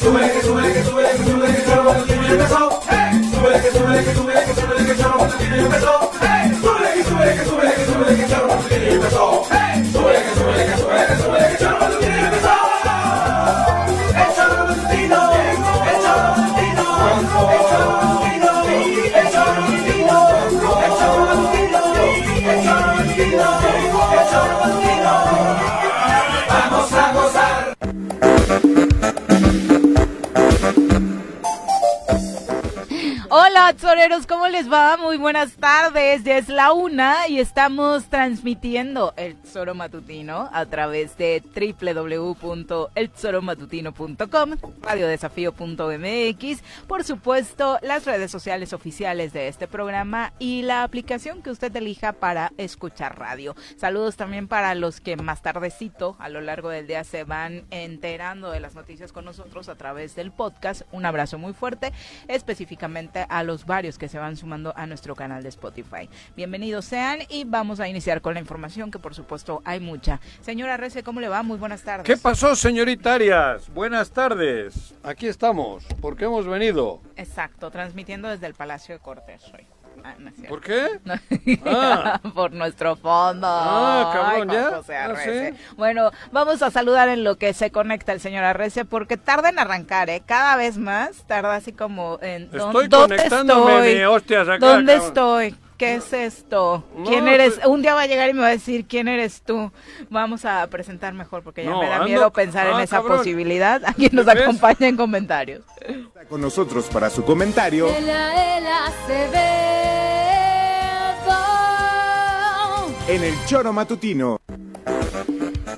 Sube, que sube, que sube, que sube, que sube, que sube, que sube, Hola, Toreros, ¿cómo les va? Muy buenas tardes. Ya es la una y estamos transmitiendo el Zoro Matutino a través de www.elzoromatutino.com, radiodesafío.mx, por supuesto, las redes sociales oficiales de este programa y la aplicación que usted elija para escuchar radio. Saludos también para los que más tardecito, a lo largo del día, se van enterando de las noticias con nosotros a través del podcast. Un abrazo muy fuerte, específicamente a los varios que se van sumando a nuestro canal de Spotify. Bienvenidos sean y vamos a iniciar con la información que por supuesto hay mucha. Señora Rece, ¿cómo le va? Muy buenas tardes. ¿Qué pasó, señorita Arias? Buenas tardes. Aquí estamos. ¿Por qué hemos venido? Exacto, transmitiendo desde el Palacio de Cortes hoy. Ah, no. ¿Por qué? No. Ah. Por nuestro fondo. Ah, cabrón, Ay, ¿ya? Juan José Ah, Arrece. ¿sí? Bueno, vamos a saludar en lo que se conecta el señor Arrece porque tarda en arrancar, ¿eh? Cada vez más, tarda así como en... ¿dó- Estoy ¿Dónde estoy? acá. ¿Dónde cabrón. estoy? ¿Qué es esto? No, ¿Quién eres? pues- Un día va a llegar y me va a decir quién eres tú. Vamos a presentar mejor porque ya No, me da ando- miedo pensar en ah, esa cabrón. posibilidad. A quien nos ¿Ves? acompaña en comentarios. Está con nosotros para su comentario. Ela, ela Acevedo. En el Choro Matutino.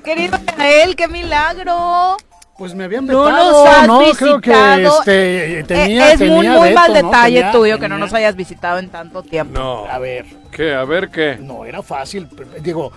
Querido Yael, qué milagro. Pues me habían No vetado, nos has ¿no? Creo que visitado. este, tenía, Eh, es muy, tenía muy veto, mal ¿no? detalle Tenía- tuyo que no tenía- nos hayas visitado en tanto tiempo. No. A ver, ¿Qué? A ver qué. no era fácil. Digo,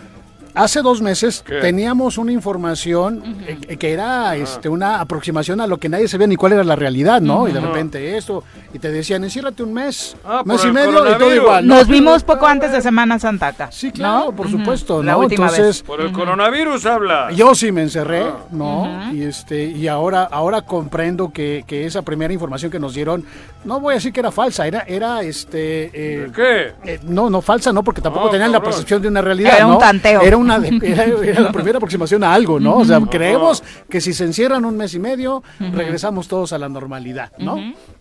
hace dos meses ¿Qué? teníamos una información eh, que era este, una aproximación a lo que nadie sabía ni cuál era la realidad, ¿no? Y de repente esto, y te decían, enciérrate un mes, Ah, mes y medio, y todo igual. ¿no? Nos vimos poco antes de Semana Santa acá. Sí, claro, ¿no? por supuesto, La ¿no? última Entonces, Por el coronavirus habla. Yo sí me encerré, Ah. ¿no? Y este y ahora ahora comprendo que, que esa primera información que nos dieron, no voy a decir que era falsa, era era este eh, ¿Qué? eh, no, no falsa, no, porque tampoco tenían la percepción de una realidad. Era un tanteo. Era una de- era, era la primera aproximación a algo, ¿no? O sea, creemos que si se encierran un mes y medio, regresamos todos a la normalidad, ¿no?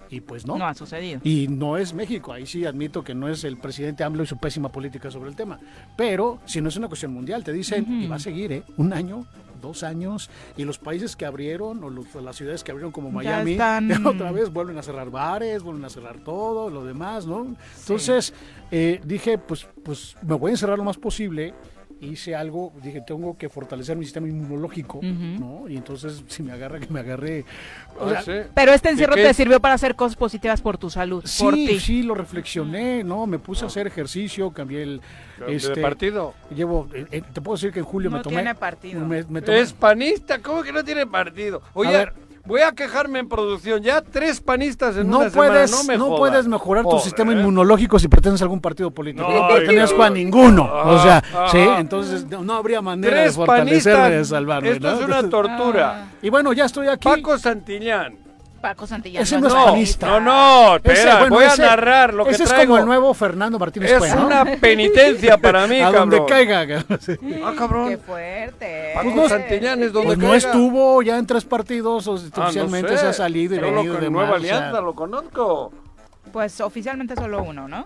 Y pues no. No ha sucedido. Y no es México, ahí sí admito que no es el presidente AMLO y su pésima política sobre el tema. Pero si no es una cuestión mundial, te dicen, y va a seguir, ¿eh? Un año, dos años, y los países que abrieron, o los- las ciudades que abrieron como Miami, están- otra vez vuelven a cerrar bares, vuelven a cerrar todo, lo demás, ¿no? Entonces eh, dije, pues, pues me voy a encerrar lo más posible. Hice algo, dije, tengo que fortalecer mi sistema inmunológico, ¿no? Y entonces, si me agarra, que me agarre. o Ah, sea, sí. Pero este encierro te sirvió para hacer cosas positivas por tu salud, por Sí, ti. sí, lo reflexioné, ¿no? Me puse a hacer ejercicio, cambié el... ¿De este, partido? Llevo, eh, eh, te puedo decir que en julio No me tomé... tiene partido. Me, me tomé- Es panista, ¿cómo que no tiene partido? Oye, A ver. Voy a quejarme en producción. Ya tres panistas en no una puedes, semana. No, me no puedes mejorar tu sistema inmunológico si perteneces a algún partido político. No, No, pertenezco a ninguno. o sea, ah, sí, ah. entonces no, no habría manera de Tres fortalecerme, de panistas. salvarme. Esto es una tortura. Y bueno, ya estoy aquí. Paco Santillán. Paco Santillán. Ese no es No, panista. no, no, espera, Ese, bueno, voy a ese- narrar lo que ese es traigo. como el nuevo Fernando Martínez Es ¿no? una penitencia para mí, a cabrón. donde caiga. cabrón, sí. Ah, cabrón. Qué fuerte. Paco Pues no- Santillán es donde Pues no caiga. estuvo ya en tres partidos, Ah, no oficialmente sé. se ha salido y Solo venido de Nueva más, o sea, Alianza lo conozco. Pues oficialmente solo uno, ¿no?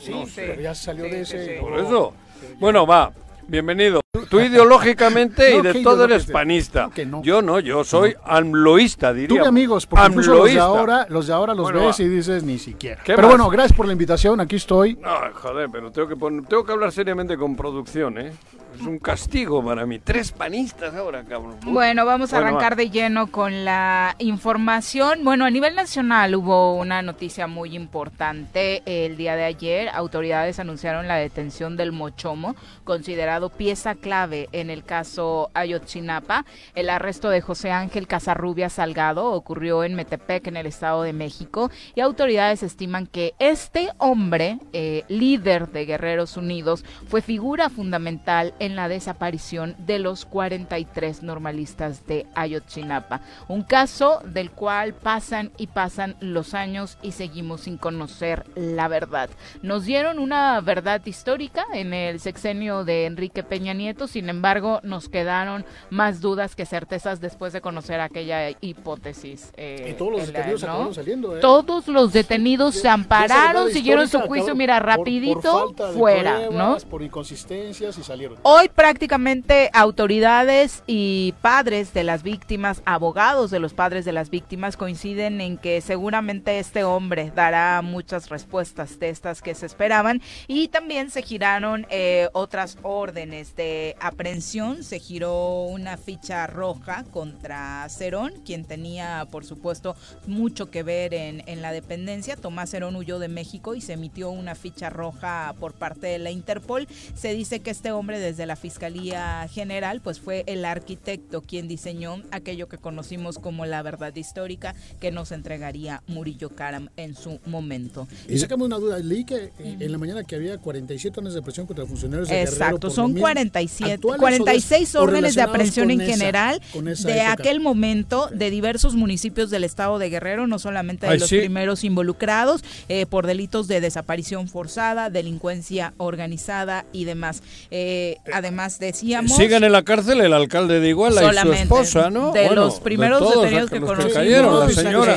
Sí, No pero ya salió Sí, de sí, ese. sí. Por eso. Bueno, va. Bienvenido. Tú, tú ideológicamente No, y de ¿qué todo eres panista. No, que no. Yo no, yo soy amloísta, diría. Tuve amigos, porque incluso los de ahora, los de ahora los Bueno, ves va. y dices ni siquiera. ¿Qué Pero más? bueno, gracias por la invitación, aquí estoy. No, joder, pero tengo que, pon- tengo que hablar seriamente con producción, ¿eh? Es un castigo para mí. Tres panistas ahora, cabrón. Bueno, vamos a Bueno, arrancar va. de lleno con la información. Bueno, a nivel nacional hubo una noticia muy importante el día de ayer. Autoridades anunciaron la detención del Mochomo, considerado pieza clave en el caso Ayotzinapa. El arresto de José Ángel Casarrubia Salgado ocurrió en Metepec, en el Estado de México, y autoridades estiman que este hombre, eh, líder de Guerreros Unidos, fue figura fundamental en la desaparición de los 43 normalistas de Ayotzinapa. Un caso del cual pasan y pasan los años y seguimos sin conocer la verdad. Nos dieron una verdad histórica en el sexenio de Enrique Peña Nieto, sin embargo, nos quedaron más dudas que certezas después de conocer aquella hipótesis. eh, Y todos los la- detenidos ¿no? saliendo, ¿eh? Todos los detenidos se ampararon, siguieron su juicio, mira, por- por rapidito, fuera, ¿no? Por inconsistencias y salieron. Hoy prácticamente autoridades y padres de las víctimas, abogados de los padres de las víctimas coinciden en que seguramente este hombre dará muchas respuestas de estas que se esperaban y también se giraron eh, otras órdenes de aprehensión, se giró una ficha roja contra Cerón, quien tenía por supuesto mucho que ver en, en la dependencia. Tomás Cerón huyó de México y se emitió una ficha roja por parte de la Interpol. Se dice que este hombre desde la Fiscalía General pues fue el arquitecto quien diseñó aquello que conocimos como la verdad histórica que nos entregaría Murillo Karam en su momento. Y sácame una duda, leí que eh, en la mañana que había 47 órdenes de presión contra funcionarios de Guerrero Exacto, por son mismo. 47, ¿Actuales o 46 des- o órdenes de aprehensión en esa- general de época? aquel momento de diversos municipios del estado de Guerrero, no solamente de Ay, los sí. primeros involucrados eh, por delitos de desaparición forzada, delincuencia organizada y demás. Eh, además decíamos Siguen en la cárcel el alcalde de Iguala y su esposa, ¿no? de Bueno, los primeros todos detenidos que los conocimos. cayeron, la señora.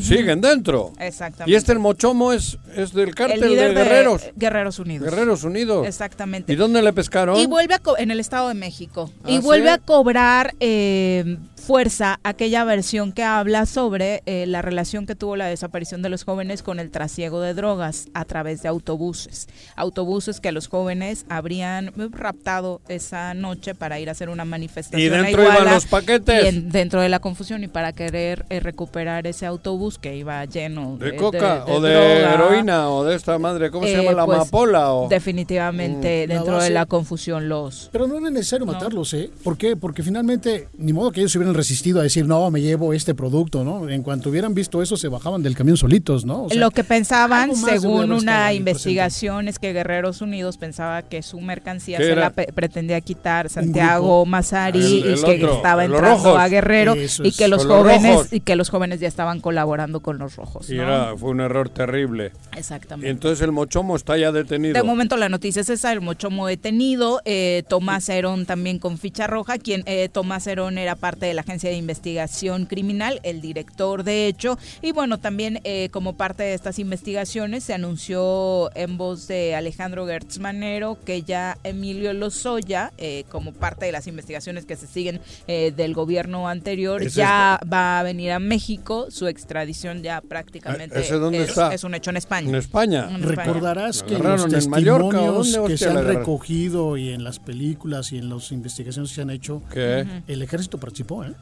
Siguen dentro. Exactamente. Y este el Mochomo es, es del el cártel líder de Guerreros. Guerreros Unidos. Guerreros Unidos. Exactamente. ¿Y dónde le pescaron? Y vuelve a co- en el Estado de México. ¿Ah, y vuelve sí? a cobrar eh, fuerza aquella versión que habla sobre eh, la relación que tuvo la desaparición de los jóvenes con el trasiego de drogas a través de autobuses. Autobuses que los jóvenes habrían raptado esa noche para ir a hacer una manifestación. Y a dentro iban Iguala, los paquetes. y en- dentro de la confusión y para querer eh, recuperar ese autobús que iba lleno de, ¿De coca de o de droga. heroína o de esta madre? ¿Cómo se llama? ¿La pues, amapola? O... Definitivamente Mm. La dentro de la confusión Pero no era necesario No. matarlos, ¿eh? ¿Por qué? Porque finalmente, ni modo que ellos se hubieran resistido a decir, no, me llevo este producto, ¿no? En cuanto hubieran visto eso, se bajaban del camión solitos, ¿no? O sea, lo que pensaban, según una investigación, es que Guerreros Unidos pensaba que su mercancía ¿Qué se era? la pe- pretendía quitar Santiago Mazari El- el y que otro, estaba los entrando rojos. a Guerrero y que los Con jóvenes y que los jóvenes ya estaban colaborando con los rojos. Y ¿no? era, fue un error terrible. Y Exactamente. entonces el Mochomo está ya detenido. De momento la noticia es esa, el Mochomo detenido, eh, Tomás Herón también con ficha roja, quien eh, Tomás Herón era parte de la Agencia de Investigación Criminal, el director de hecho, y bueno, también eh, como parte de estas investigaciones se anunció en voz de Alejandro Gertz Manero que ya Emilio Lozoya, eh, como parte de las investigaciones que se siguen eh, del gobierno anterior, ya va a venir a México, su extradición ya prácticamente ¿Ese dónde es, está? es un hecho en España. En España. En España. Recordarás ¿Lo que en Mallorca que se han recogido y en las películas y en las investigaciones que se han hecho, ¿Qué? el ejército participó, ¿eh?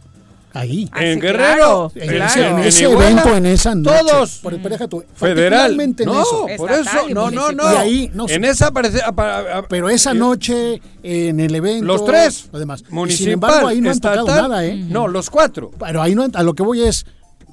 Ahí. Ah, en sí, Guerrero. claro, En ese, claro. en ese Iguala, evento, en esa noche. todos. Por, deja tú, Federal. particularmente en No, eso. por eso. No, no, no. Y ahí, no, en esa aparece. Pero esa y- noche, en el evento. Los tres. Además. Y Municipal, sin embargo, ahí no han estatal. tocado nada, ¿eh? No, los cuatro. Pero ahí no, han- a lo que voy es.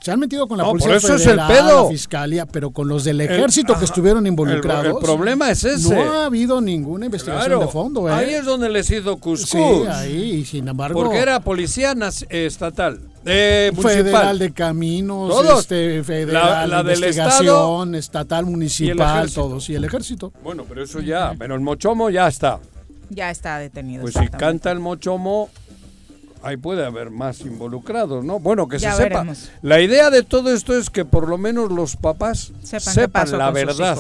Se han metido con la No, policía por eso es el pedo. la fiscalía, pero con los del El- ejército ajá. que estuvieron involucrados. el problema es ese. No ha habido ninguna investigación Claro. de fondo, ¿eh? Ahí es donde les hizo Sí, Cuscús. ahí, y sin embargo. porque era policía estatal. Eh. Federal de caminos, Todos. este, federal La- la de del investigación, estatal, municipal, todos. Y el ejército. Bueno, pero eso ya. Pero el Mochomo ya está. Ya está detenido. Pues si canta el Mochomo, ahí puede haber más involucrados, ¿no? Bueno, que Ya se sepa. La idea de todo esto es que por lo menos los papás Sepan la verdad.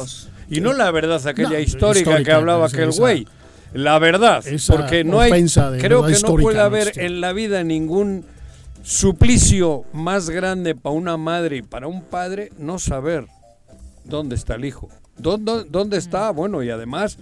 Y no la verdad aquella No, histórica, que hablaba aquel güey. La verdad, porque no hay creo que no puede haber en la vida ningún suplicio más grande para una madre y para un padre no saber dónde está el hijo. ¿Dónde, dónde está? Bueno, y además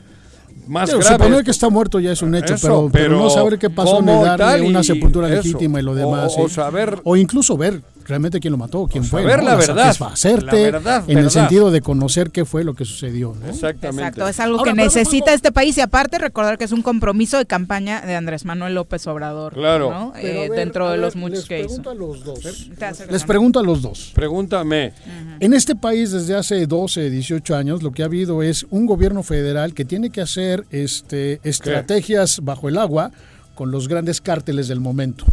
más Digo, grave. suponer es- que está muerto ya es un hecho, Eso, pero, pero no saber qué pasó ni darle y- una sepultura legítima y lo O- demás. O, ¿sí? saber O incluso ver realmente quién lo mató, quién O fue. saber ¿no? la verdad, Satisfacerte la verdad, en el sentido de conocer qué fue lo que sucedió. ¿no? exactamente. Exacto, es algo Ahora, que pero- necesita este país y aparte recordar que es un compromiso de campaña de Andrés Manuel López Obrador, Claro. Eh, ver, dentro de los muchos les que hizo. pregunto a los dos. Les pregunto a los dos. Pregúntame. En este país desde hace 12, 18 años lo que ha habido es un gobierno federal que tiene que hacer este, estrategias bajo el agua con los grandes cárteles del momento.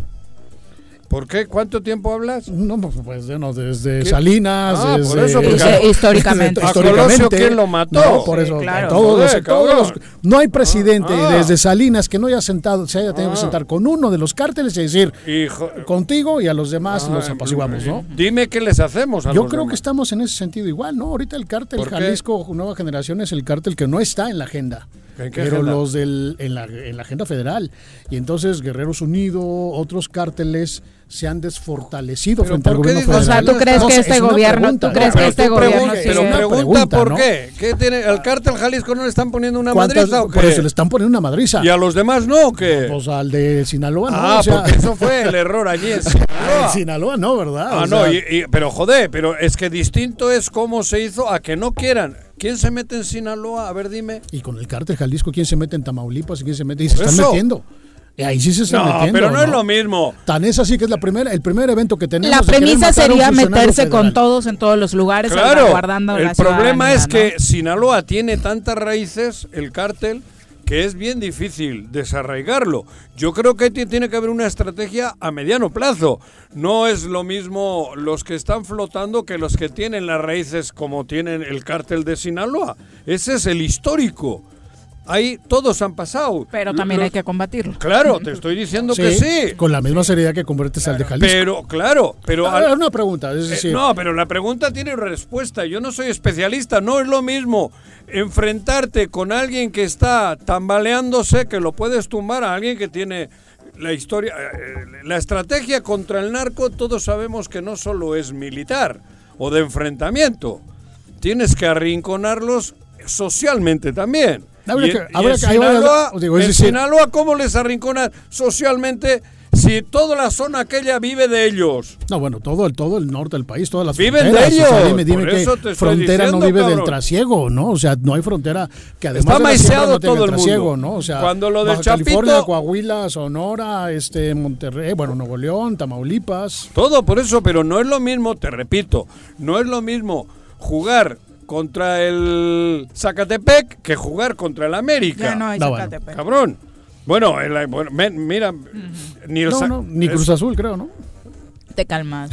¿Por qué? ¿Cuánto tiempo hablas? No, pues bueno, desde ¿Qué? Salinas, Ah, por desde, eso, porque- Dice, históricamente. ¿A Colosio quién lo mató? No, por Sí, eso, claro. todos los- Joder, todos los- cabrón. no hay presidente Ah. desde Salinas que no haya sentado, se haya tenido que Ah. sentar con uno de los cárteles y decir Hijo, contigo y a los demás los apaciguamos, ¿no? Dime qué les hacemos a Yo los creo que estamos en ese sentido igual, ¿no? Ahorita el cártel ¿Por qué? Jalisco Nueva Generación es el cártel que no está en la agenda. ¿En qué Pero agenda? los del, en, la, en la agenda federal. Y entonces Guerreros Unidos, otros cárteles se han desfortalecido ¿Pero frente al por qué gobierno federal. O sea, ¿tú crees No que este es gobierno- pregunta, tú crees ¿no? que Pero este gobierno sí Pero es pregunta, pregunta, por ¿no? qué. ¿Qué tiene, ¿Al cártel Jalisco no le están poniendo una ¿Cuántas- madriza o Por qué? eso le están poniendo una madriza. ¿Y a los demás no o qué? Pues al de Sinaloa, ¿no? ah, O sea, porque eso fue el error allí en al Sinaloa. no, ¿verdad? Ah, O no, y- pero joder, pero es que distinto es cómo se hizo a que no quieran. ¿Quién se mete en Sinaloa? A ver, dime. Y con el cártel Jalisco, ¿quién se mete en Tamaulipas y quién se mete? Y se están eso. metiendo. Ahí sí se están No, metiendo. pero no, es lo mismo. Tan es así que es la primera, el primer evento que tenemos. La premisa sería meterse con todos en todos los lugares, Claro, guardando el la problema es que ¿no? Sinaloa tiene tantas raíces, el cártel, que es bien difícil desarraigarlo. Yo creo que ti- tiene que haber una estrategia a mediano plazo. No es lo mismo los que están flotando que los que tienen las raíces como tienen el cártel de Sinaloa. Ese es el histórico. Ahí todos han pasado. Pero también Los- hay que combatirlo. Claro, te estoy diciendo que sí. Con la misma seriedad que conviertes al de Jalisco. Pero, claro, pero... Ahora, una pregunta, es Eh, no, pero la pregunta tiene respuesta. Yo no soy especialista. No es lo mismo enfrentarte con alguien que está tambaleándose, que lo puedes tumbar, a alguien que tiene la historia. eh, La estrategia contra el narco, todos sabemos que no solo es militar o de enfrentamiento. Tienes que arrinconarlos socialmente también. En- que- que- Sinaloa, ¿cómo les arrinconas socialmente si toda la zona aquella vive de ellos? no, bueno, todo el, todo el norte del país, todas las Viven fronteras. de o sea, ellos, dime, dime estoy frontera no diciendo, vive del cabrón. trasiego, ¿no? O sea, no hay frontera que además Está de maiceado no todo el trasiego, mundo. ¿no? O sea, Cuando lo de Baja California, Chapito- Coahuila, Sonora, este, Monterrey, bueno, Nuevo León, Tamaulipas. Todo por eso, pero no es lo mismo, te repito, no es lo mismo jugar contra el Zacatepec que jugar contra el América. Ya no hay No, bueno. Zacatepec. Cabrón. Bueno, el- bueno, men- mira, ni el No, ni es Cruz Azul, creo, ¿no? Te calmas.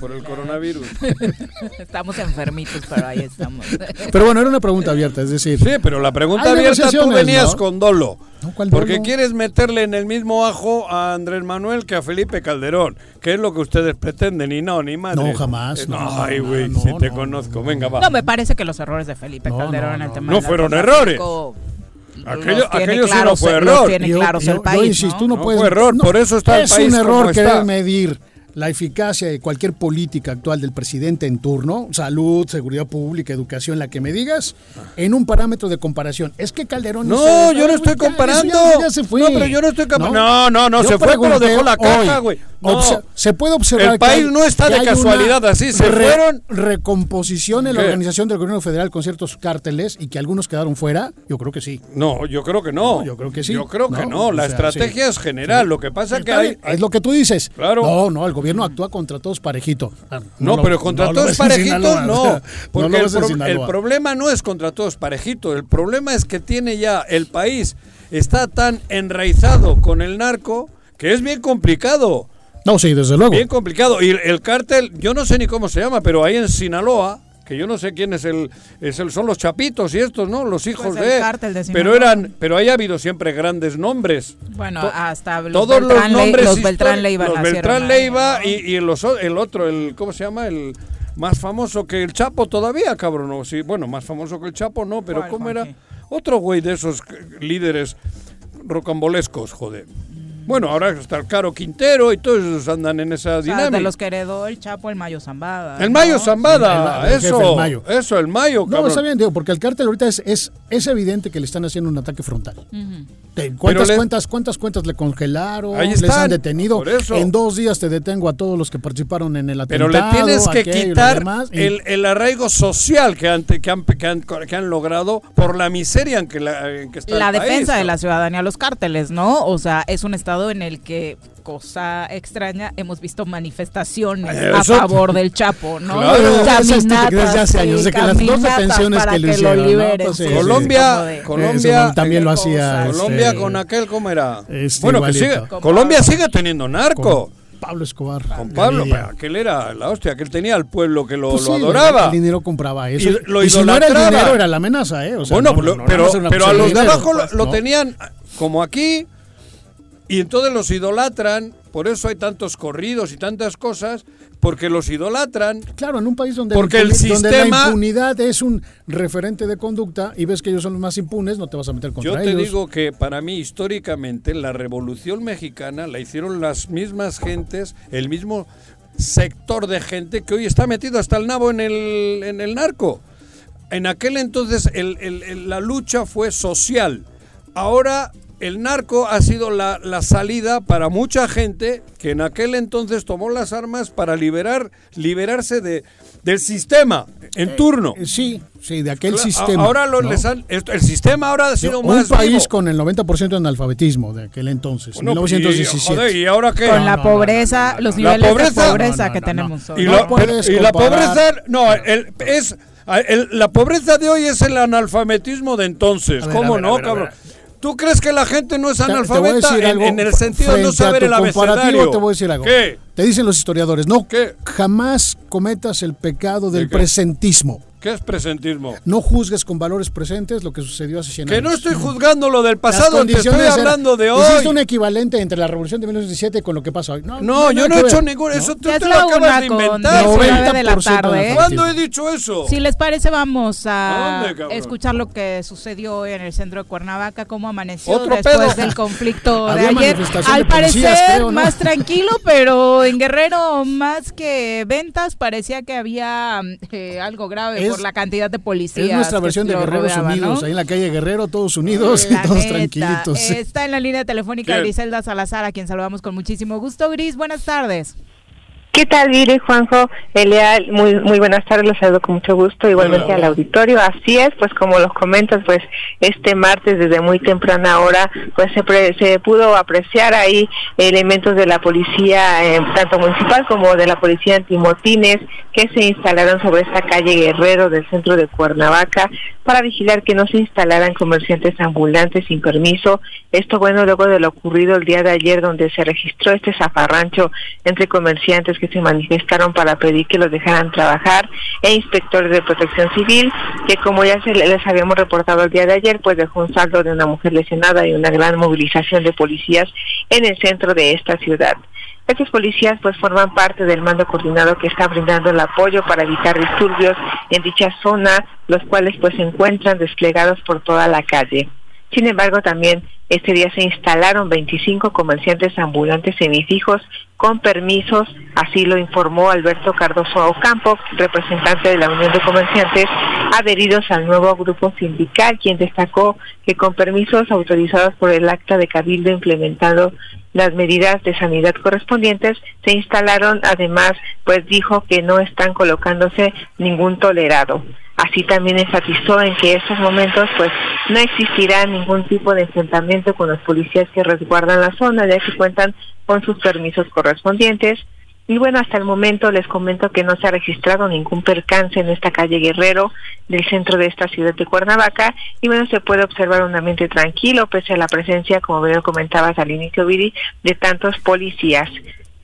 por el coronavirus. estamos enfermitos, pero ahí estamos. Pero bueno, era una pregunta abierta, es decir, Sí, pero la pregunta abierta tú venías ¿no? con dolo. No, ¿cuál Porque dolo? quieres meterle en el mismo ajo a Andrés Manuel que a Felipe Calderón, que es lo que ustedes pretenden, y no, ni madre. No, jamás, Eh, no, No, ay, no, güey, no, si te no, conozco. no, Venga, va. No, me parece que los errores de Felipe No, Calderón no, en el no. tema No fueron narcotráfico, Aquello- aquello sí no fue error. tiene Yo- claros yo- el país, yo insisto, ¿no? no, No puedes- fue error, por eso está el es país un error como querer está. medir la eficacia de cualquier política actual del presidente en turno, salud, seguridad pública, educación, la que me digas, en un parámetro de comparación. Es que Calderón No, yo no estoy comparando. ya- ya se fue. No, pero yo no estoy compa- No, no, no, se fue, pero dejó la caja, güey. No. Se puede observar El que país hay- no está de casualidad así, se fueron. recomposición en la organización del gobierno federal con ciertos cárteles y que algunos quedaron fuera. Yo creo que sí. No, yo creo que no. No, yo creo que sí. Yo creo que No, o La sea, estrategia sí. es general. Sí. Lo que pasa es que hay, es lo que tú dices. Claro. No, no, el gobierno actúa contra todos parejito. Ah, No, lo- pero contra no todos parejitos no. Porque no el, pro- problema no es contra todos parejitos. El problema es que tiene ya el país está tan enraizado con el narco que es bien complicado. No, sí, desde luego. Bien complicado. Y el, el cártel, yo no sé ni cómo se llama, pero ahí en Sinaloa, que yo no sé quién es el, es el son los chapitos y estos, ¿no? Los hijos Pues el de, cártel de pero eran, pero ahí ha habido siempre grandes nombres. Bueno, To- hasta los Todos los Beltrán, Le- nombres los Beltrán Leiva los Beltrán Leiva y, los el otro, el ¿cómo se llama? El más famoso que el Chapo todavía, cabrón. sí, bueno, más famoso que el Chapo no, pero ¿Cuál, ¿cómo era? Otro güey de esos líderes rocambolescos, joder. Bueno, ahora está el Caro Quintero y todos esos andan en esa O sea, dinámica. de los que heredó el Chapo, el Mayo Zambada. El ¿no? Mayo Zambada, Sí, el- el jefe, eso, el Mayo. eso, el Mayo, No, cabrón. está bien, digo, porque el cártel ahorita es, es, es evidente que le están haciendo un ataque frontal. ¿Cuántas, cuentas, ¿Cuántas cuentas le congelaron? Ahí les han detenido. por eso. En dos días te detengo a todos los que participaron en el Pero atentado. le tienes que aquello quitar demás, y- el, el arraigo social que han, que, han, que, han, que han logrado por la miseria en que, la, en que está La el país, defensa de ¿no? la ciudadanía a los cárteles, ¿no? O sea, es un estado en el que, cosa extraña, hemos visto manifestaciones a Eso- favor del Chapo, ¿no? Claro. Caminatas, desde hace años, de que las dos detenciones que lo lo hicieron, ¿no? liberen, Pues sí, sí, sí, sí. Colombia- Colombia- Eso también lo hacía. este, Colombia con aquel, ¿cómo era? Este, bueno, que igualito. sigue, Con Colombia sigue teniendo narco. Pablo Escobar. Con Pablo, pero aquel era la hostia, aquel tenía al pueblo que lo, Pues lo sí, adoraba. El dinero compraba eso. Y lo si no era el dinero, era la amenaza, ¿eh? O sea, bueno, no, pero, no, no, pero, una pero a los de abajo lo, pues, lo ¿no? tenían como aquí y entonces los idolatran, por eso hay tantos corridos y tantas cosas, porque los idolatran. Claro, en un país donde, Porque la, el impuni- donde la sistema- impunidad es un referente de conducta y ves que ellos son los más impunes, no te vas a meter contra Yo te ellos. digo que para mí históricamente la revolución mexicana la hicieron las mismas gentes, el mismo sector de gente que hoy está metido hasta el nabo en el, en el narco. En aquel entonces el- el- el- la lucha fue social. Ahora el narco ha sido la, la salida para mucha gente que en aquel entonces tomó las armas para liberar, liberarse de, del sistema en turno. Eh, Sí, sí, de aquel sistema. Ahora lo- ¿no? les han- esto- el sistema ahora ha sido un más país vivo. con el 90% de analfabetismo de aquel entonces, Bueno, 1917. Y, joder, ¿y ahora qué? Con la no, no, pobreza, no, no, los. La niveles pobreza- de pobreza No, no, que no, tenemos no. hoy. Y No la, y la pobreza, no, el- es la pobreza de hoy es el analfabetismo de entonces. Ver, ¿Cómo ver, no, ver, cabrón? ¿Tú crees que la gente no es Te- te analfabeta decir en, en el sentido de no saber el abecedario? te voy a decir algo. ¿Qué? Te dicen los historiadores, no, ¿Qué? jamás cometas el pecado del presentismo. ¿Qué es presentismo? No juzgues con valores presentes lo que sucedió hace 100 Que años. no estoy juzgando lo del Las pasado, te estoy hablando de Hiciste hoy. un equivalente entre la revolución de 1917 con lo que pasa hoy. No, No, hay yo no que he hecho ningún... ¿no? Eso tú te lo la acabas de inventar. 19 de la 90% tarde. ¿eh? ¿Cuándo he dicho eso? Si les parece, vamos a escuchar lo que sucedió hoy en el centro de Cuernavaca, cómo amaneció Otro después pedo. del conflicto de Había ayer. Al de policías, parecer, creo, ¿no? más tranquilo, pero en Guerrero, más que ventas, parecía que había eh, algo grave Es- por la cantidad de policías. Es nuestra versión de Guerreros Unidos, ¿no? ahí en la calle Guerrero, todos unidos y todos neta. tranquilitos. Está en la línea telefónica. Griselda Salazar, a quien saludamos con muchísimo gusto. Gris, buenas tardes. ¿Qué tal, Viri, Juanjo, Eleal? Muy, muy buenas tardes, los saludo con mucho gusto, igualmente Hola. al auditorio. Así es, pues como los comentas, pues este martes desde muy temprana hora, pues se, pre- se pudo apreciar ahí elementos de la policía, eh, tanto municipal como de la policía antimotines, que se instalaron sobre esta calle Guerrero del centro de Cuernavaca para vigilar que no se instalaran comerciantes ambulantes sin permiso. Esto, bueno, luego de lo ocurrido el día de ayer, donde se registró este zafarrancho entre comerciantes que se manifestaron para pedir que los dejaran trabajar e inspectores de protección civil, que como ya se les habíamos reportado el día de ayer, pues dejó un saldo de una mujer lesionada y una gran movilización de policías en el centro de esta ciudad. Estos policías pues forman parte del mando coordinado que está brindando el apoyo para evitar disturbios en dicha zona, los cuales pues se encuentran desplegados por toda la calle. Sin embargo, también este día se instalaron 25 comerciantes ambulantes semifijos con permisos, así lo informó Alberto Cardoso Ocampo, representante de la Unión de Comerciantes, adheridos al nuevo grupo sindical, quien destacó que con permisos autorizados por el acta de cabildo implementado las medidas de sanidad correspondientes, se instalaron, además, pues dijo que no están colocándose ningún tolerado. Así también enfatizó en que en estos momentos pues no existirá ningún tipo de enfrentamiento con los policías que resguardan la zona, ya que cuentan con sus permisos correspondientes. Y bueno, hasta el momento les comento que no se ha registrado ningún percance en esta calle Guerrero del centro de esta ciudad de Cuernavaca. Y bueno, se puede observar un ambiente tranquilo, pese a la presencia, como bien comentabas al inicio, Viri, de tantos policías.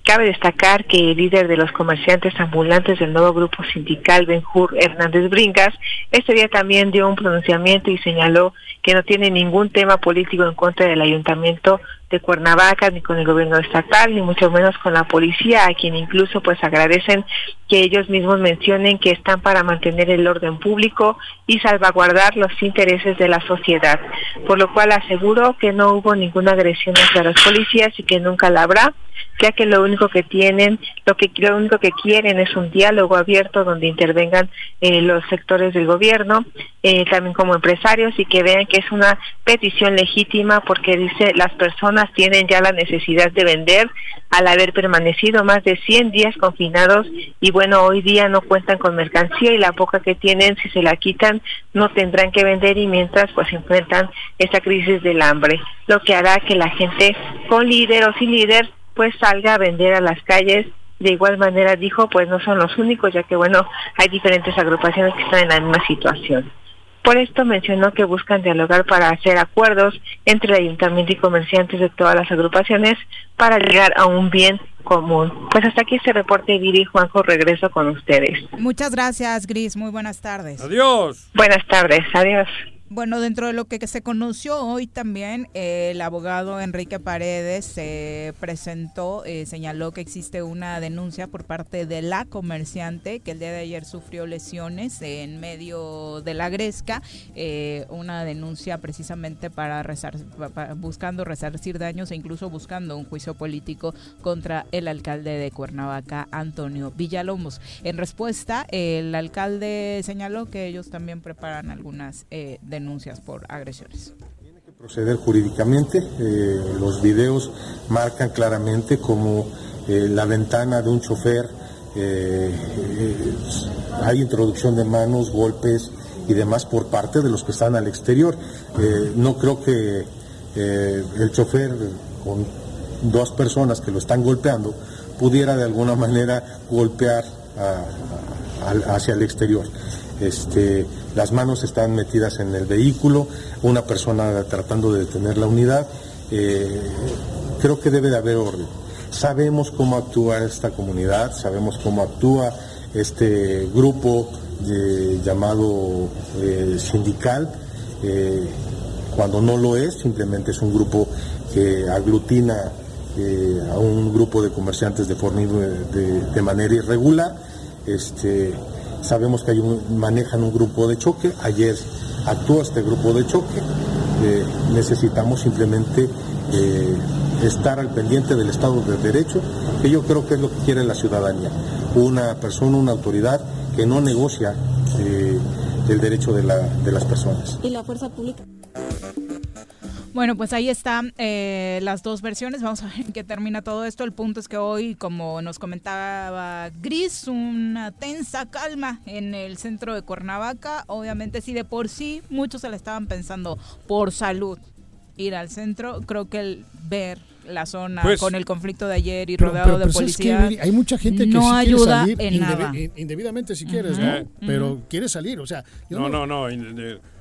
Cabe destacar que el líder de los comerciantes ambulantes del nuevo grupo sindical, Benjur Hernández Bringas, este día también dio un pronunciamiento y señaló que no tiene ningún tema político en contra del ayuntamiento de Cuernavaca, ni con el gobierno estatal, ni mucho menos con la policía, a quien incluso pues agradecen que ellos mismos mencionen que están para mantener el orden público y salvaguardar los intereses de la sociedad, por lo cual aseguró que no hubo ninguna agresión hacia los policías y que nunca la habrá ya que lo único que tienen, lo que lo único que quieren es un diálogo abierto donde intervengan eh, los sectores del gobierno, eh, también como empresarios y que vean que es una petición legítima porque dice las personas tienen ya la necesidad de vender al haber permanecido más de 100 días confinados y bueno, hoy día no cuentan con mercancía y la poca que tienen si se la quitan no tendrán que vender y mientras pues enfrentan esa crisis del hambre, lo que hará que la gente con líder o sin líder pues salga a vender a las calles. De igual manera dijo, pues no son los únicos, ya que bueno, hay diferentes agrupaciones que están en la misma situación. Por esto mencionó que buscan dialogar para hacer acuerdos entre el ayuntamiento y comerciantes de todas las agrupaciones para llegar a un bien común. Pues hasta aquí este reporte, Viri y Juanjo, regreso con ustedes. Muchas gracias, Gris. Muy buenas tardes. Adiós. Buenas tardes, adiós. Bueno, dentro de lo que se conoció hoy también, eh, el abogado Enrique Paredes se presentó, eh, señaló que existe una denuncia por parte de la comerciante que el día de ayer sufrió lesiones en medio de la gresca, eh, una denuncia precisamente para, buscando resarcir daños e incluso buscando un juicio político contra el alcalde de Cuernavaca, Antonio Villalomos. En respuesta, el alcalde señaló que ellos también preparan algunas denuncias denuncias por agresiones. Tiene que proceder jurídicamente. Eh, los videos marcan claramente como eh, la ventana de un chofer, eh, hay introducción de manos, golpes y demás por parte de los que están al exterior. no creo que el chofer con dos personas que lo están golpeando pudiera de alguna manera golpear hacia el exterior. Este, las manos están metidas en el vehículo, una persona tratando de detener la unidad. Eh, creo que debe de haber orden. Sabemos cómo actúa esta comunidad, sabemos cómo actúa este grupo llamado eh, sindical. Eh, cuando no lo es, simplemente es un grupo que aglutina a un grupo de comerciantes de, forma, de, manera irregular. Este, Sabemos que manejan un grupo de choque. Ayer actuó este grupo de choque. Eh, necesitamos simplemente eh, estar al pendiente del Estado de Derecho, que yo creo que es lo que quiere la ciudadanía. Una persona, una autoridad que no negocia eh, el derecho de, de las personas. ¿Y la fuerza pública? Bueno, pues ahí están eh, las dos versiones. Vamos a ver en qué termina todo esto. El punto es que hoy, como nos comentaba Gris, una tensa calma en el centro de Cuernavaca. Obviamente, si de por sí muchos se le estaban pensando por salud ir al centro, creo que el ver la zona pues con el conflicto de ayer y rodeado de policía. hay mucha gente que no ayuda quiere salir en nada. indebidamente si quieres, ¿no? Pero quiere salir, o sea, no, no, no,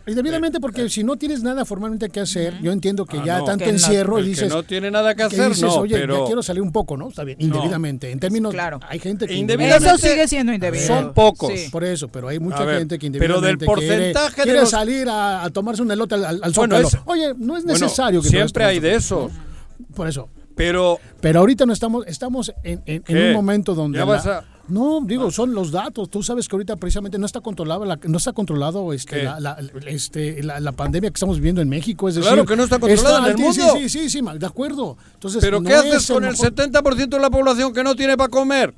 Indebidamente, porque si no tienes nada formalmente que hacer, yo entiendo que ah, ya tanto encierro y dices. Que no tiene nada que hacer, no. Oye, pero... ya quiero salir un poco, ¿no? Está bien, indebidamente. En términos. Claro. Hay gente que. Indebidamente. Eso sigue siendo indebido. Son pocos. Por eso, pero hay mucha gente que indebidamente. Pero del porcentaje quiere, quiere salir a, tomarse un elote al, al bueno, Oye, no es necesario que Siempre hay de eso. Por eso. Pero. Pero ahorita no estamos, estamos en, en, en un momento donde. Ya vas a no, digo, son los datos. Tú sabes que ahorita precisamente no está controlado, la, no está controlado este, la, este, la, pandemia que estamos viviendo en México. Es decir, claro que no está controlada en el mundo. Sí, sí, sí, sí, de acuerdo. Entonces, Pero ¿qué haces con el, 70% de la población que no tiene para comer?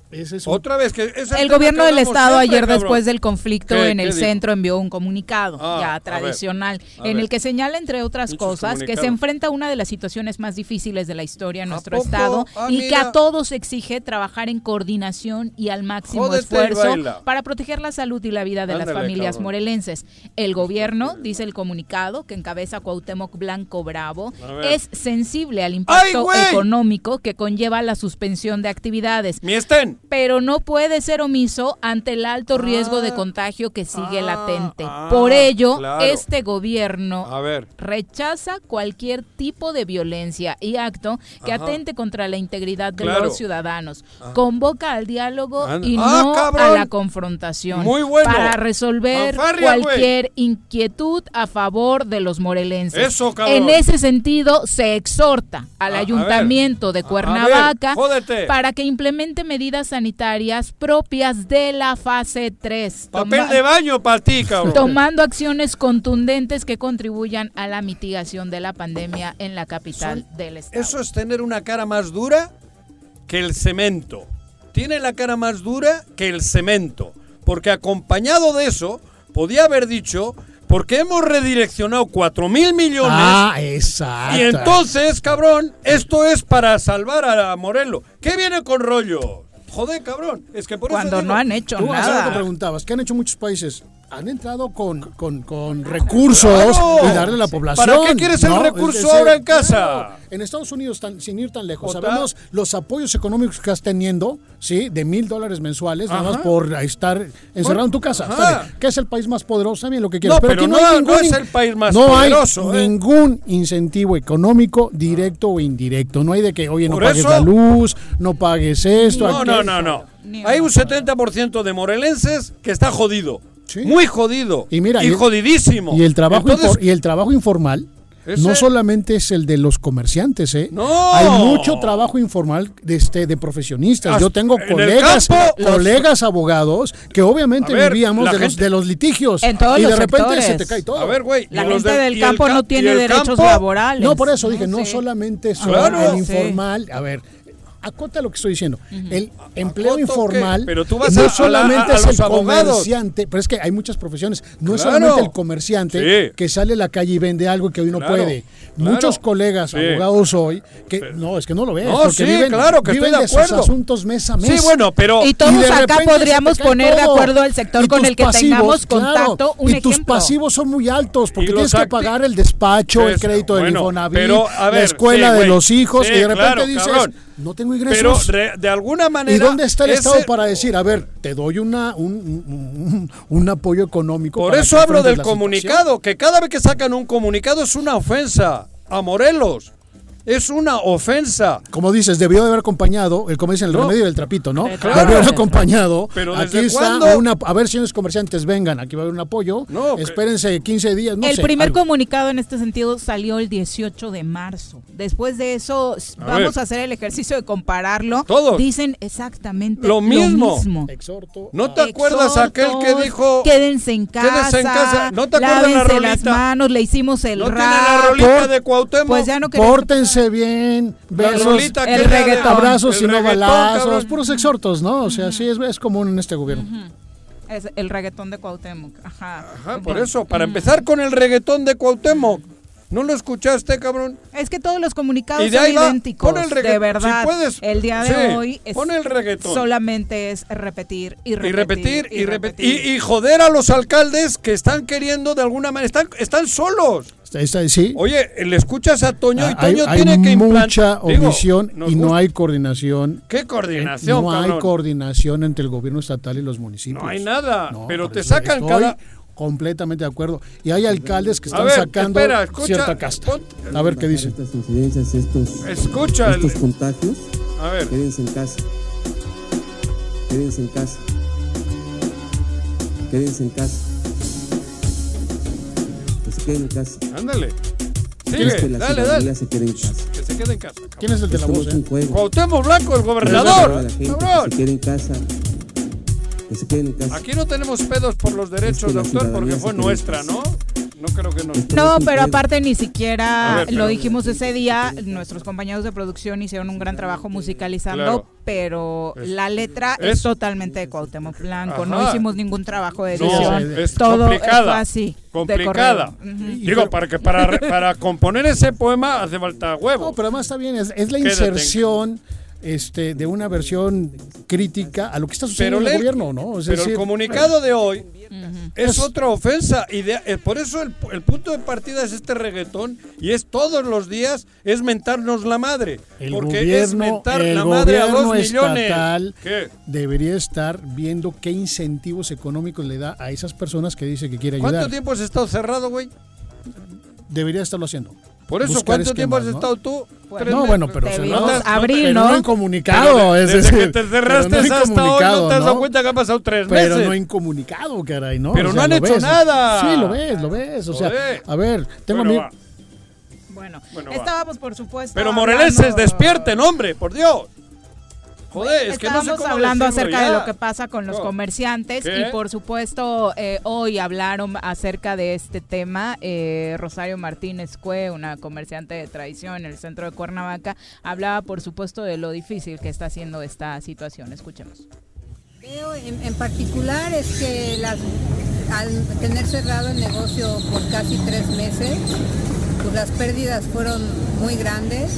Otra vez que el, gobierno del estado ayer después del conflicto en el centro envió un comunicado ah, ya tradicional en el que señala entre otras cosas que se enfrenta a una de las situaciones más difíciles de la historia en nuestro estado ah, y que a todos exige trabajar en coordinación y al máximo Jódete esfuerzo para proteger la salud y la vida de las familias cabrón. morelenses. El gobierno, dice el comunicado que encabeza Cuauhtémoc Blanco Bravo, es sensible al impacto económico que conlleva la suspensión de actividades pero no puede ser omiso ante el alto riesgo de contagio que sigue ah, latente. ah, Por ello, claro. este gobierno A ver. rechaza cualquier tipo de violencia y acto que Ajá. atente contra la integridad de Claro. los ciudadanos. Convoca al diálogo Y Ah, no a la confrontación. Muy bueno. Para resolver cualquier inquietud a favor de los morelenses. Eso. En ese sentido, se exhorta al A- a ver. ayuntamiento de A- a ver, Cuernavaca para que implemente medidas sanitarias propias de la fase 3. Papel toma- de baño para ti, cabrón. Tomando acciones contundentes que contribuyan a la mitigación de la pandemia en la capital del estado. Eso es tener una cara más dura que el cemento. Tiene la cara más dura que el cemento. Porque acompañado de eso, podía haber dicho, porque hemos redireccionado 4 mil millones. Ah, exacto. y entonces, cabrón, esto es para salvar a Morelos. ¿Qué viene con rollo? Joder, cabrón. Es que por eso Cuando digo- no han hecho Tú hace rato nada. preguntabas, ¿qué han hecho muchos países? Han entrado con, con, con recursos Claro. y darle a la población. ¿Para qué quieres el recurso ahora en casa? claro. En Estados Unidos, tan- sin ir tan lejos, Otra. sabemos los apoyos económicos que estás teniendo, ¿sí? De mil dólares mensuales, nada más por estar encerrado en tu casa. Bien. ¿Qué es el país más poderoso? También lo que quieras. No, pero aquí no- hay no ningún es el país más no poderoso, hay ¿eh? ningún incentivo económico directo o indirecto. No hay de que, oye, no pagues eso- la luz, no pagues esto. No, no, no, no. Hay un 70% de morelenses que está jodido. Sí. Muy jodido. Y mira, y el- jodidísimo. Y el trabajo Entonces, y el trabajo informal Ese- no solamente es el de los comerciantes, ¿eh? No. Hay mucho trabajo informal de este de profesionistas. As- Yo tengo colegas, campo, colegas abogados que obviamente ver, vivíamos de los, de los litigios En todos y de repente sectores. se te cae todo. A ver, güey. La gente del- del y el campo ca- no tiene derechos campo- laborales. No, por eso dije, no sé. solamente Claro. el Sí. informal, a ver, acota lo que estoy diciendo. El empleo ¿Acoto informal qué? Pero tú vas no a- a la- solamente a es los el abogados. comerciante, pero es que hay muchas profesiones. No es solamente el comerciante Sí. que sale a la calle y vende algo que hoy no Claro, puede. claro. Muchos colegas Sí. abogados hoy que no, es que no lo ves, No, porque sí, viven, claro que viven estoy de sus acuerdo. asuntos mes a mes. Sí, bueno, pero Y todos Y de acá repente podríamos poner de acuerdo el sector con el que pasivos, tengamos contacto. Un y tus pasivos son muy altos porque tienes que pagar el despacho, el crédito del Infonavit, la escuela de los hijos y de repente dices. No tengo pero ingresos. re- de alguna manera ¿Y dónde está el ese- Estado para decir, a ver, te doy una, un, un- apoyo económico? Por eso hablo del situación? comunicado, que cada vez que sacan un comunicado es una ofensa a Morelos. Es una ofensa. Como dices, debió de haber acompañado, el como dicen, el No. remedio del trapito, ¿no? Claro. Debió haber acompañado. Pero aquí ¿desde está cuándo? una, a ver, señores comerciantes, vengan, aquí va a haber un apoyo. No, que- Espérense 15 días, no el sé, primer algo. comunicado en este sentido salió el 18 de marzo. Después de eso, A vamos ver. a hacer el ejercicio de compararlo. Todos. Dicen exactamente Lo mismo. Exhorto. ¿No te a- acuerdas aquel que dijo Quédense en casa. Quédense en casa. ¿No te acuerdas la lávense las rolita? manos, le hicimos el no tiene rap. la rolita de Cuauhtémoc? Pues ya no queremos. Pórtense bien, La besos, el abrazos el y no balazos, cabrón. puros exhortos, ¿no? O sea, sí es, es común en este gobierno. Es el reggaetón de Cuauhtémoc. Ajá. Ajá, por eso, para empezar con el reggaetón de Cuauhtémoc. ¿No lo escuchaste, cabrón? Es que todos los comunicados Y son idénticos. pon el de verdad. si puedes, el día de sí, hoy es pon el reggaetón. solamente es repetir y Y repetir. repetir, y repetir. Y, y joder a los alcaldes que están queriendo de alguna manera. Están, están solos. Sí, Oye, le escuchas a Toño y Ah, hay, Toño hay tiene que implantar. mucha omisión y no gusta- hay coordinación. ¿Qué coordinación, no hay coordinación entre el gobierno estatal y los municipios. No hay nada, No, pero te sacan estoy cada... completamente de acuerdo. Y hay alcaldes que están ver, sacando espera, escucha, cierta casta. A ver qué dicen. Estas incidencias, estos, Escucha, el- estos contagios, a ver, quédense en casa. Quédense en casa. Quédense en casa. Que se queden en casa. ándale. ¿Quieres que Sigue, la dale, dale. se quede en casa? Que se quede en casa. cabrón. ¿Quién es el de la voz? es eh? un juego. Cuauhtémoc Blanco, el gobernador. la gente que Cabrón. se quede en casa. Que se queden en casa. Aquí no tenemos pedos por los derechos de autor porque fue quede nuestra. ¿no? No creo que nos... No, pero aparte ni siquiera ver, lo dijimos ese día. Nuestros compañeros de producción hicieron un gran trabajo musicalizando, Claro. pero Es- la letra es- es, totalmente de Cuauhtémoc Blanco. No hicimos ningún trabajo de No, edición. es Todo complicada. fue así. de complicada. Digo, para que para, para componer ese poema hace falta huevo. No, pero además está bien, es, es la Quédate en- inserción este, de una versión crítica a lo que está sucediendo Pero en el gobierno, ¿no? Es Pero decir, el comunicado de hoy es otra ofensa. Y de- eh, por eso el, el punto de partida es este reggaetón y es todos los días es mentarnos la madre. el porque gobierno, es mentar el la madre a dos millones. ¿Qué? debería estar viendo qué incentivos económicos le da a esas personas que dice que quiere ayudar. ¿Cuánto tiempo has estado cerrado, güey? Debería estarlo haciendo. Por eso, Buscar ¿cuánto tiempo has estado ¿no? tú? Bueno, No, bueno, pero cerrado. vimos abril, pero ¿no? no en comunicado. Pero es desde decir, que te cerraste pero no hasta hoy, no te has dado ¿no? cuenta que han pasado tres Pero meses. no en comunicado, caray, ¿no? Pero no han hecho ves. nada. Sí, lo ves, lo ves. O sea, Joder. a ver, tengo Bueno, mí. Bueno, Bueno, va. estábamos por supuesto. Pero morelenses, hablando- despierten, hombre, por Dios. Joder, es que no sé cómo hablando decirlo acerca de lo que pasa con los Oh. comerciantes ¿Qué? y por supuesto eh, hoy hablaron acerca de este tema. Eh, Rosario Martínez Cue, una comerciante de tradición en el centro de Cuernavaca, hablaba por supuesto de lo difícil que está haciendo esta situación. Escuchemos. Veo en, en particular es que las, al tener cerrado el negocio por casi tres meses, pues las pérdidas fueron muy grandes.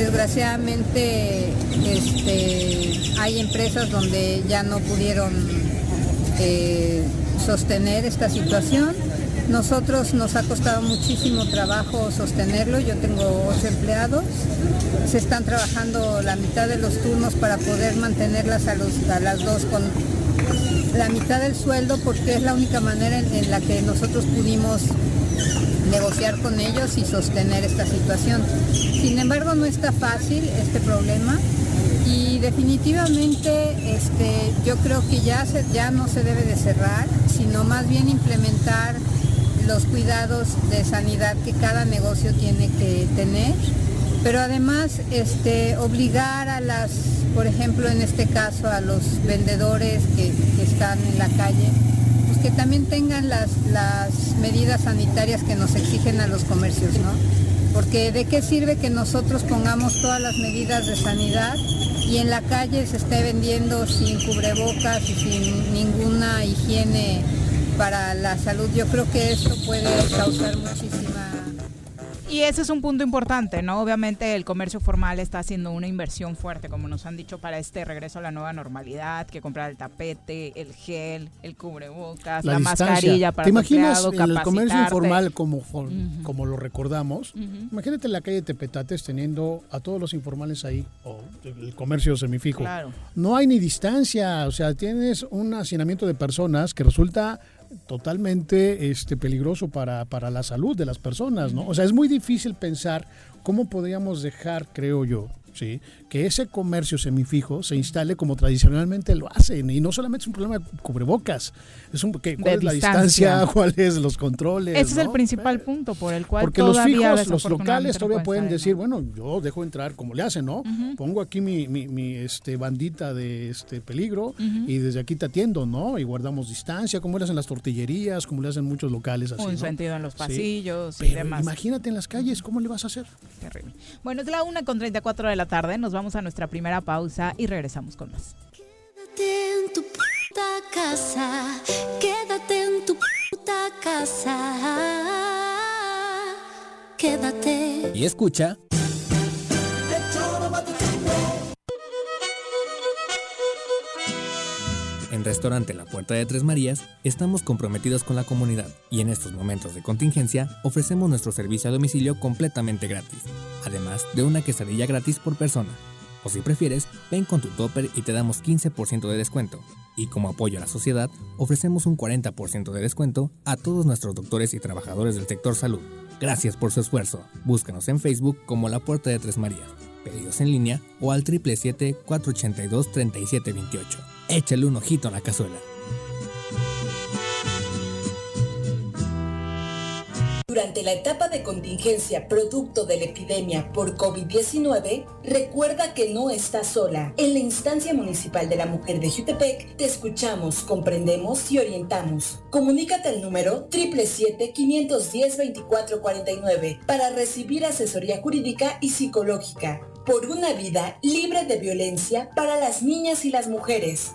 Desgraciadamente este, hay empresas donde ya no pudieron eh, sostener esta situación. Nosotros nos ha costado muchísimo trabajo sostenerlo. Yo tengo ocho empleados. Se están trabajando la mitad de los turnos para poder mantenerlas a, las dos con la mitad del sueldo porque es la única manera en la que nosotros pudimos negociar con ellos y sostener esta situación. Sin embargo, no está fácil este problema y definitivamente este, yo creo que ya, se- ya no se debe de cerrar, sino más bien implementar los cuidados de sanidad que cada negocio tiene que tener, pero además este, obligar a las, por ejemplo en este caso a los vendedores que, que están en la calle, que también tengan las, las medidas sanitarias que nos exigen a los comercios, ¿no? Porque de qué sirve que nosotros pongamos todas las medidas de sanidad y en la calle se esté vendiendo sin cubrebocas y sin ninguna higiene para la salud. Yo creo que esto puede causar muchísima Y ese es un punto importante, ¿no? Obviamente el comercio formal está haciendo una inversión fuerte, como nos han dicho, para este regreso a la nueva normalidad, que comprar el tapete, el gel, el cubrebocas, la, mascarilla para ¿Te imaginas empleado, en el comercio informal como, como lo recordamos? Imagínate en la calle Tepetates teniendo a todos los informales ahí, o el comercio semifijo. Claro. No hay ni distancia, o sea, tienes un hacinamiento de personas que resulta totalmente este, peligroso para, para la salud de las personas, ¿no? O sea, es muy difícil pensar cómo podríamos dejar, creo yo, ¿sí? Que ese comercio semifijo se instale como tradicionalmente lo hacen. Y no solamente es un problema de cubrebocas, es un, ¿qué- ¿cuál De es la distancia. ¿Cuáles es los controles? Ese es el principal punto por el cual Porque los fijos, los locales todavía pueden salir, decir, ¿no? bueno, yo dejo entrar como le hacen, ¿no? Pongo aquí mi, mi, mi, este, bandita de este peligro y desde aquí te atiendo, ¿no? Y guardamos distancia, como le hacen las tortillerías, como le hacen muchos locales así. un ¿no? sentido en los Sí. pasillos y Pero demás. imagínate en las calles, ¿cómo le vas a hacer? Terrible. Bueno, es la una con 34 de la tarde. Nos vamos a nuestra primera pausa y regresamos con más. Quédate en tu puta casa, quédate en tu puta casa, quédate. Y escucha. En Restaurante La Puerta de Tres Marías estamos comprometidos con la comunidad y en estos momentos de contingencia ofrecemos nuestro servicio a domicilio completamente gratis, además de una quesadilla gratis por persona. O si prefieres, ven con tu topper y te damos 15% de descuento. Y como apoyo a la sociedad, ofrecemos un 40% de descuento a todos nuestros doctores y trabajadores del sector salud. Gracias por su esfuerzo. Búscanos en Facebook como La Puerta de Tres Marías. Pedidos en línea o al 777-482-3728. Échale un ojito a la cazuela. Durante la etapa de contingencia producto de la epidemia por COVID-19, recuerda que no estás sola. En la instancia municipal de la mujer de Jutepec, te escuchamos, comprendemos y orientamos. Comunícate al número 777-510-2449 para recibir asesoría jurídica y psicológica por una vida libre de violencia para las niñas y las mujeres.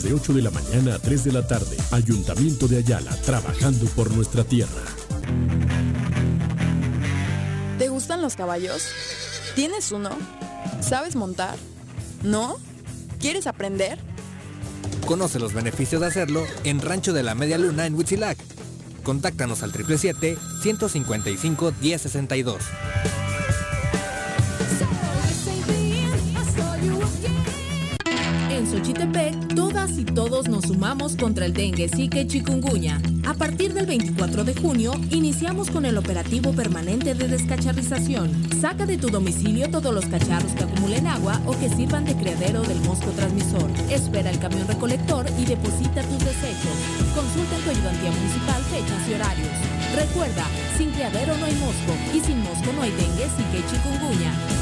de 8 de la mañana a 3 de la tarde. Ayuntamiento de Ayala, trabajando por nuestra tierra. ¿Te gustan los caballos? ¿Tienes uno? ¿Sabes montar? ¿No? ¿Quieres aprender? Conoce los beneficios de hacerlo en Rancho de la Media Luna en Huitzilac. Contáctanos al 777-155-1062. En Xochitepec, todas y todos nos sumamos contra el dengue, zika y chikungunya. A partir del 24 de junio, iniciamos con el operativo permanente de descacharrización. Saca de tu domicilio todos los cacharros que acumulen agua o que sirvan de criadero del mosco transmisor. Espera el camión recolector y deposita tus desechos. Consulta en tu ayudantía municipal fechas y horarios. Recuerda, sin criadero no hay mosco y sin mosco no hay dengue, zika y chikungunya.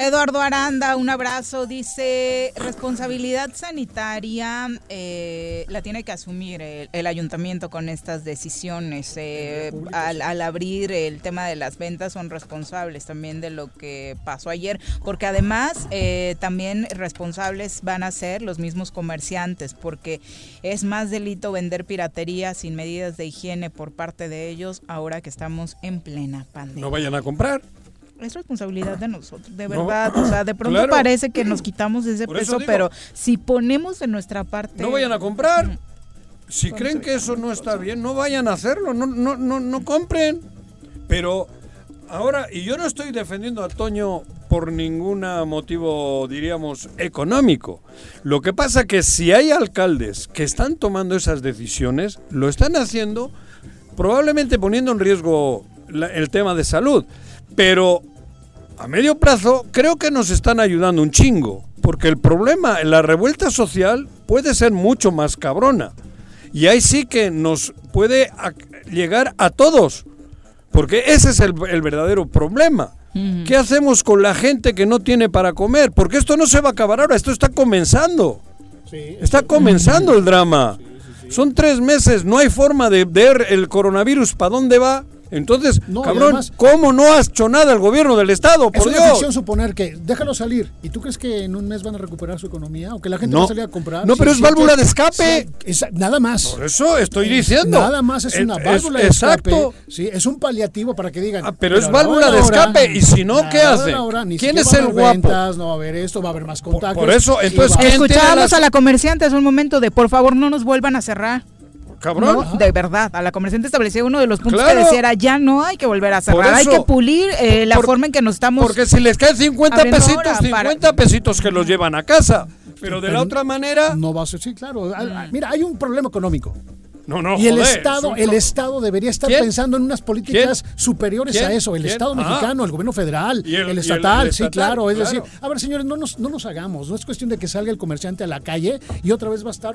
Eduardo Aranda, un abrazo. Dice, responsabilidad sanitaria eh, la tiene que asumir el, el ayuntamiento con estas decisiones. Eh, al, al abrir el tema de las ventas son responsables también de lo que pasó ayer, porque además eh, también responsables van a ser los mismos comerciantes, porque es más delito vender piratería sin medidas de higiene por parte de ellos ahora que estamos en plena pandemia. No vayan a comprar. Es responsabilidad de nosotros, de No, verdad. O sea, de pronto claro. parece que nos quitamos ese peso, digo. pero si ponemos de nuestra parte. No vayan a comprar. Si creen que eso no está bien, no vayan a hacerlo, no, no, no, no compren. Pero ahora, y yo no estoy defendiendo a Toño por ningún motivo, diríamos, económico. Lo que pasa que si hay alcaldes que están tomando esas decisiones, lo están haciendo probablemente poniendo en riesgo la- el tema de salud. Pero a medio plazo creo que nos están ayudando un chingo, porque el problema, la revuelta social puede ser mucho más cabrona. Y ahí sí que nos puede a- llegar a todos, porque ese es el, el verdadero problema. ¿Qué hacemos con la gente que no tiene para comer? Porque esto no se va a acabar ahora, esto está comenzando. Está comenzando el drama. Son tres meses, no hay forma de ver el coronavirus para dónde va. Entonces, No, cabrón, además- ¿cómo no has hecho nada el gobierno del Estado? Es Por una Dios. ficción suponer que déjalo salir. ¿Y tú crees que en un mes van a recuperar su economía? ¿O que la gente No. va a salir a comprar? No, pero es válvula de escape. Sí, esa- nada más. Por eso estoy Es- diciendo. Nada más es Es- una es- válvula de exacto. escape. Sí, es un paliativo para que digan. pero es válvula hora de escape, y si no, ¿qué hora ni ¿Quién es el guapo? ventas, no va a haber esto, va a haber más contactos. por eso, entonces, va- ¿quién tiene Escuchábamos las- a la comerciante hace un momento de por favor no nos vuelvan a cerrar. Cabrón. No, de verdad, a la comerciante establecía uno de los puntos Claro. que decía era ya no hay que volver a cerrar, hay que pulir eh, la Por- forma en que nos estamos Porque si les caen 50 abriendo pesitos, para- 50 pesitos que los llevan a casa. Pero de la otra manera. No va a ser, sí, claro. Mira, hay un problema económico. No, no, y el joder, Estado, el Estado debería estar ¿Quién? pensando en unas políticas superiores ¿Quién? a eso. El ¿Quién? Estado Ah. mexicano, el gobierno federal, Y el- y el, el- estatal, sí, estatal, claro. Es claro. decir, a ver, señores, no nos, no nos hagamos. No es cuestión de que salga el comerciante a la calle y otra vez va a estar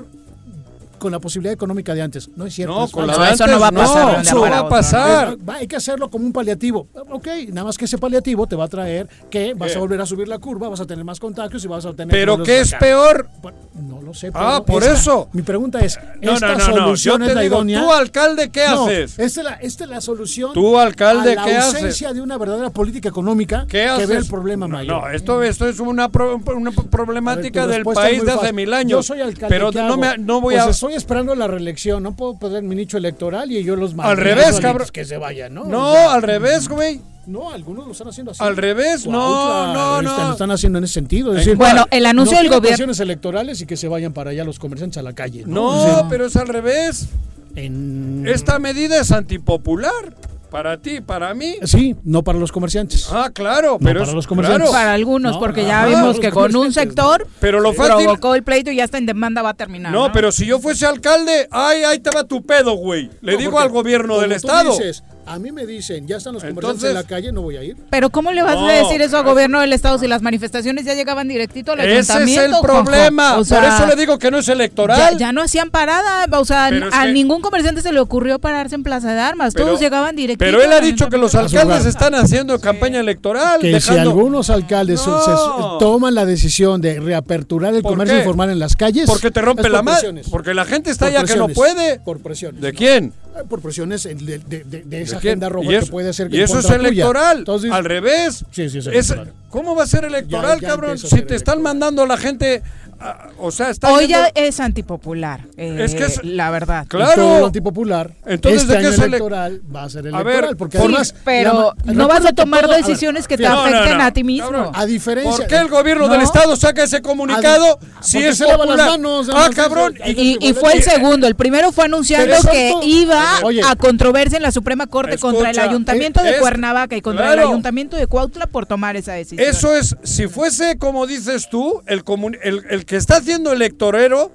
con la posibilidad económica de antes. No es cierto. No, con la falso. de Eso no va a antes pasar no, eso va a pasar. No. Va- hay que hacerlo como un paliativo. Ok, nada más que ese paliativo te va a traer que vas ¿Qué? a volver a subir la curva, vas a tener más contagios y vas a tener... Pero ¿qué es peor? No lo sé. Ah, por esta- eso. Mi pregunta es, No, ¿esta no, no, no. solución es te la digo, idónea? tú, alcalde, ¿qué No, haces? Esta es la, esta es la solución Tú, alcalde, a la ¿qué haces? ausencia de una verdadera política económica ¿Qué que haces? ve el problema no, mayor. No, esto, esto es una, pro- una problemática ver, del país de hace mil años. Yo soy alcalde. Pero ¿qué no, no voy Pues a. estoy esperando la reelección. No puedo perder mi nicho electoral y yo los mando. Al revés, cabrón. Que se vayan, ¿no? No, O sea, al revés, güey. No, algunos lo están haciendo así. Al revés, no, Cuautla, no, no. Lo están haciendo en ese sentido. Es ¿En decir? Bueno, el anuncio no del gobierno- electorales y que se vayan para allá los comerciantes a la calle. No, No, O sea, pero es al revés. en- Esta medida es antipopular. Para ti, para mí. Sí, no para los comerciantes. Ah, claro, No pero para es- los comerciantes. claro. para algunos, No, porque ya vimos que con un sector Pero lo fácil. provocó el pleito y ya hasta en demanda va a terminar. No, No, pero si yo fuese alcalde, ay, ahí te va tu pedo, güey. Le No, digo porque al gobierno como del tú estado. dices, a mí me dicen, ya están los comerciantes Entonces- en la calle, no voy a ir. Pero ¿cómo le vas No, a decir eso al gobierno del estado si las manifestaciones ya llegaban directito al Ese es ayuntamiento? el problema. Juanjo? O sea, Por eso le digo que no es electoral. ya no hacían parada, o sea, es a que- ningún comerciante se le ocurrió pararse en Plaza de Armas, Pero- todos llegaban directito. Pero él ha dicho que los alcaldes están haciendo campaña electoral. Que si algunos alcaldes se- se- No. toman la decisión de reaperturar el ¿Por comercio qué? informal en las calles. Porque te rompe es la presiones. Porque la gente está Por ya que no puede. Por presiones. ¿De quién? Por presiones de, de- de- de esa ¿De quién? agenda roja y eso, que puede ser y eso es electoral. Entonces, Al revés. Sí, sí, es Es- electoral. ¿Cómo va a ser electoral, ya cabrón? empieza a Si te están mandando a la gente. A- o sea, está Hoy yendo- ya es antipopular, eh, Es que es- la verdad. Claro. Lo antipopular. Entonces, este ¿de qué año es ele- electoral va a ser A electoral. ver, porque sí, además. pero la- no vas a tomar todo- a ver, decisiones que te fíjate, No, no, afecten no, a ti mismo. cabrón. A diferencia. ¿Por qué el gobierno No. del estado saca ese comunicado si porque es se lava las popular? manos, ah, cabrón. Y, Y, y fue el segundo. El primero fue anunciando que iba Oye. a controversia en la Suprema Corte contra el Escucha, Ayuntamiento de es- Cuernavaca y contra el. Ayuntamiento de Cuautla por tomar esa decisión. Eso es, si fuese como dices tú, el, comun- el, el que está haciendo el electorero,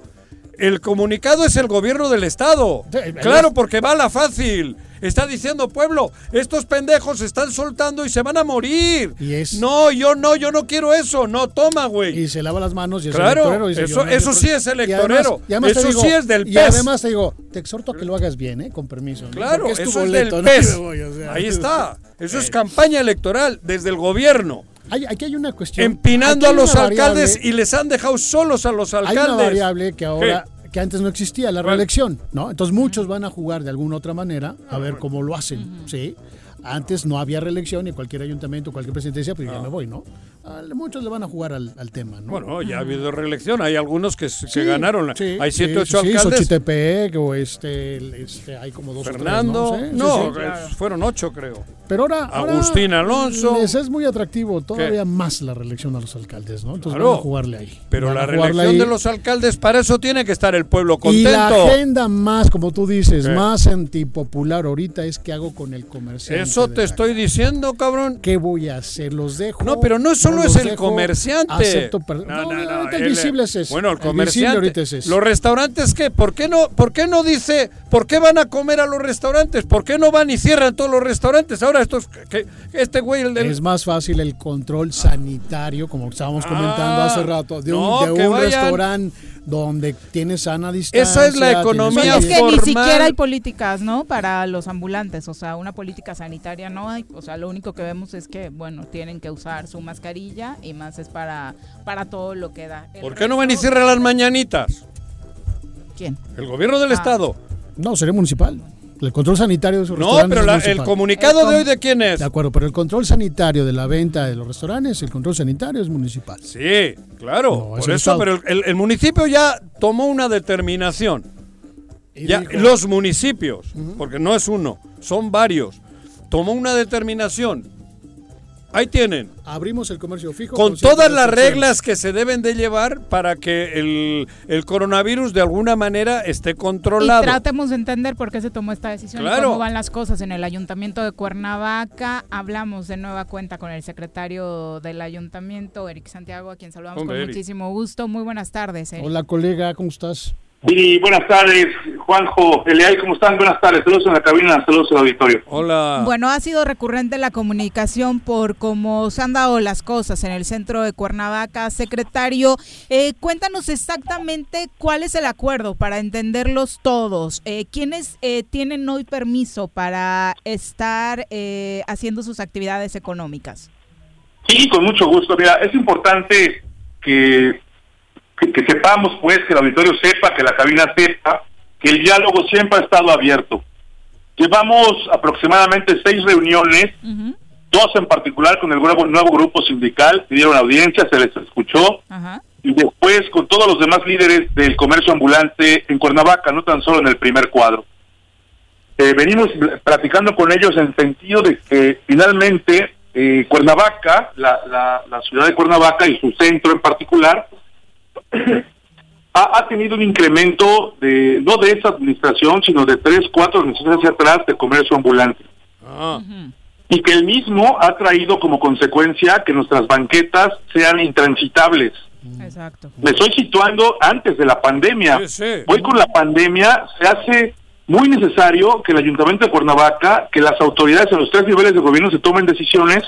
el comunicado es el gobierno del Estado. Sí, Claro, porque va a la fácil. Está diciendo, pueblo, estos pendejos se están soltando y se van a morir. Y es- No, yo no, yo no quiero eso. No, toma, güey. Y se lava las manos y es Claro, electorero. dice, eso- yo no eso sí es Y además- electorero. y además Eso digo- sí es del Y PES. además te digo, te exhorto a que lo hagas bien, ¿eh? Con permiso. ¿no? Claro, tu eso boleto, es ¿no? del PES. Me voy, o sea. Ahí está. Eso es campaña electoral desde el gobierno. Hay- aquí hay una cuestión. Empinando a hay los alcaldes y les han dejado solos a los Hay alcaldes. una variable que ahora, que antes no existía, la reelección, ¿no? Entonces muchos van a jugar de alguna otra manera a ver cómo lo hacen, ¿sí? Antes no había reelección y cualquier ayuntamiento, cualquier presidente decía, pues ya me voy, ¿no? Muchos le van a jugar al, al tema, ¿no? Bueno, ya ha habido reelección. Hay algunos que, ganaron. sí, Hay siete, sí, ocho sí, sí, alcaldes. Xochitepec o este, este, hay como dos o tres, Fernando. Sí, no, eh, fueron ocho, creo. Pero ahora, Agustín Alonso. Les es muy atractivo todavía más la reelección a los alcaldes, ¿no? Entonces Claro. van a jugarle ahí. Pero la reelección ahí. de los alcaldes, para eso tiene que estar el pueblo Y la contento. agenda más, como tú dices, ¿Qué? más antipopular ahorita es qué hago con el comerciante. Eso te estoy diciendo, cabrón. ¿Qué voy a hacer? ¿Los dejo? No, pero no solo ¿No es los el dejo? comerciante. Acepto No, no, no, no, ahorita el visible es ese. Bueno, el comerciante. ahorita es ese. Los restaurantes, ¿qué? ¿Por qué, no, ¿Por qué no dice, por qué van a comer a los restaurantes? ¿Por qué no van y cierran todos los restaurantes? Ahora estos, que, este güey, el del... Es más fácil el control sanitario, como estábamos comentando Ah, hace rato, de no, un, de un vayan. restaurante donde tienes sana distancia. Esa es la economía es que formal. ni siquiera hay políticas, ¿no? Para los ambulantes, o sea, una política sanitaria no hay. O sea, lo único que vemos es que, bueno, tienen que usar su mascarilla y más es para, para todo lo que da. El ¿Por qué no van y cierran las mañanitas? ¿Quién? El gobierno del Ah. estado. No, sería municipal. El control sanitario de esos No, restaurantes pero la- el comunicado de hoy de quién es. De acuerdo, pero el control sanitario de la venta de los restaurantes, el control sanitario es municipal. Sí, claro. No, es por el eso, pero el, municipio ya tomó una determinación. Ya, dijo- los municipios, porque no es uno, son varios. Tomó una determinación. Ahí tienen. Abrimos el comercio fijo. Con todas las reglas que se deben de llevar para que el, el coronavirus de alguna manera esté Y controlado. tratemos de entender por qué se tomó esta decisión y Claro. cómo van las cosas en el ayuntamiento de Cuernavaca. Hablamos de nueva cuenta con el secretario del ayuntamiento, Eric Santiago, a quien saludamos Hombre, con Eric. muchísimo gusto. Muy buenas tardes, Eric. Hola, colega, ¿cómo estás? Y buenas tardes, Juanjo, Eliay, ¿cómo están? Buenas tardes, saludos en la cabina, saludos al auditorio. Hola. Bueno, ha sido recurrente la comunicación por cómo se han dado las cosas en el centro de Cuernavaca. Secretario, eh, cuéntanos exactamente cuál es el acuerdo para entenderlos todos. Eh, ¿Quiénes eh, tienen hoy permiso para estar eh, haciendo sus actividades económicas? Sí, con mucho gusto. Mira, es importante que, que, que sepamos, pues, que el auditorio sepa, que la cabina sepa, que el diálogo siempre ha estado abierto. Llevamos aproximadamente seis reuniones, dos en particular con el nuevo, nuevo grupo sindical, que dieron audiencia, se les escuchó, y después con todos los demás líderes del comercio ambulante en Cuernavaca, no tan solo en el primer cuadro. Eh, venimos platicando con ellos en el sentido de que finalmente eh, Cuernavaca, la, la, la ciudad de Cuernavaca y su centro en particular, ha, ha tenido un incremento de no de esa administración, sino de tres, cuatro administraciones hacia atrás de comercio ambulante. Y que el mismo ha traído como consecuencia que nuestras banquetas sean intransitables. Exacto. Me estoy situando antes de la pandemia. Hoy con la pandemia se hace muy necesario que el Ayuntamiento de Cuernavaca, que las autoridades en los tres niveles de gobierno se tomen decisiones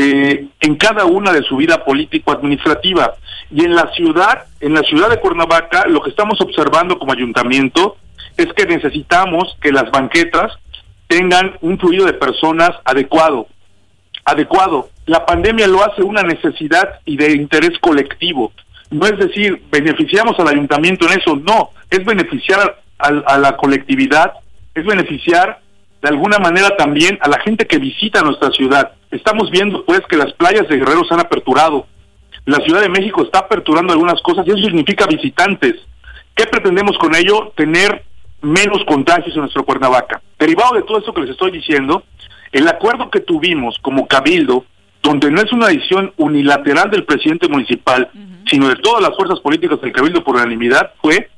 eh, en cada una de su vida político-administrativa. Y en la ciudad, en la ciudad de Cuernavaca, lo que estamos observando como ayuntamiento es que necesitamos que las banquetas tengan un fluido de personas adecuado. Adecuado. La pandemia lo hace una necesidad y de interés colectivo. No es decir, beneficiamos al ayuntamiento en eso, no, es beneficiar al- a, la colectividad, es beneficiar de alguna manera también a la gente que visita nuestra ciudad. Estamos viendo pues que las playas de Guerrero se han aperturado, la Ciudad de México está aperturando algunas cosas y eso significa visitantes. ¿Qué pretendemos con ello? Tener menos contagios en nuestro Cuernavaca. Derivado de todo esto que les estoy diciendo, el acuerdo que tuvimos como cabildo, donde no es una decisión unilateral del presidente municipal, sino de todas las fuerzas políticas del cabildo por unanimidad, fue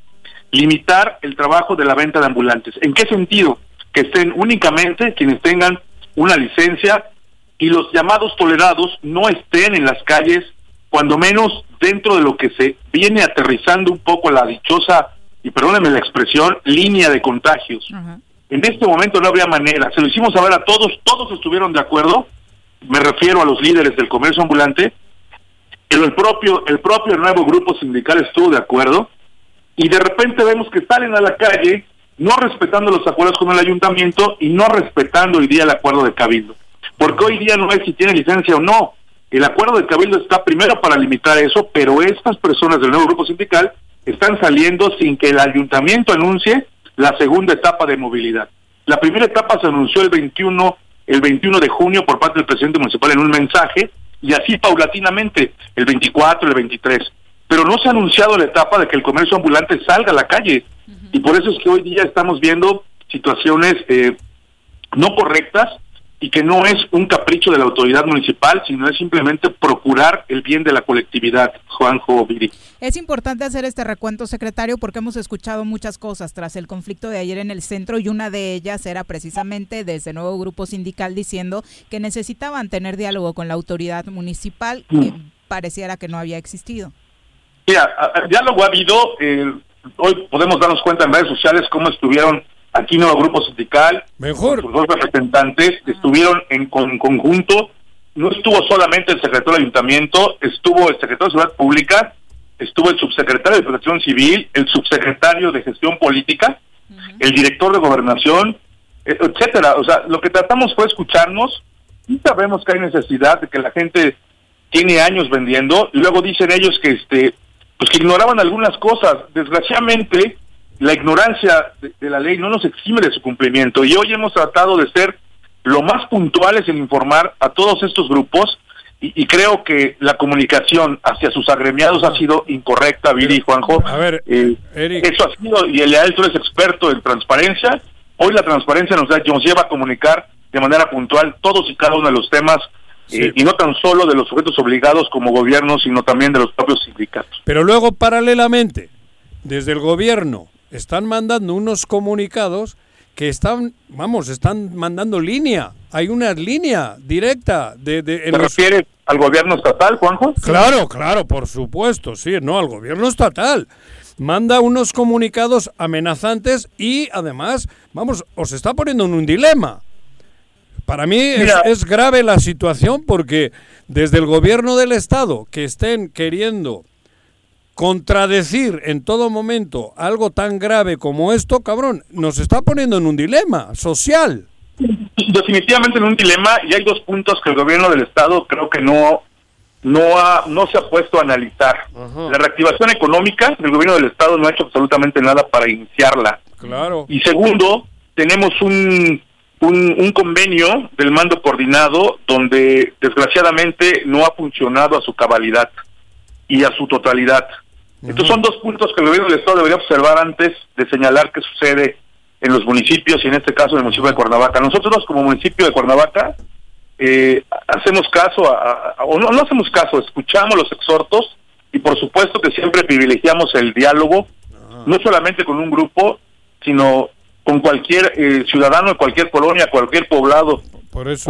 limitar el trabajo de la venta de ambulantes. ¿En qué sentido? Que estén únicamente quienes tengan una licencia y los llamados tolerados no estén en las calles, cuando menos dentro de lo que se viene aterrizando un poco la dichosa, y perdónenme la expresión, línea de contagios. En este momento no habría manera. Se lo hicimos saber a todos, todos estuvieron de acuerdo, me refiero a los líderes del comercio ambulante, pero el propio, el propio nuevo grupo sindical estuvo de acuerdo, y de repente vemos que salen a la calle no respetando los acuerdos con el ayuntamiento y no respetando hoy día el acuerdo de cabildo. Porque hoy día no es si tiene licencia o no. El acuerdo de cabildo está primero para limitar eso, pero estas personas del nuevo grupo sindical están saliendo sin que el ayuntamiento anuncie la segunda etapa de movilidad. La primera etapa se anunció el 21, el 21 de junio por parte del presidente municipal en un mensaje y así paulatinamente el 24, el 23. Pero no se ha anunciado la etapa de que el comercio ambulante salga a la calle y por eso es que hoy día estamos viendo situaciones eh, no correctas y que no es un capricho de la autoridad municipal, sino es simplemente procurar el bien de la colectividad, Juanjo Viri. Es importante hacer este recuento, secretario, porque hemos escuchado muchas cosas tras el conflicto de ayer en el centro y una de ellas era precisamente desde nuevo grupo sindical diciendo que necesitaban tener diálogo con la autoridad municipal, que pareciera que no había existido. Mira, diálogo ha habido, eh, hoy podemos darnos cuenta en redes sociales cómo estuvieron aquí nuevo grupo sindical, Mejor. sus dos representantes, estuvieron en con- conjunto, no estuvo solamente el secretario del ayuntamiento, estuvo el secretario de Seguridad Pública, estuvo el subsecretario de Protección Civil, el subsecretario de Gestión Política, el director de Gobernación, eh, etcétera. O sea, lo que tratamos fue escucharnos y sabemos que hay necesidad de que la gente tiene años vendiendo y luego dicen ellos que este pues que ignoraban algunas cosas. Desgraciadamente, la ignorancia de, de la ley no nos exime de su cumplimiento y hoy hemos tratado de ser lo más puntuales en informar a todos estos grupos y, y creo que la comunicación hacia sus agremiados ha sido incorrecta, Viri y Juanjo. A ver, Eh, eso ha sido, y Eliel, tú eres experto en transparencia. Hoy la transparencia nos, da- nos lleva a comunicar de manera puntual todos y cada uno de los temas eh, y no tan solo de los sujetos obligados como gobierno, sino también de los propios sindicatos. Pero luego, paralelamente, desde el gobierno están mandando unos comunicados que están, vamos, están mandando línea. Hay una línea directa de... de ¿Se refiere al gobierno estatal, Juanjo? Claro, claro, por supuesto, sí, no, al gobierno estatal. Manda unos comunicados amenazantes y además, vamos, os está poniendo en un dilema. Para mí es grave la situación porque desde el gobierno del Estado que estén queriendo contradecir en todo momento algo tan grave como esto, cabrón, nos está poniendo en un dilema social. Definitivamente en un dilema y hay dos puntos que el gobierno del estado creo que no no ha, no se ha puesto a analizar. La reactivación económica del gobierno del estado no ha hecho absolutamente nada para iniciarla. Claro. Y segundo, tenemos un, un, un convenio del mando coordinado donde desgraciadamente no ha funcionado a su cabalidad y a su totalidad. Estos son dos puntos que el gobierno del Estado debería observar antes de señalar qué sucede en los municipios y en este caso en el municipio de Cuernavaca. Nosotros como municipio de Cuernavaca eh, hacemos caso, a, a- o no, no hacemos caso, escuchamos los exhortos y por supuesto que siempre privilegiamos el diálogo, no solamente con un grupo, sino con cualquier eh, ciudadano de cualquier colonia, cualquier poblado,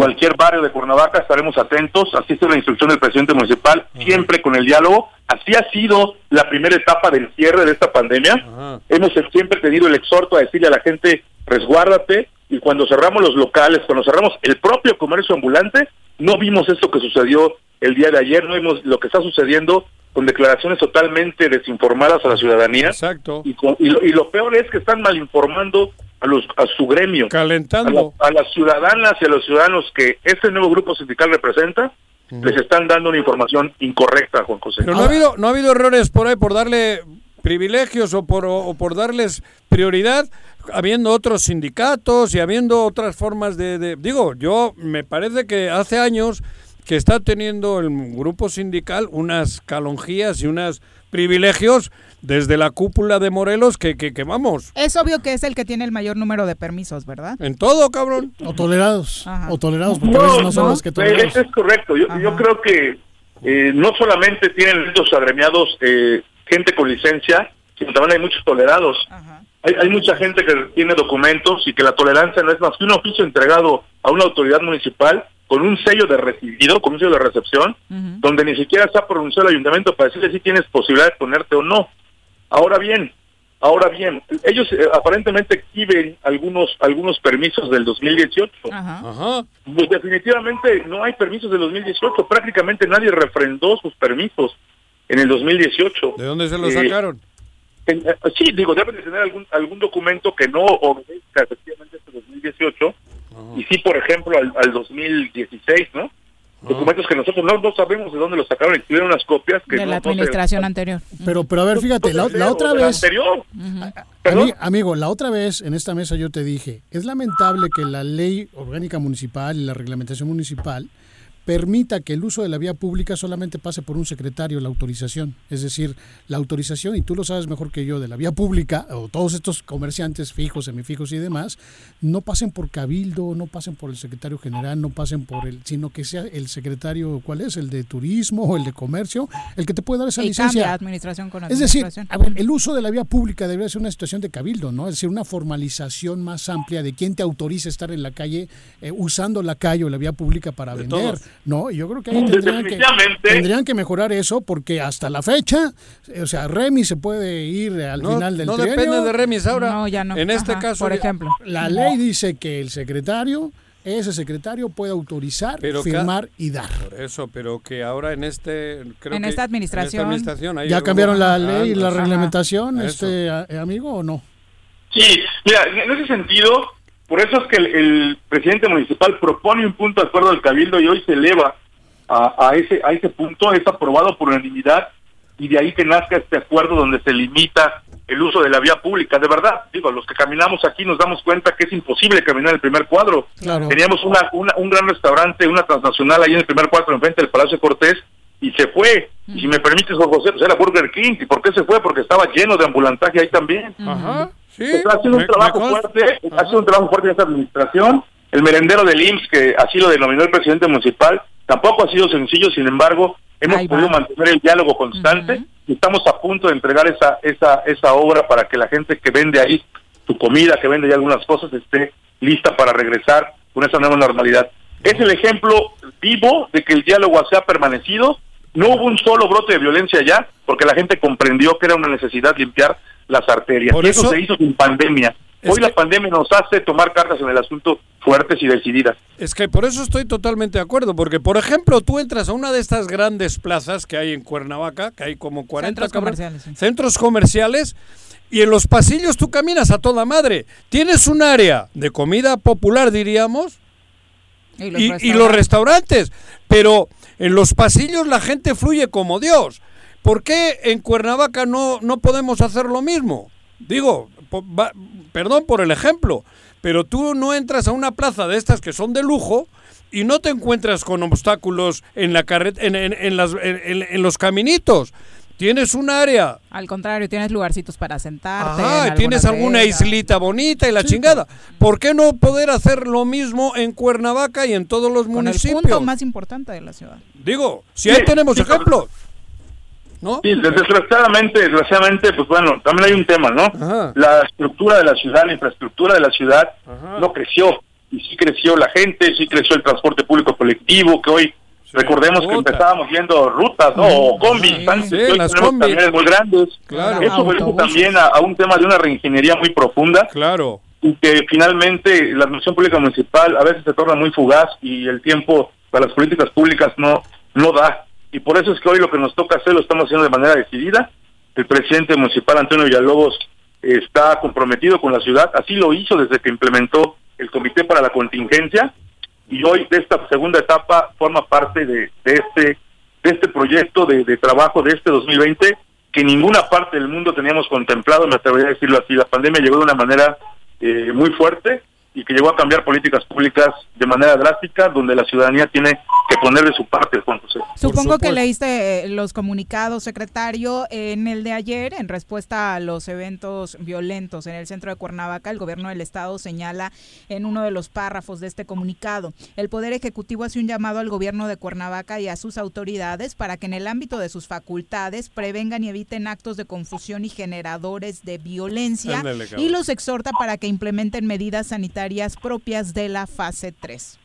cualquier barrio de Cuernavaca, estaremos atentos, así es la instrucción del presidente municipal, siempre con el diálogo. Así ha sido la primera etapa del cierre de esta pandemia. Hemos siempre tenido el exhorto a decirle a la gente, resguárdate, y cuando cerramos los locales, cuando cerramos el propio comercio ambulante, no vimos esto que sucedió el día de ayer, no vimos lo que está sucediendo con declaraciones totalmente desinformadas a la ciudadanía. Exacto. Y, con- y lo, y lo peor es que están mal informando a, los, a su gremio. Calentando. A, la- a las ciudadanas y a los ciudadanos que este nuevo grupo sindical representa, les están dando una información incorrecta, Juan José. Pero no ha habido, no ha habido errores por ahí por darle privilegios o por, o por darles prioridad, habiendo otros sindicatos y habiendo otras formas de, de- Digo, yo me parece que hace años que está teniendo el grupo sindical unas calonjías y unos privilegios desde la cúpula de Morelos que, que, que vamos, Es obvio que es el que tiene el mayor número de permisos, ¿verdad? en todo, cabrón. O tolerados. O tolerados, porque a No, veces no son no, los que eh, toleramos. es correcto. Yo, yo creo que eh, no solamente tienen estos agremiados eh, gente con licencia, sino también hay muchos tolerados. Hay, hay mucha gente que tiene documentos y que la tolerancia no es más que un oficio entregado a una autoridad municipal con un sello de recibido, con un sello de recepción, donde ni siquiera se ha pronunciado el ayuntamiento para decirle si tienes posibilidad de ponerte o no. Ahora bien, ahora bien, ellos eh, aparentemente exhiben algunos algunos permisos del 2018. Ajá. Pues definitivamente no hay permisos del 2018. Prácticamente nadie refrendó sus permisos en el 2018. ¿De dónde se los Eh, sacaron? en- eh, sí, digo, deben de tener algún algún documento que no obedezca efectivamente este 2018 y sí, por ejemplo, al, al 2016, ¿no? Documentos que nosotros no, no sabemos de dónde los sacaron, incluyeron unas copias que De no- la no se- administración anterior. Pero, pero a ver, fíjate, la, la otra de la vez... anterior. Ami- amigo, la otra vez en esta mesa yo te dije, es lamentable que la ley orgánica municipal y la reglamentación municipal permita que el uso de la vía pública solamente pase por un secretario la autorización. Es decir, la autorización, y tú lo sabes mejor que yo, de la vía pública, o todos estos comerciantes fijos, semifijos y demás, no pasen por cabildo, no pasen por el secretario general, no pasen por el, sino que sea el secretario, ¿cuál es? El de turismo o el de comercio, el que te puede dar esa Y licencia. cambia administración con Es decir, administración. a ver, el uso de la vía pública debería ser una situación de cabildo, ¿no? Es decir, una formalización más amplia de quién te autoriza estar en la calle, eh, usando la calle o la vía pública para vender, todos. ¿No? Y yo creo que ahí tendrían que, tendrían que mejorar eso porque hasta la fecha, o sea, Remy se puede ir al No- final del no trienio. depende de Remis ahora. No, ya no. En este Ajá, caso, por ejemplo. La ley dice que el secretario, ese secretario puede autorizar, Pero firmar y dar. Por eso, pero que ahora en este creo En que- esta administración- en esta administración ¿Ya algo- cambiaron la ley y la reglamentación, este a- amigo, o no? Sí, mira, en ese sentido, por eso es que el, el presidente municipal propone un punto de acuerdo al cabildo y hoy se eleva a, a ese a ese punto, es aprobado por unanimidad y de ahí que nazca este acuerdo donde se limita el uso de la vía pública. De verdad, digo, los que caminamos aquí nos damos cuenta que es imposible caminar el primer cuadro. Claro. Teníamos una, una- un gran restaurante, una transnacional ahí en el primer cuadro enfrente del Palacio de Cortés y se fue. Y si me permites, José, pues era Burger King. ¿Y por qué se fue? Porque estaba lleno de ambulantaje ahí también. Ajá, sí. Está haciendo Me- un trabajo fuerte, ha sido un trabajo fuerte en esta administración El merendero del IMSS, que así lo denominó el presidente municipal, tampoco ha sido sencillo, sin embargo, hemos Ahí va. podido mantener el diálogo constante y estamos a punto de entregar esa, esa, esa obra para que la gente que vende ahí su comida, que vende ahí algunas cosas, esté lista para regresar con esa nueva normalidad. Es el ejemplo vivo de que el diálogo se ha permanecido. No hubo un solo brote de violencia allá, porque la gente comprendió que era una necesidad limpiar las arterias. Por y eso, eso- se hizo sin pandemia. Hoy la pandemia nos hace tomar cartas en el asunto fuertes y decididas. Es que por eso estoy totalmente de acuerdo, porque por ejemplo tú entras a una de estas grandes plazas que hay en Cuernavaca, que hay como 40 Centros comerciales, sí. centros comerciales, y en los pasillos tú caminas a toda madre. Tienes un área de comida popular, diríamos, Y los y, y restaurantes. los restaurantes, pero en los pasillos la gente fluye como Dios. ¿Por qué en Cuernavaca no, no podemos hacer lo mismo? Digo, perdón por el ejemplo, pero tú no entras a una plaza de estas que son de lujo y no te encuentras con obstáculos en la carret en, en- en las, en los caminitos. Tienes un área Al contrario, tienes lugarcitos para sentarte. Ajá, en y tienes alguna islita bonita y la chingada. ¿Por qué no poder hacer lo mismo en Cuernavaca y en todos los Con el municipios? punto más importante de la ciudad. Digo, si ahí tenemos sí, ejemplos. ¿No? Sí, desgraciadamente, desgraciadamente, pues bueno, también hay un tema, ¿no? La estructura de la ciudad, la infraestructura de la ciudad no creció. Y sí creció la gente, sí creció el transporte público colectivo, que hoy, recordemos que empezábamos viendo rutas, ¿no? O combis, antes, sí, que hoy las tenemos combis. camiones muy grandes. Claro. Eso Autobuses. también a, a un tema de una reingeniería muy profunda. Claro. Y que finalmente la administración pública municipal a veces se torna muy fugaz y el tiempo para las políticas públicas no, no da. Y por eso es que hoy lo que nos toca hacer lo estamos haciendo de manera decidida. El presidente municipal Antonio Villalobos está comprometido con la ciudad, así lo hizo desde que implementó el comité para la contingencia y hoy de esta segunda etapa forma parte de, este de este proyecto de, de trabajo de este 2020 que ninguna parte del mundo teníamos contemplado, me atrevería a decirlo así. La pandemia llegó de una manera eh, muy fuerte y que llegó a cambiar políticas públicas de manera drástica, donde la ciudadanía tiene que poner de su parte, Juan José. Supongo que leíste eh, los comunicados, secretario. En el de ayer, en respuesta a los eventos violentos en el centro de Cuernavaca, el gobierno del estado señala en uno de los párrafos de este comunicado, el Poder Ejecutivo hace un llamado al gobierno de Cuernavaca y a sus autoridades para que en el ámbito de sus facultades prevengan y eviten actos de confusión y generadores de violencia Ándale, y los exhorta para que implementen medidas sanitarias propias de la fase 3.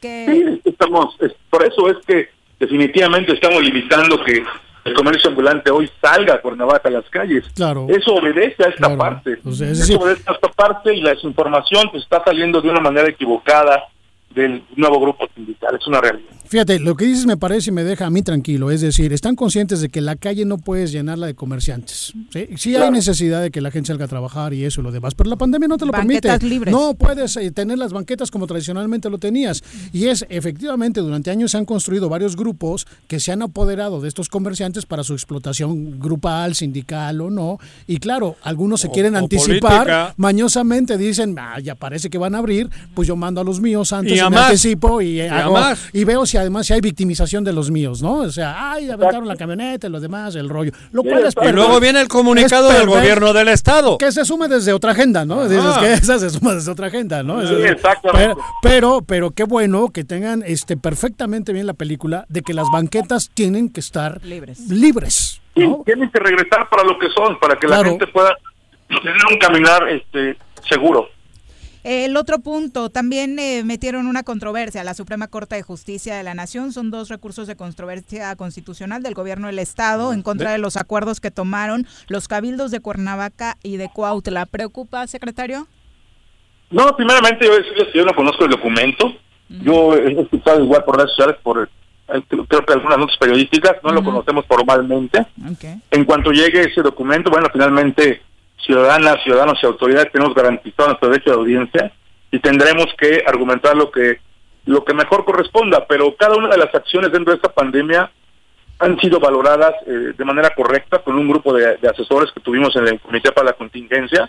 Que Sí, estamos, es- por eso es que definitivamente estamos limitando que el comercio ambulante hoy salga a Cuernavaca a las calles. Claro. Eso obedece a esta parte. Es Eso obedece a esta parte y la desinformación pues, está saliendo de una manera equivocada del nuevo grupo sindical. Es una realidad. Fíjate, lo que dices me parece y me deja a mí tranquilo. Es decir, están conscientes de que la calle no puedes llenarla de comerciantes. Sí, Sí hay Claro. necesidad de que la gente salga a trabajar y eso y lo demás, pero la pandemia no te lo Banquetas permite. libres. No puedes eh, tener las banquetas como tradicionalmente lo tenías. Y es, efectivamente, durante años se han construido varios grupos que se han apoderado de estos comerciantes para su explotación grupal, sindical o no. Y claro, algunos se O- quieren o anticipar. política. Mañosamente dicen, ah, ya parece que van a abrir, pues yo mando a los míos antes Y y, me más. anticipo y, hago- y veo si además si hay victimización de los míos, ¿no? O sea, ay, aventaron la camioneta y lo demás, el rollo. Lo cual es Y perver- luego viene el comunicado del gobierno del estado. Que se sume desde otra agenda, ¿no? Ajá. Dices que esa se suma desde otra agenda, ¿no? Sí, exactamente. Pero, pero, pero qué bueno que tengan este perfectamente bien la película de que las banquetas tienen que estar libres. libres. Sí, tienen que regresar para lo que son, para que la gente pueda tener un caminar este, seguro. El otro punto, también eh, metieron una controversia a la Suprema Corte de Justicia de la Nación. Son dos recursos de controversia constitucional del gobierno del Estado en contra de los acuerdos que tomaron los cabildos de Cuernavaca y de Cuautla. ¿Preocupa, secretario? No, primeramente yo decirles que yo no conozco el documento. Yo he escuchado igual por redes sociales, por eh, creo que algunas notas periodísticas, no lo conocemos formalmente. En cuanto llegue ese documento, bueno, finalmente ciudadanas, ciudadanos y autoridades tenemos garantizado nuestro derecho de audiencia y tendremos que argumentar lo que lo que mejor corresponda, pero cada una de las acciones dentro de esta pandemia han sido valoradas eh, de manera correcta con un grupo de, de asesores que tuvimos en el Comité para la Contingencia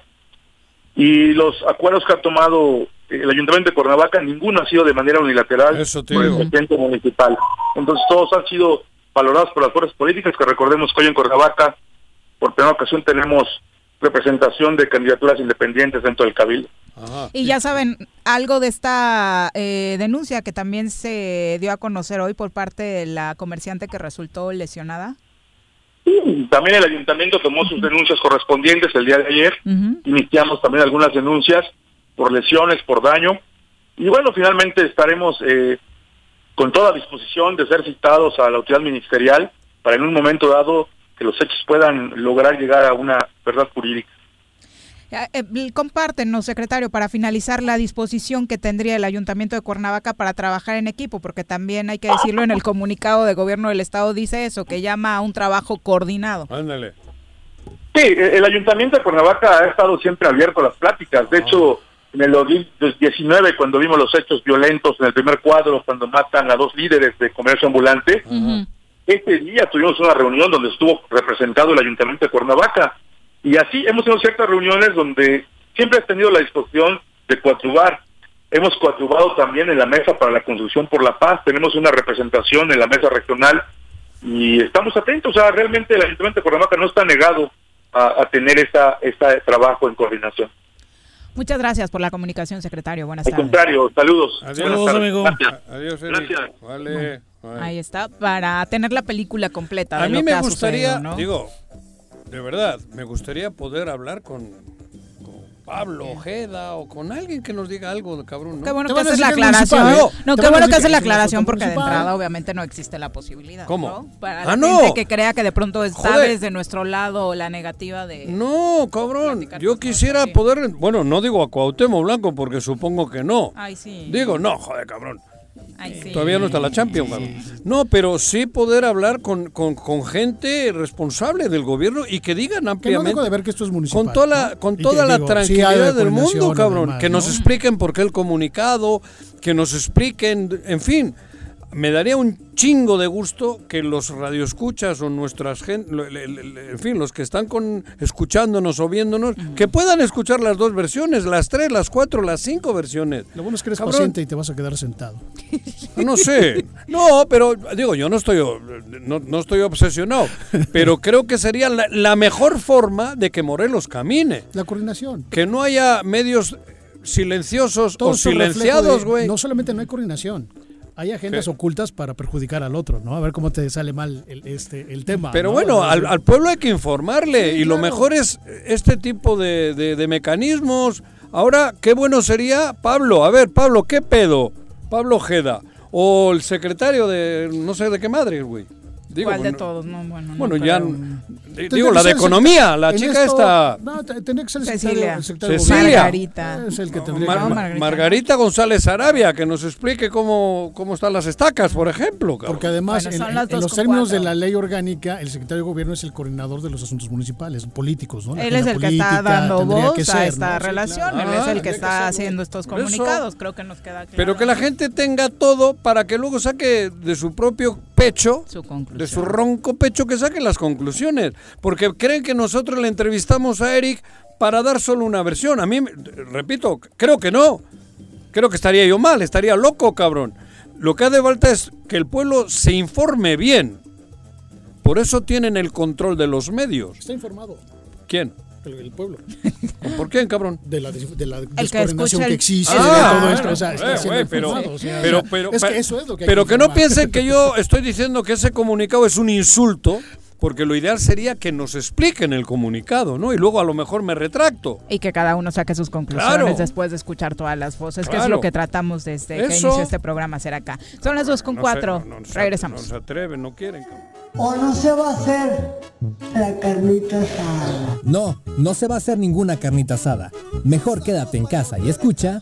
y los acuerdos que ha tomado eh, el Ayuntamiento de Cuernavaca, ninguno ha sido de manera unilateral te por el presidente municipal. Entonces todos han sido valorados por las fuerzas políticas, que recordemos que hoy en Cuernavaca, por primera ocasión tenemos representación de candidaturas independientes dentro del Cabildo. Ajá. Y ya saben, algo de esta eh, denuncia que también se dio a conocer hoy por parte de la comerciante que resultó lesionada. También el ayuntamiento tomó sus denuncias correspondientes el día de ayer. Iniciamos también algunas denuncias por lesiones, por daño. Y bueno, finalmente estaremos eh, con toda disposición de ser citados a la autoridad ministerial para en un momento dado que los hechos puedan lograr llegar a una verdad jurídica. Eh, eh, compártenos, secretario, para finalizar la disposición que tendría el Ayuntamiento de Cuernavaca para trabajar en equipo, porque también hay que decirlo en el comunicado de gobierno del Estado dice eso, que llama a un trabajo coordinado. Ándale. Sí, el Ayuntamiento de Cuernavaca ha estado siempre abierto a las pláticas. De hecho, en el 2019, cuando vimos los hechos violentos en el primer cuadro, cuando matan a dos líderes de comercio ambulante, este día tuvimos una reunión donde estuvo representado el Ayuntamiento de Cuernavaca. Y así hemos tenido ciertas reuniones donde siempre he tenido la disposición de coadyuvar. Hemos coadyuvado también en la Mesa para la Construcción por la Paz. Tenemos una representación en la Mesa Regional y estamos atentos. O sea, realmente el Ayuntamiento de Cuernavaca no está negado a, a tener esta, este trabajo en coordinación. Muchas gracias por la comunicación, secretario. Buenas Al tardes. contrario, saludos. Adiós, tardes. amigo. Gracias. Adiós, Eric. Gracias. Vale. Ahí está, para tener la película completa. A mí lo me gustaría, sucedido, ¿no? digo, de verdad, me gustaría poder hablar con, con Pablo Ojeda o con alguien que nos diga algo, cabrón. ¿no? Qué bueno que haces la aclaración. ¿eh? No, qué bueno que haces la aclaración porque de entrada obviamente no existe la posibilidad. ¿Cómo? ¿no? Para Ah, la no. gente que crea que de pronto está desde nuestro lado la negativa de... No, cabrón, yo quisiera poder, bueno, no digo a Cuauhtémoc Blanco porque supongo que no. Ay, sí. Digo, no, joder, cabrón. Ay, sí. Todavía no está la Champions, cabrón. No, pero sí poder hablar con, con, con gente responsable del gobierno y que digan Que no ampliamente. de ver que esto es municipal. Con toda la, ¿no? con toda la digo, tranquilidad del mundo, cabrón. además, que nos ¿no? expliquen por qué el comunicado, que nos expliquen, en fin. Me daría un chingo de gusto que los radioescuchas o nuestras gente, en fin, los que están con escuchándonos o viéndonos, que puedan escuchar las dos versiones, las tres, las cuatro, las cinco versiones. Lo bueno es que eres Cabrón. paciente y te vas a quedar sentado. No sé. No, pero digo, yo no estoy, no, no estoy obsesionado, pero creo que sería la, la mejor forma de que Morelos camine. La coordinación. Que no haya medios silenciosos Todo o silenciados, güey. No solamente no hay coordinación, hay agendas ¿Qué? ocultas para perjudicar al otro, ¿no? A ver cómo te sale mal el, este, el tema. Pero ¿no? bueno, al, al pueblo hay que informarle Sí, y lo mejor es este tipo de, de- de mecanismos. Ahora, qué bueno sería, Pablo, a ver, Pablo, ¿qué pedo? Pablo Ojeda o el secretario de no sé de qué madre, güey. Digo, ¿Cuál de todos? No, bueno, no Bueno, ya digo la de economía, la chica esto- esta No, que ser el Cecilia. secretario, el secretario Cecilia. Margarita. Es el que tendría Mar- que... Ma- Margarita. Margarita González Arabia, que nos explique cómo, cómo están las estacas, por ejemplo. cabrón. Porque además, Bueno, en, los términos de la ley orgánica, el secretario de gobierno es el coordinador de los asuntos municipales, políticos, ¿no? La Él es el que está dando voz que a esta ¿no? Sí, relación. claro. Él es Ah, el que está haciendo estos comunicados. Creo que nos queda claro. Pero que la gente tenga todo para que luego saque de su propio pecho, Su de su ronco pecho, que saque las conclusiones. Porque creen que nosotros le entrevistamos a Eric para dar solo una versión. A mí, repito, creo que no. Creo que estaría yo mal, estaría loco, cabrón. Lo que hace falta es que el pueblo se informe bien. Por eso tienen el control de los medios. Está informado ¿Quién? el, el pueblo ¿por quién, cabrón? de la, de la que descoordinación que, el- existe, Ah, de todo esto. O sea, eh, está siendo güey, pero, informado, o sea, pero, pero, es que eso es lo que hay pero que que no piensen que yo estoy diciendo que ese comunicado es un insulto, porque lo ideal sería que nos expliquen el comunicado, ¿no? Y luego a lo mejor me retracto. Y que cada uno saque sus conclusiones Claro. después de escuchar todas las voces, que es lo que tratamos desde que Eso. inició este programa hacer acá. Son las dos con No cuatro. se- no- no Regresamos. No se atreven, no quieren. ¿O no se va a hacer la carnita asada? No, no se va a hacer ninguna carnita asada. Mejor quédate en casa y escucha.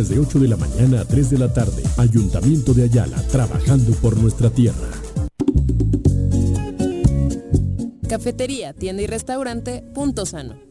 de 8 de la mañana a 3 de la tarde. Ayuntamiento de Ayala, trabajando por nuestra tierra. Cafetería, tienda y restaurante Punto Sano.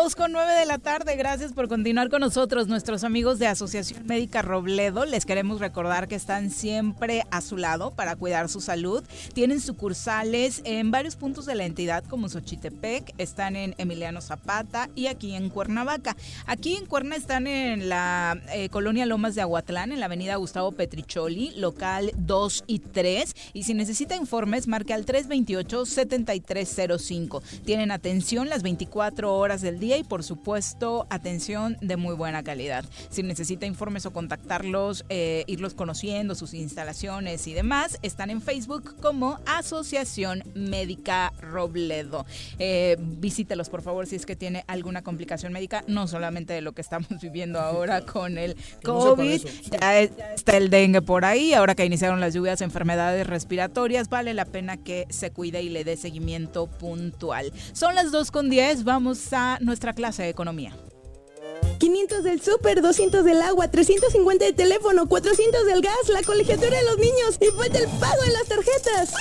Dos con nueve de la tarde, gracias por continuar con nosotros, nuestros amigos de Asociación Médica Robledo. Les queremos recordar que están siempre a su lado para cuidar su salud. Tienen sucursales en varios puntos de la entidad como Xochitepec, están en Emiliano Zapata y aquí en Cuernavaca. Aquí en Cuerna están en la eh, colonia Lomas de Aguatlán, en la avenida Gustavo Petricholi, local 2 y 3. Y si necesita informes, marque al 328-7305. Tienen atención las 24 horas del día y por supuesto atención de muy buena calidad. Si necesita informes o contactarlos, eh, irlos conociendo, sus instalaciones y demás, están en Facebook como Asociación Médica Robledo. Eh, visítelos por favor si es que tiene alguna complicación médica, no solamente de lo que estamos viviendo ahora con el COVID, ya, es- ya está el dengue por ahí, ahora que iniciaron las lluvias, enfermedades respiratorias, vale la pena que se cuide y le dé seguimiento puntual. Son las 2 con 10, vamos a nuestra clase de economía. 500 del súper, 200 del agua, 350 de teléfono, 400 del gas, la colegiatura de los niños y falta el pago de las tarjetas.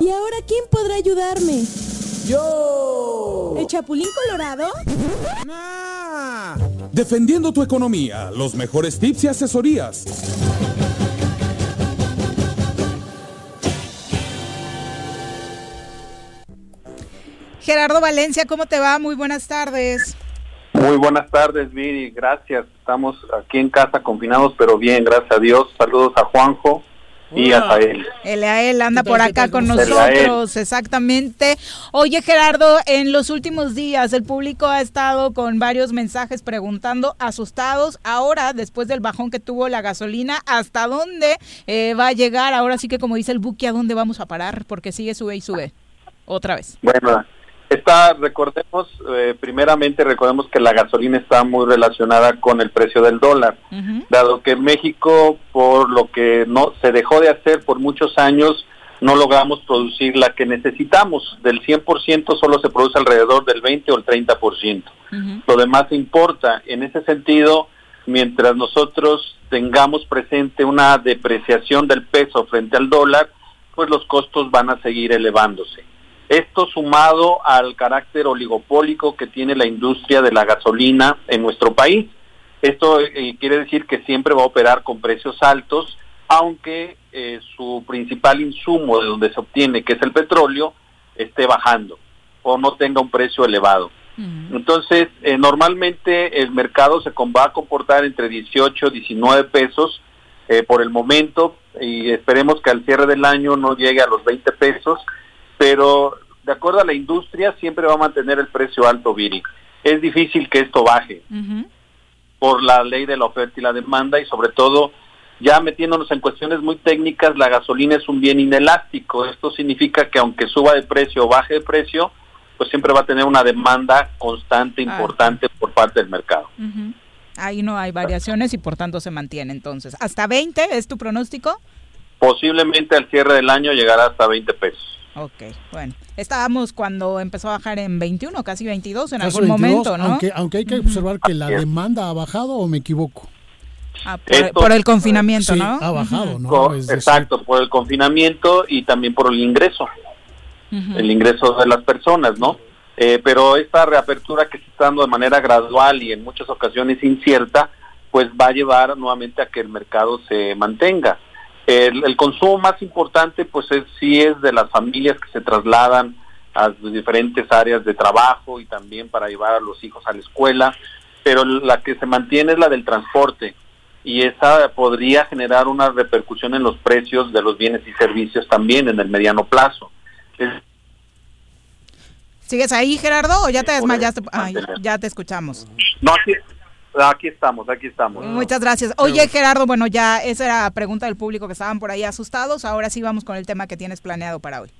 ¿Y ahora quién podrá ayudarme? ¡Yo! ¿El Chapulín Colorado? Defendiendo tu economía, los mejores tips y asesorías. Gerardo Valencia, ¿cómo te va? Muy buenas tardes. Muy buenas tardes, Viri. Gracias. Estamos aquí en casa confinados, pero bien, gracias a Dios. Saludos a Juanjo y a Sael. él anda por acá con nosotros, exactamente. Oye, Gerardo, en los últimos días el público ha estado con varios mensajes preguntando, asustados, ahora, después del bajón que tuvo la gasolina, ¿hasta dónde eh, va a llegar? Ahora sí que, como dice el buque, ¿a dónde vamos a parar? Porque sigue, sube y sube. Otra vez. Bueno, Está, recordemos, eh, primeramente recordemos que la gasolina está muy relacionada con el precio del dólar, dado que México, por lo que no se dejó de hacer por muchos años, no logramos producir la que necesitamos. Del 100% solo se produce alrededor del 20 o el 30%. Lo demás importa. En ese sentido, mientras nosotros tengamos presente una depreciación del peso frente al dólar, pues los costos van a seguir elevándose. Esto sumado al carácter oligopólico que tiene la industria de la gasolina en nuestro país. Esto eh, quiere decir que siempre va a operar con precios altos, aunque eh, su principal insumo de donde se obtiene, que es el petróleo, esté bajando o no tenga un precio elevado. Entonces, eh, normalmente el mercado se va a comportar entre 18 y 19 pesos por el momento y esperemos que al cierre del año no llegue a los 20 pesos pero de acuerdo a la industria siempre va a mantener el precio alto, Viri. Es difícil que esto baje por la ley de la oferta y la demanda y sobre todo ya metiéndonos en cuestiones muy técnicas, la gasolina es un bien inelástico. Esto significa que aunque suba de precio o baje de precio, pues siempre va a tener una demanda constante, ah. importante por parte del mercado. Ahí no hay variaciones y por tanto se mantiene entonces. ¿Hasta 20 es tu pronóstico? Posiblemente al cierre del año llegará hasta 20 pesos. Ok, bueno. Estábamos cuando empezó a bajar en 21, casi 22 en algún momento, ¿no? Aunque, aunque hay que observar que la demanda ha bajado o me equivoco. Ah, por, el confinamiento, ¿no? ha bajado, ¿no? exacto, por el confinamiento y también por el ingreso, el ingreso de las personas, ¿no? Eh, pero esta reapertura que se está dando de manera gradual y en muchas ocasiones incierta, pues va a llevar nuevamente a que el mercado se mantenga. El, consumo más importante, pues es, sí es de las familias que se trasladan a diferentes áreas de trabajo y también para llevar a los hijos a la escuela, pero la que se mantiene es la del transporte y esa podría generar una repercusión en los precios de los bienes y servicios también en el mediano plazo. ¿Sigues ahí, Gerardo, o ya te desmayaste? ya te escuchamos. No, sí, Aquí estamos, aquí estamos. Muchas gracias. Oye, Gerardo, bueno, ya esa era la pregunta del público que estaban por ahí asustados. Ahora sí vamos con el tema que tienes planeado para hoy.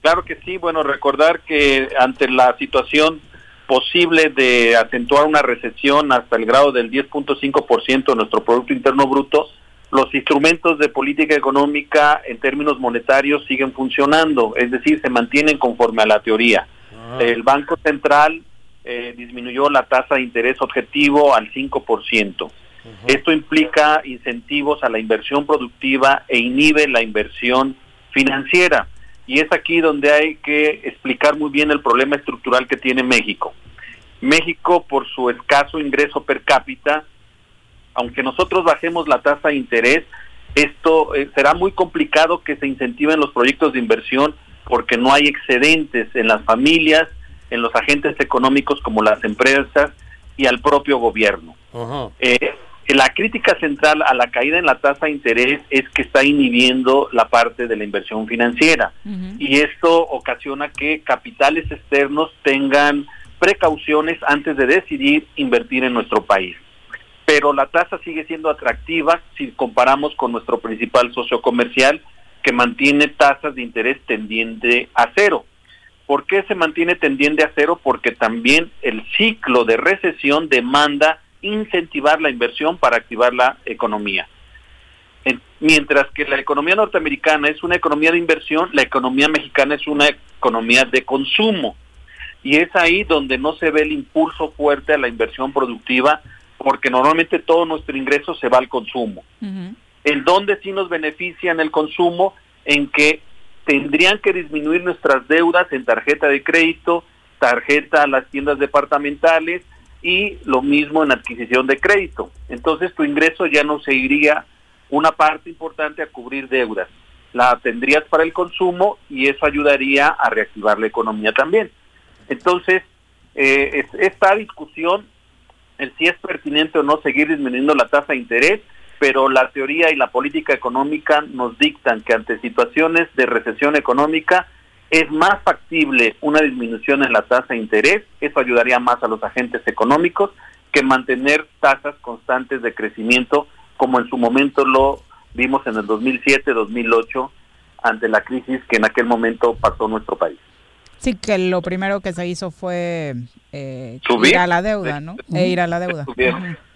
Claro que sí. Bueno, recordar que ante la situación posible de acentuar una recesión hasta el grado del 10.5% de nuestro Producto Interno Bruto, los instrumentos de política económica en términos monetarios siguen funcionando, es decir, se mantienen conforme a la teoría. Ah. El Banco Central eh, disminuyó la tasa de interés objetivo al 5%. Esto implica incentivos a la inversión productiva e inhibe la inversión financiera. Y es aquí donde hay que explicar muy bien el problema estructural que tiene México. México, por su escaso ingreso per cápita, aunque nosotros bajemos la tasa de interés, esto eh, será muy complicado que se incentiven los proyectos de inversión porque no hay excedentes en las familias, en los agentes económicos como las empresas y al propio gobierno. Eh, la crítica central a la caída en la tasa de interés es que está inhibiendo la parte de la inversión financiera y esto ocasiona que capitales externos tengan precauciones antes de decidir invertir en nuestro país. Pero la tasa sigue siendo atractiva si comparamos con nuestro principal socio comercial que mantiene tasas de interés tendiente a cero. ¿Por qué se mantiene tendiente a cero? Porque también el ciclo de recesión demanda incentivar la inversión para activar la economía. mientras que la economía norteamericana es una economía de inversión, la economía mexicana es una economía de consumo. Y es ahí donde no se ve el impulso fuerte a la inversión productiva, porque normalmente todo nuestro ingreso se va al consumo. En donde sí nos beneficia en el consumo, en que tendrían que disminuir nuestras deudas en tarjeta de crédito, tarjeta a las tiendas departamentales y lo mismo en adquisición de crédito. Entonces tu ingreso ya no se iría una parte importante a cubrir deudas. La tendrías para el consumo y eso ayudaría a reactivar la economía también. Entonces, eh, esta discusión el si es pertinente o no seguir disminuyendo la tasa de interés, pero la teoría y la política económica nos dictan que ante situaciones de recesión económica es más factible una disminución en la tasa de interés, eso ayudaría más a los agentes económicos que mantener tasas constantes de crecimiento como en su momento lo vimos en el 2007, 2008 ante la crisis que en aquel momento pasó nuestro país. Sí, que lo primero que se hizo fue eh, ir a la deuda, ¿no? E ir a la deuda.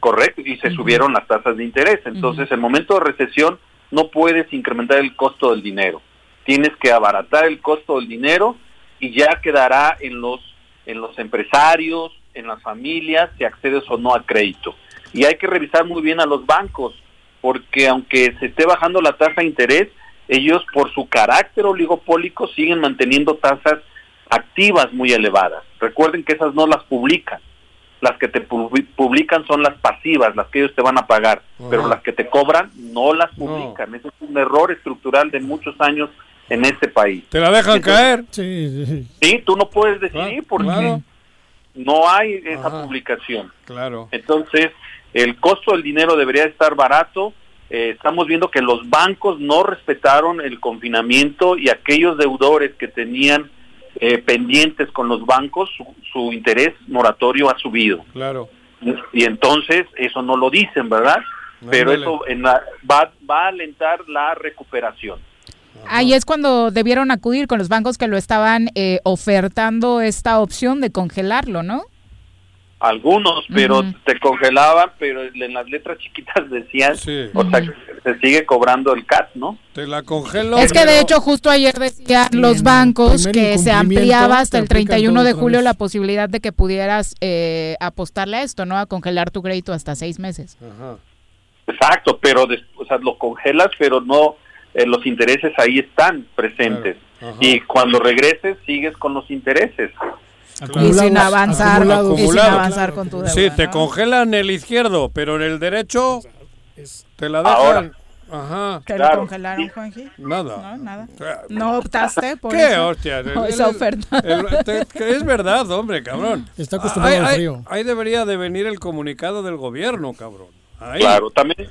Correcto, y se subieron las tasas de interés. Entonces, en momento de recesión no puedes incrementar el costo del dinero. Tienes que abaratar el costo del dinero y ya quedará en los en los empresarios, en las familias, si accedes o no a crédito. Y hay que revisar muy bien a los bancos, porque aunque se esté bajando la tasa de interés, ellos por su carácter oligopólico siguen manteniendo tasas activas muy elevadas. Recuerden que esas no las publican. Las que te publican son las pasivas, las que ellos te van a pagar, pero las que te cobran no las publican. Eso es un error estructural de muchos años en este país. ¿Te la dejan caer? Sí, sí. tú no puedes decidir porque no hay esa publicación. Claro. Entonces, el costo del dinero debería estar barato. Eh, estamos viendo que los bancos no respetaron el confinamiento y aquellos deudores que tenían eh, pendientes con los bancos, su, interés moratorio ha subido. Claro. Y entonces eso no lo dicen, ¿verdad? Pero eso en va, va a alentar la recuperación. Ahí es cuando debieron acudir con los bancos que lo estaban eh, ofertando esta opción de congelarlo, ¿no? Algunos, pero te congelaban, pero en las letras chiquitas decían, o sea, se sigue cobrando el CAT, ¿no? Te la congelo. Es que de hecho justo ayer decían los bancos que se ampliaba hasta el 31 de julio la posibilidad de que pudieras eh, apostarle a esto, ¿no? A congelar tu crédito hasta seis meses. Exacto, pero o sea, lo congelas, pero no, eh, los intereses ahí están presentes. Y cuando regreses sigues con los intereses y sin avanzar, y sin avanzar con tu deuda. Sí, te congelan el izquierdo, pero en el derecho te la dejan. Ajá. ¿Te lo congelaron, Juanji? Nada. No, nada. ¿No optaste por ¿Qué, eso? hostia? esa oferta. es verdad, hombre, cabrón. Está acostumbrado al frío. Ahí debería de venir el comunicado del gobierno, cabrón. Ahí. Claro, también.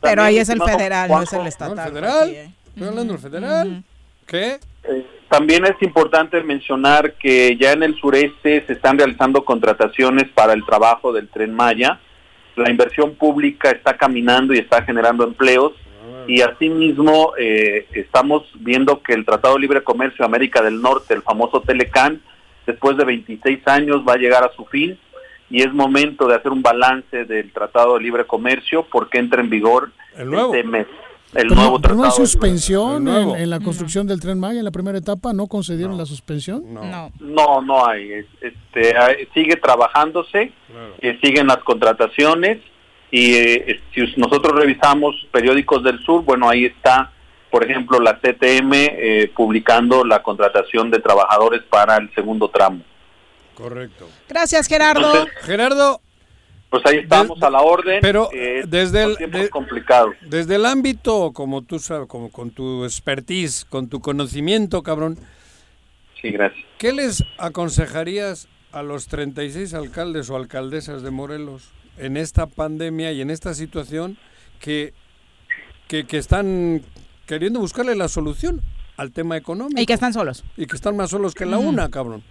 Pero ahí es el federal, no es el estatal. ¿El federal? ¿Estoy hablando del federal? ¿Qué? Eh, también es importante mencionar que ya en el sureste se están realizando contrataciones para el trabajo del tren Maya. La inversión pública está caminando y está generando empleos. Y asimismo eh, estamos viendo que el Tratado de Libre Comercio de América del Norte, el famoso Telecan, después de 26 años va a llegar a su fin y es momento de hacer un balance del Tratado de Libre Comercio porque entra en vigor el nuevo. este mes el pero, nuevo no hay suspensión en, la construcción del tren Maya en la primera etapa no concedieron la suspensión no. No. No hay. Este sigue trabajándose eh, siguen las contrataciones y eh, si nosotros revisamos periódicos del sur bueno ahí está por ejemplo la CTM eh, publicando la contratación de trabajadores para el segundo tramo. Correcto. Gracias Gerardo. Gerardo pues ahí estamos a la orden. Pero desde el complicado. desde el ámbito como tú sabes, como con tu expertise, con tu conocimiento, cabrón. Sí, gracias. ¿Qué les aconsejarías a los 36 alcaldes o alcaldesas de Morelos en esta pandemia y en esta situación que que, que están queriendo buscarle la solución al tema económico? Y que están solos. Y que están más solos que la una, cabrón.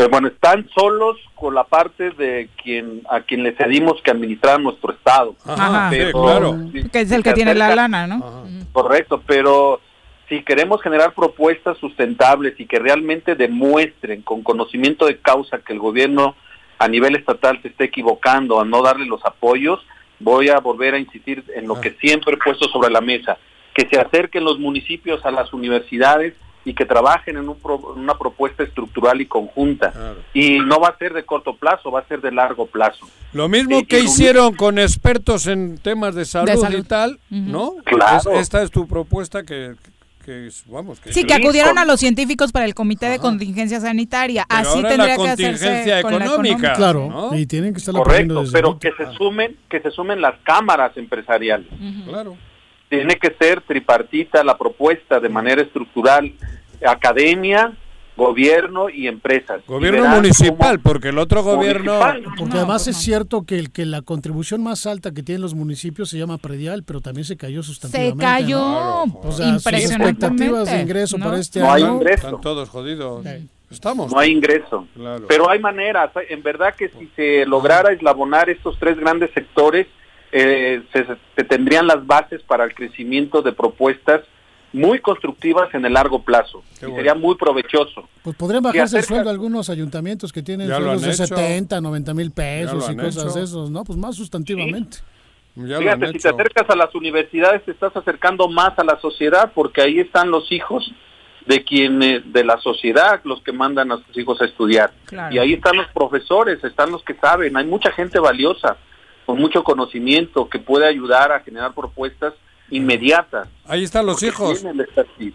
Pero bueno, están solos con la parte de quien a quien le cedimos que administrar nuestro estado. Ajá, claro. Que es el que tiene la lana, ¿no? Correcto, pero si queremos generar propuestas sustentables y que realmente demuestren con conocimiento de causa que el gobierno a nivel estatal se esté equivocando a no darle los apoyos, voy a volver a insistir en lo que siempre he puesto sobre la mesa, que se acerquen los municipios a las universidades y que trabajen en una propuesta estructural y conjunta. Y no va a ser de corto plazo, va a ser de largo plazo. Lo mismo que hicieron con expertos en temas de salud, y tal, ¿no? Claro. esta es tu propuesta que, que vamos. Que sí, que acudieron a los científicos para el Comité de Contingencia Sanitaria. Así tendría que hacerse económica. Claro, y tienen que estar Correcto, pero que se sumen, que se sumen las cámaras empresariales. Claro tiene que ser tripartita la propuesta de manera estructural, academia, gobierno y empresas. Gobierno municipal, porque el otro gobierno... Porque además es cierto que, el, que la contribución más alta que tienen los municipios se llama predial, pero también se cayó sustantivamente. Se cayó O sea, sus expectativas de ingreso para este no año... Hay ingreso. Están todos jodidos. Estamos. No hay ingreso. Claro. Pero hay maneras. En verdad que si se lograra eslabonar estos tres grandes sectores, eh, se, se tendrían las bases para el crecimiento de propuestas muy constructivas en el largo plazo. Y sería muy provechoso. Pues podrían bajarse el sueldo algunos ayuntamientos que tienen sueldos de hecho. 70, 90 mil pesos y cosas hecho. de esos, ¿no? Pues más sustantivamente. Fíjate, si te acercas a las universidades te estás acercando más a la sociedad porque ahí están los hijos de quienes de la sociedad los que mandan a sus hijos a estudiar Claro. y ahí están los profesores están los que saben hay mucha gente valiosa con mucho conocimiento que puede ayudar a generar propuestas inmediatas Ahí están los hijos.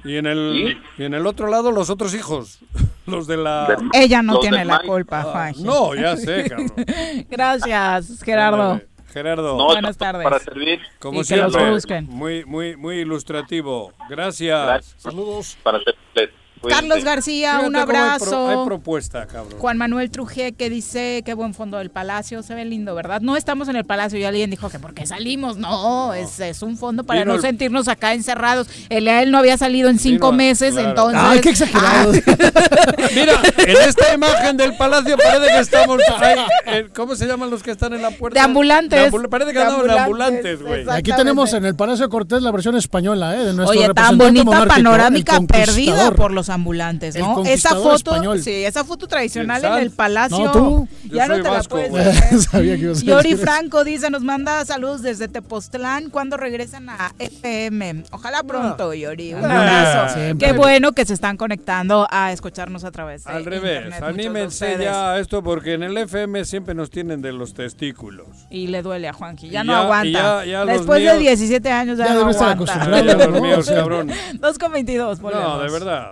Y en el y en el otro lado los otros hijos, los de la Ella no los tiene la culpa, Ah. No, ya sé, cabrón. Gracias, Gerardo. Gerardo. No, Buenas tardes. para servir Como que los siempre, busquen. muy muy muy ilustrativo. Gracias. Saludos. para servirles. Carlos García, un hay abrazo. pro- Hay, propuesta, cabrón. Juan Manuel Trujé que dice qué buen fondo del palacio, se ve lindo, ¿verdad? No estamos en el palacio y alguien dijo que porque salimos, no, Es, es un fondo para Vino no el- sentirnos acá encerrados. El él no había salido en cinco Vino- meses, claro. entonces. ¡Ay, qué exagerado! Mira, en esta imagen del palacio parece que estamos ahí, ¿Cómo se llaman los que están en la puerta? De ambulantes. De ambul- parece que De andamos en ambulantes, güey. Aquí tenemos en el Palacio Cortés la versión española, ¿eh? De nuestro Oye, tan bonita panorámica perdida por los ambulantes, El ¿no? Esa foto, español. sí, esa foto tradicional ¿Quién en el palacio. No, tú. Ya Yo no te vasco, la puedes. Sabía que Yori. Franco dice, nos manda saludos desde Tepoztlán. ¿Cuándo regresan a FM? Ojalá pronto, Yori. Un Ah, abrazo. Qué bueno que se están conectando a escucharnos a través de Al revés, internet, anímense ya a esto porque en el FM siempre nos tienen de los testículos. Y le duele a Juanji, ya Y no ya- aguanta. ya- ya Después de míos- 17 años ya, Ya no estar aguanta. acostumbrado. Ya los ¿no? míos, cabrón. 2 con 22, No, de verdad,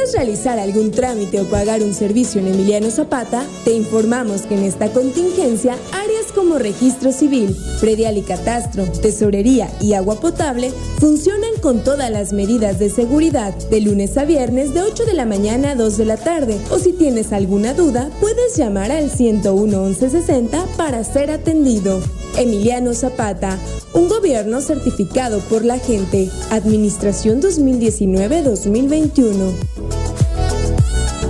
¿Necesitas realizar algún trámite o pagar un servicio en Emiliano Zapata? Te informamos que en esta contingencia, áreas como registro civil, predial y catastro, tesorería y agua potable funcionan con todas las medidas de seguridad de lunes a viernes de 8 de la mañana a 2 de la tarde. O si tienes alguna duda, puedes llamar al 101 1160 para ser atendido. Emiliano Zapata, un gobierno certificado por la gente. Administración 2019-2021.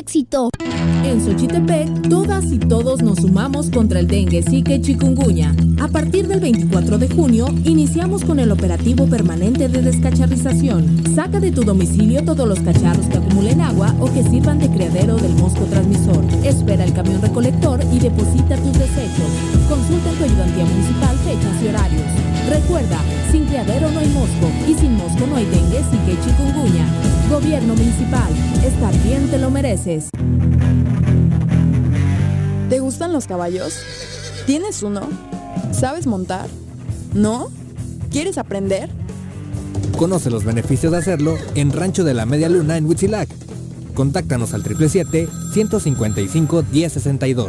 éxito. En Xochitepec, todas y todos nos sumamos contra el dengue, zika y chikungunya. A partir del 24 de junio, iniciamos con el operativo permanente de descacharrización. Saca de tu domicilio todos los cacharros que acumulen agua o que sirvan de criadero del mosco transmisor. Espera el camión recolector y deposita tus desechos. Consulta en tu ayudantía municipal fechas y horarios. Recuerda, sin criadero no hay mosco y sin mosco no hay dengue, zika y chikungunya. Gobierno municipal, estar bien te lo mereces. ¿Te gustan los caballos? ¿Tienes uno? ¿Sabes montar? ¿No? ¿Quieres aprender? Conoce los beneficios de hacerlo en Rancho de la Media Luna en Huitzilac. Contáctanos al 777-155-1062.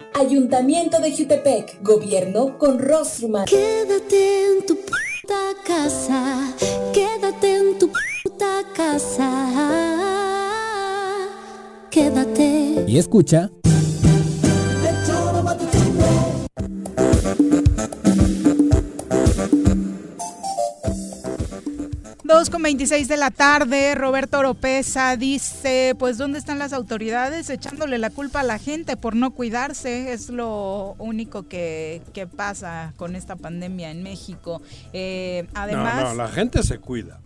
Ayuntamiento de Jutepec, gobierno con rostro humano. Quédate en tu puta casa, quédate en tu puta casa. Quédate. Y escucha. Con 26 de la tarde, Roberto Oropesa dice, pues ¿dónde están las autoridades echándole la culpa a la gente por no cuidarse? Es lo único que, que pasa con esta pandemia en México. Eh, además... No, no, la gente se cuida.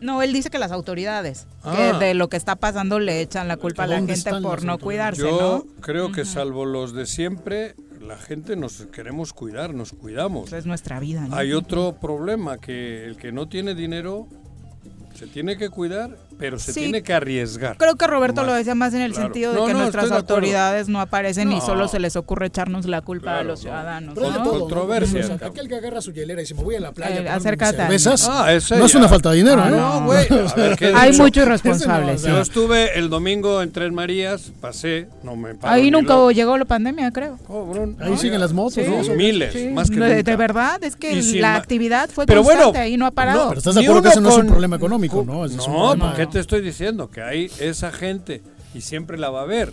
No, él dice que las autoridades, Ah. que de lo que está pasando le echan la culpa a la ¿Dónde gente por no cuidarse, Yo ¿no? creo que salvo los de siempre, la gente nos queremos cuidar, nos cuidamos. Es nuestra vida, ¿no? Hay otro problema, que el que no tiene dinero se tiene que cuidar, pero se Sí. tiene que arriesgar. Creo que Roberto Más. lo decía más en el Claro. sentido de No, que no, nuestras autoridades no aparecen y No. solo se les ocurre echarnos la culpa a Claro, los no. ciudadanos. Pero hay de ¿no? todo, ¿no? Controversia. Aquel que agarra su hielera y dice, me voy a la playa. Eh, a acércate. cervezas, Ah, ese no es una falta de dinero, Ah, ¿eh? no, güey. A ver, ¿qué he Hay muchos irresponsables. Yo estuve el domingo en Tres Marías, pasé, no me paro Ahí nunca loco. llegó la pandemia, creo. Cabrón. Ahí siguen las motos, Sí. miles, Sí. más que de, de verdad, es que Y la actividad fue Pero constante, bueno, ahí no ha parado. Pero estás de acuerdo que ese no es un problema económico, ¿no? No, problema- ¿por qué te estoy diciendo? Que hay esa gente y siempre la va a haber.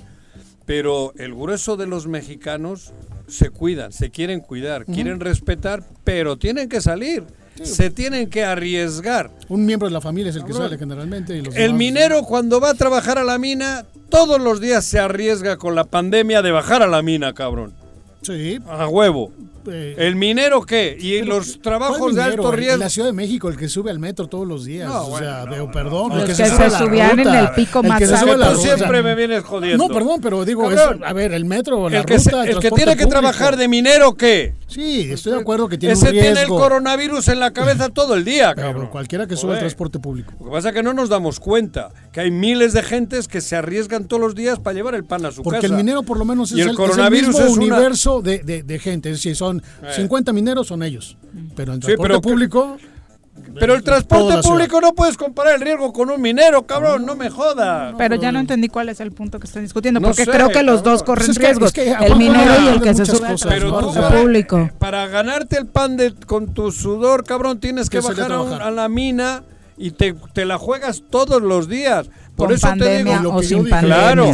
Pero el grueso de los mexicanos se cuidan, se quieren cuidar, quieren respetar, pero tienen que salir. Se tienen que arriesgar. Un miembro de la familia es el que sale generalmente. y los El demás- minero cuando va a trabajar a la mina, todos los días se arriesga con la pandemia de bajar a la mina, cabrón. Sí. A huevo. Eh, ¿El minero qué? ¿Y pero, los trabajos ¿cuál de alto En- riesgo? En la Ciudad de México, el que sube al metro todos los días. No, o bueno, sea, no, veo, no, perdón. no. el que que se, se sube la subían en ruta, el pico el más que se alto. sube Tú siempre me vienes jodiendo. No, perdón, pero digo, es- a ver, el metro la el que, se- ruta, el el que tiene que público. trabajar de minero, ¿qué? Sí, estoy de acuerdo que tiene Ese un tiene el riesgo. coronavirus en la cabeza todo el día, Pero cabrón. cualquiera que suba al transporte público. Lo que pasa es que no nos damos cuenta que hay miles de gentes que se arriesgan todos los días para llevar el pan a su Porque casa. el minero por lo menos es Y el el, es el coronavirus mismo es una- universo de, de- de gente. Es decir, son Eh. 50 mineros, son ellos. Pero en Sí, transporte pero público... Pero el transporte público no puedes comparar el riesgo con un minero, cabrón, no me jodas. Pero ya no entendí cuál es el punto que están discutiendo, No porque sé, creo que los cabrón. dos corren Pues es que- riesgos, es que el minero y el que se sube al cosas, Pero tú transporte para, público. para ganarte el pan de, con tu sudor, cabrón, tienes que Que bajar a, un- a la mina y te, te la juegas todos los días. Por Con eso te digo, lo o que yo sin pandemia. claro.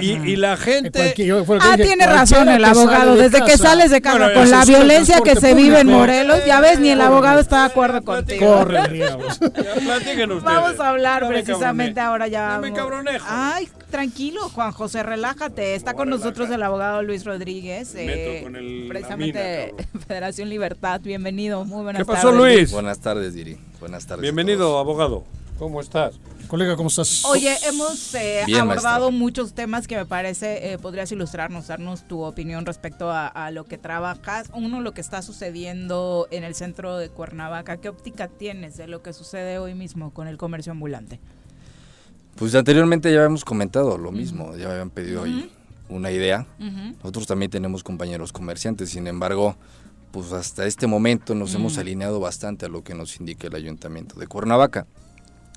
Y, y la gente... Yo Ah, dije, tiene razón el abogado. de Desde que sales de casa Bueno, con la violencia que se vive en. Morelos, ya ves, ni el abogado está de acuerdo contigo. Corre ustedes. Vamos a hablar No precisamente cabroné. ahora ya. No me cabronejo. Ay, tranquilo, Juan José, relájate. Está con nosotros el abogado Luis Rodríguez, eh, con el- la precisamente mina, Federación Libertad. Bienvenido, muy buenas ¿Qué pasó, tardes. Luis? Buenas tardes, Diri. Buenas tardes. Bienvenido, abogado. ¿Cómo estás? Colega, ¿cómo estás? Oye, hemos eh, Bien, abordado maestro. muchos temas que me parece eh, podrías ilustrarnos, darnos tu opinión respecto a, a lo que trabajas. Uno, lo que está sucediendo en el centro de Cuernavaca. ¿Qué óptica tienes de lo que sucede hoy mismo con el comercio ambulante? Pues anteriormente ya habíamos comentado lo mismo, ya me habían pedido ahí una idea. Nosotros también tenemos compañeros comerciantes, sin embargo, pues hasta este momento nos hemos alineado bastante a lo que nos indica el ayuntamiento de Cuernavaca.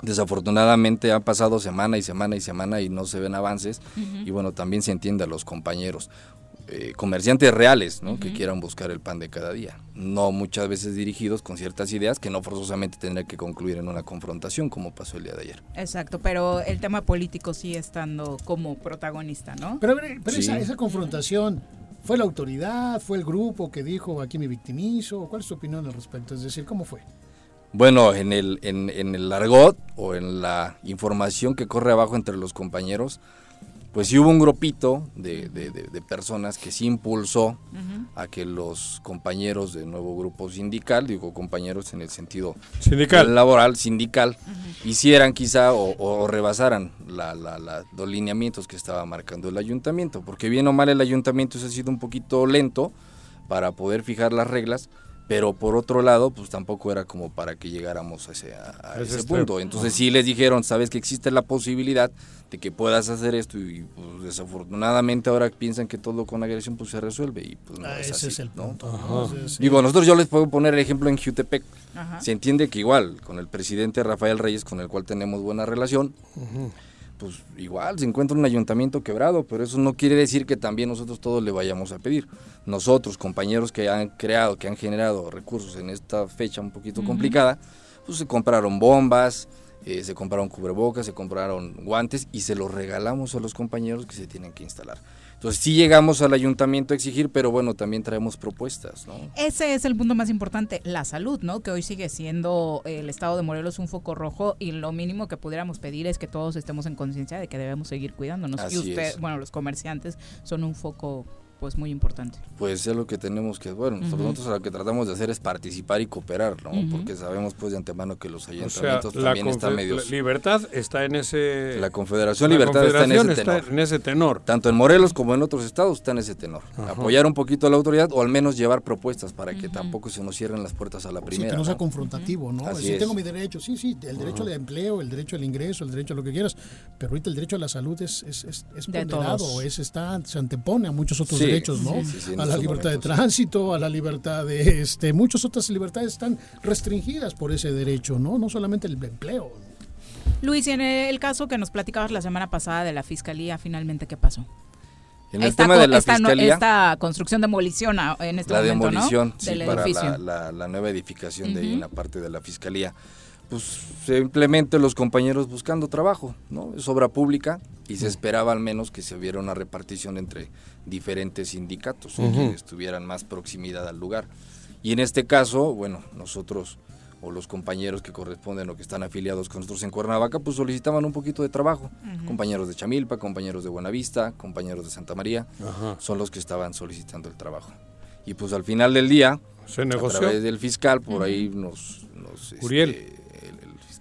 Desafortunadamente han pasado semana y semana y semana y no se ven avances y bueno, también se entiende a los compañeros. eh, comerciantes reales, ¿no? Que quieran buscar el pan de cada día. No muchas veces dirigidos con ciertas ideas que no forzosamente tendrán que concluir en una confrontación como pasó el día de ayer. Exacto, pero el tema político sigue estando como protagonista, ¿no? Pero, a ver, pero Sí. esa, esa confrontación, ¿fue la autoridad? ¿Fue el grupo que dijo aquí me victimizo? ¿Cuál es tu opinión al respecto? Es decir, ¿cómo fue? Bueno, en el, en, en el argot o en la información que corre abajo entre los compañeros, pues sí hubo un grupito de, de- de- de personas que sí impulsó a que los compañeros del nuevo grupo sindical, digo compañeros en el sentido Sindical. laboral, sindical, hicieran quizá o, o rebasaran la, la- la- los lineamientos que estaba marcando el ayuntamiento, porque bien o mal el ayuntamiento se ha sido un poquito lento para poder fijar las reglas, pero por otro lado, pues tampoco era como para que llegáramos a ese, a- Ese punto. Entonces sí les dijeron, sabes que existe la posibilidad de que puedas hacer esto y pues, desafortunadamente ahora piensan que todo con agresión pues se resuelve y pues no Ah, es ese así, es el ¿no? punto, ¿no? Ese es- Digo, nosotros yo les puedo poner el ejemplo en Jutepec. Ajá. Se entiende que igual con el presidente Rafael Reyes con el cual tenemos buena relación, pues igual se encuentra un ayuntamiento quebrado, pero eso no quiere decir que también nosotros todos le vayamos a pedir. Nosotros, compañeros que han creado, que han generado recursos en esta fecha un poquito complicada, pues se compraron bombas, eh, se compraron cubrebocas, se compraron guantes y se los regalamos a los compañeros que se tienen que instalar. Entonces sí llegamos al ayuntamiento a exigir, pero bueno, también traemos propuestas, ¿no? Ese es el punto más importante, la salud, ¿no? Que hoy sigue siendo el estado de Morelos un foco rojo y lo mínimo que pudiéramos pedir es que todos estemos en conciencia de que debemos seguir cuidándonos. Así y usted, es. bueno, los comerciantes son un foco pues muy importante. Pues es lo que tenemos que, bueno, nosotros, nosotros lo que tratamos de hacer es participar y cooperar, ¿no? Porque sabemos pues de antemano que los O sea, ayuntamientos también están medios... la Libertad está en ese... La Confederación la Libertad está en ese tenor. está en ese tenor. Tanto en Morelos como en otros estados está en ese tenor. Apoyar un poquito a la autoridad o al menos llevar propuestas para que tampoco se nos cierren las puertas a la Sí, primera. que no sea ¿no? confrontativo, ¿no? Así es. tengo mi derecho, sí, sí, el derecho de empleo, el derecho al ingreso, el derecho a lo que quieras, pero ahorita el derecho a la salud es, es, es, es De ponderado, es, está, se antepone a muchos otros Sí, derechos, ¿no? sí, sí, sí, en a la libertad de tránsito, a la libertad de, este, muchas otras libertades están restringidas por ese derecho, ¿no? No solamente el empleo. Luis, y en el caso que nos platicabas la semana pasada de la fiscalía, finalmente, ¿qué pasó? En el Esta tema de la esta, fiscalía, esta construcción demolición a- en este la momento, demolición, ¿no? sí, Del para edificio. la, la- la nueva edificación de en la parte de la fiscalía. Pues simplemente los compañeros buscando trabajo, ¿no? Es obra pública y se esperaba al menos que se hubiera una repartición entre diferentes sindicatos o quienes tuvieran más proximidad al lugar. Y en este caso, bueno, nosotros o los compañeros que corresponden o que están afiliados con nosotros en Cuernavaca, pues solicitaban un poquito de trabajo. Compañeros de Chamilpa, compañeros de Buenavista, compañeros de Santa María, son los que estaban solicitando el trabajo. Y pues al final del día, Se a negoció. través del fiscal, por ahí nos... nos, este, Uriel. el,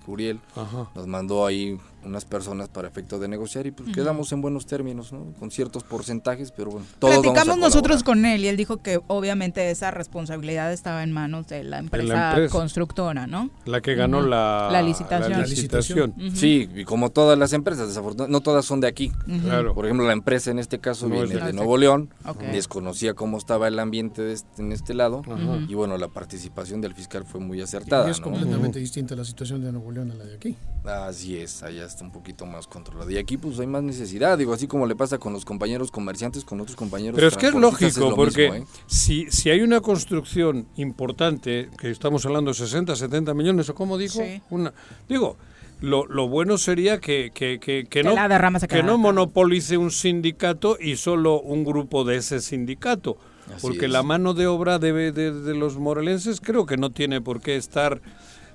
el fiscal Uriel Ajá. nos mandó ahí unas personas para efecto de negociar y pues quedamos en buenos términos, ¿no? Con ciertos porcentajes, pero bueno, todos vamos a Platicamos nosotros con él y él dijo que obviamente esa responsabilidad estaba en manos de la empresa, empresa. constructora, ¿no? La que ganó la, La licitación. la licitación. Sí, y como todas las empresas, desafortunadamente, no todas son de aquí. Claro. Por ejemplo, la empresa en este caso No es viene de. Nuevo León, Ok. desconocía cómo estaba el ambiente de este- en este lado, Ajá. y bueno, la participación del fiscal fue muy Y acertada. es ¿no? completamente distinta la situación de Nuevo León a la de aquí. Así es, allá está un poquito más controlado. Y aquí pues hay más necesidad, digo, así como le pasa con los compañeros comerciantes, con otros compañeros Pero es que es lógico, porque mismo, ¿eh? si, si hay una construcción importante, que estamos hablando de 60, 70 millones, o como dijo, Sí. una, digo, lo, lo bueno sería que, que, que, que Que no, la derrama se que no monopolice un sindicato y solo un grupo de ese sindicato. Así porque es. la mano de obra de, de, de los morelenses creo que no tiene por qué estar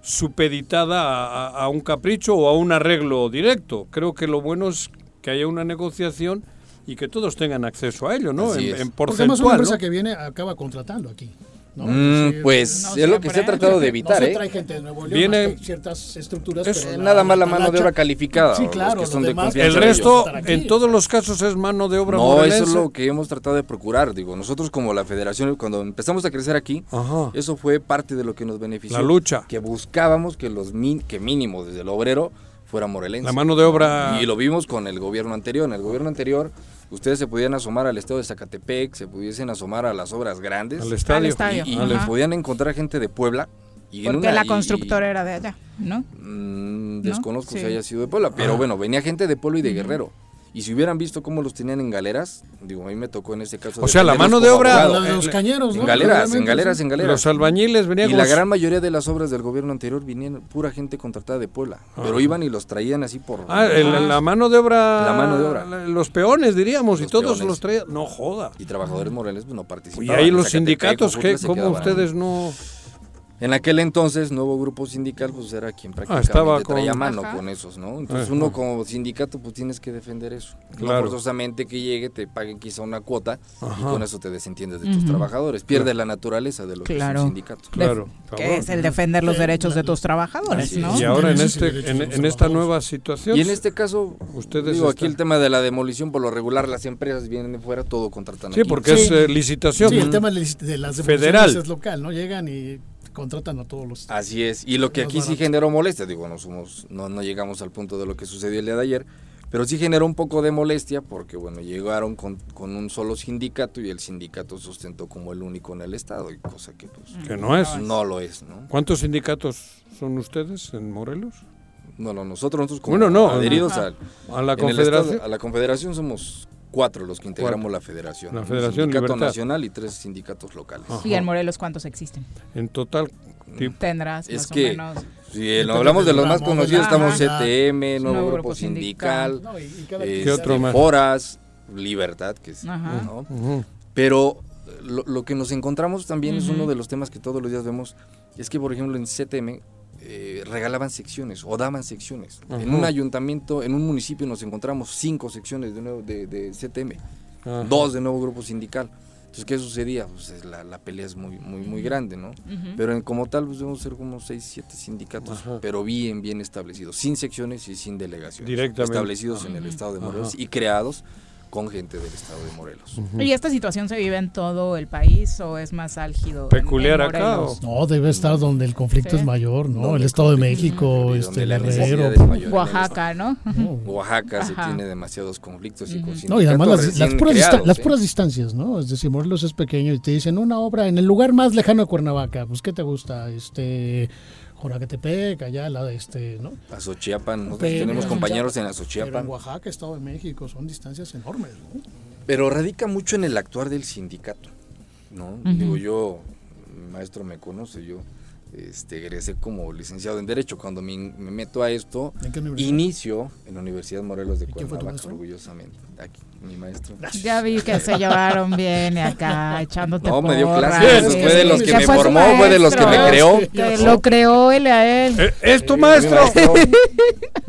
supeditada a, a- a un capricho o a un arreglo directo. Creo que lo bueno es que haya una negociación y que todos tengan acceso a ello, ¿no? Así En, es. en Porque además una porcentual, empresa ¿no? que viene acaba contratando aquí. ¿No? Mm, Sí, pues no es lo que se ha tratado de No evitar, se ¿eh? trae gente de Nuevo León, Viene- ciertas estructuras. Es pero nada más la la mano de obra calificada, Sí, los claro, que los son de demás, confianza El resto, en todos los casos, es mano de obra No, morelense. eso es lo que hemos tratado de procurar. Digo, nosotros como la federación, cuando empezamos a crecer aquí, Ajá. eso fue parte de lo que nos benefició. La lucha. Que buscábamos que los min- que mínimo desde el obrero fuera morelense. La mano de obra... Y lo vimos con el gobierno anterior. En el gobierno anterior, ustedes se podían asomar al estado de Zacatepec, se pudiesen asomar a las obras grandes. Al estadio. Al estadio, Y, les podían encontrar gente de Puebla. Y en Porque una- la y- constructora era de allá, ¿no? Mm, ¿No? desconozco Sí. si haya sido de Puebla, pero Ah. bueno, venía gente de Puebla y de. Guerrero. Y si hubieran visto cómo los tenían en galeras, digo, a mí me tocó en este caso. O sea, la mano de obra- abogado. Los cañeros, En ¿no? galeras, en galeras, en galeras. Los albañiles venían Y la gran mayoría de las obras del gobierno anterior vinieron pura gente contratada de Puebla. Pero Ah. iban y los traían así por... Ah, el- la mano de obra... La mano de obra. la- Los peones, diríamos, y todos peones. los traían... No joda. Y trabajadores moreles pues, no participaban. Y ahí En los sindicatos, ¿qué? ¿Cómo ustedes no...? En aquel entonces, nuevo grupo sindical, pues era quien prácticamente estaba traía con- mano Ajá. con esos, ¿no? Entonces Ajá. uno como sindicato, pues tienes que defender eso. Claro. No forzosamente que llegue, te paguen quizá una cuota y con eso te desentiendes de tus trabajadores. Pierde Claro. la naturaleza de lo que es Claro. un sindicato. Claro. Que es el defender los derechos de tus trabajadores, ¿no? Y ahora en, este, en, los en esta nueva situación. Y en este caso, ustedes digo, aquí el tema de la demolición, por lo regular, las empresas vienen de fuera, todo contratan Sí, aquí. porque es eh, licitación. Sí, el tema de las Federal. devoluciones es local, ¿no? Llegan y contratan a todos los... Así es, y lo que aquí sí generó molestia, digo, no somos, no, no llegamos al punto de lo que sucedió el día de ayer, pero sí generó un poco de molestia porque, bueno, llegaron con, con un solo sindicato y el sindicato sustentó como el único en el estado, y cosa que pues Que no es. no lo es, ¿no? ¿Cuántos sindicatos son ustedes en Morelos? No, no, nosotros, nosotros como Bueno, no, adheridos la confederación. a la confederación somos cuatro los que integramos Cuatro. la federación. La un Federación sindicato Libertad. nacional y tres sindicatos locales. Y en Morelos, ¿cuántos existen? En total. tip- Tendrás Es más que o menos. si Depende hablamos de los más conocidos, estamos. CTM, Nuevo, Nuevo Grupo Grupo Sindical. No, cada- este, ¿Qué otro más? Foras, Libertad, que es, Ajá. ¿no? Pero lo, lo que nos encontramos también es uno de los temas que todos los días vemos, es que por ejemplo en CTM eh, regalaban secciones o daban secciones. En un ayuntamiento, en un municipio nos encontramos cinco secciones de, nuevo, de, de CTM, Ajá. dos de nuevo grupo sindical. Entonces, ¿qué sucedía? Pues es la, la pelea es muy, muy, muy grande, ¿no? Pero en- como tal, pues debemos ser como seis, siete sindicatos, Ajá. pero bien, bien establecidos, sin secciones y sin delegaciones. Directamente. Establecidos en el estado de Morelos y creados con gente del estado de Morelos. ¿Y esta situación se vive en todo el país o es más álgido? en- Peculiar en acá, Morelos? No, debe estar donde el conflicto Sí. es mayor, ¿no? Donde el el Estado de México, este, es mayor. Oaxaca, ¿no? Oaxaca se Ajá. tiene demasiados conflictos y con No, y además las, puras, creados, las ¿eh? puras distancias, ¿no? Es decir, Morelos es pequeño y te dicen una obra en el lugar más lejano de Cuernavaca, pues ¿qué te gusta? Este, Joraquetepec, allá, la, este, ¿no? Azochiapan, Pero- tenemos compañeros en Pero en Azochiapan. Oaxaca, Estado de México, son distancias enormes, ¿no? Pero radica mucho en el actuar del sindicato, ¿no? Digo, yo, mi maestro me conoce, yo este, egresé como licenciado en Derecho. Cuando me, me meto a esto, ¿En qué universidad? inicio en la Universidad Morelos de Cuernavaca, orgullosamente. Aquí, mi maestro. Ya vi que se llevaron bien y acá echándote No, me dio clases, Sí, fue de los que me formó, fue de los que me creó. Que lo creó él a él. Eh, ¿Es tu maestro? maestro.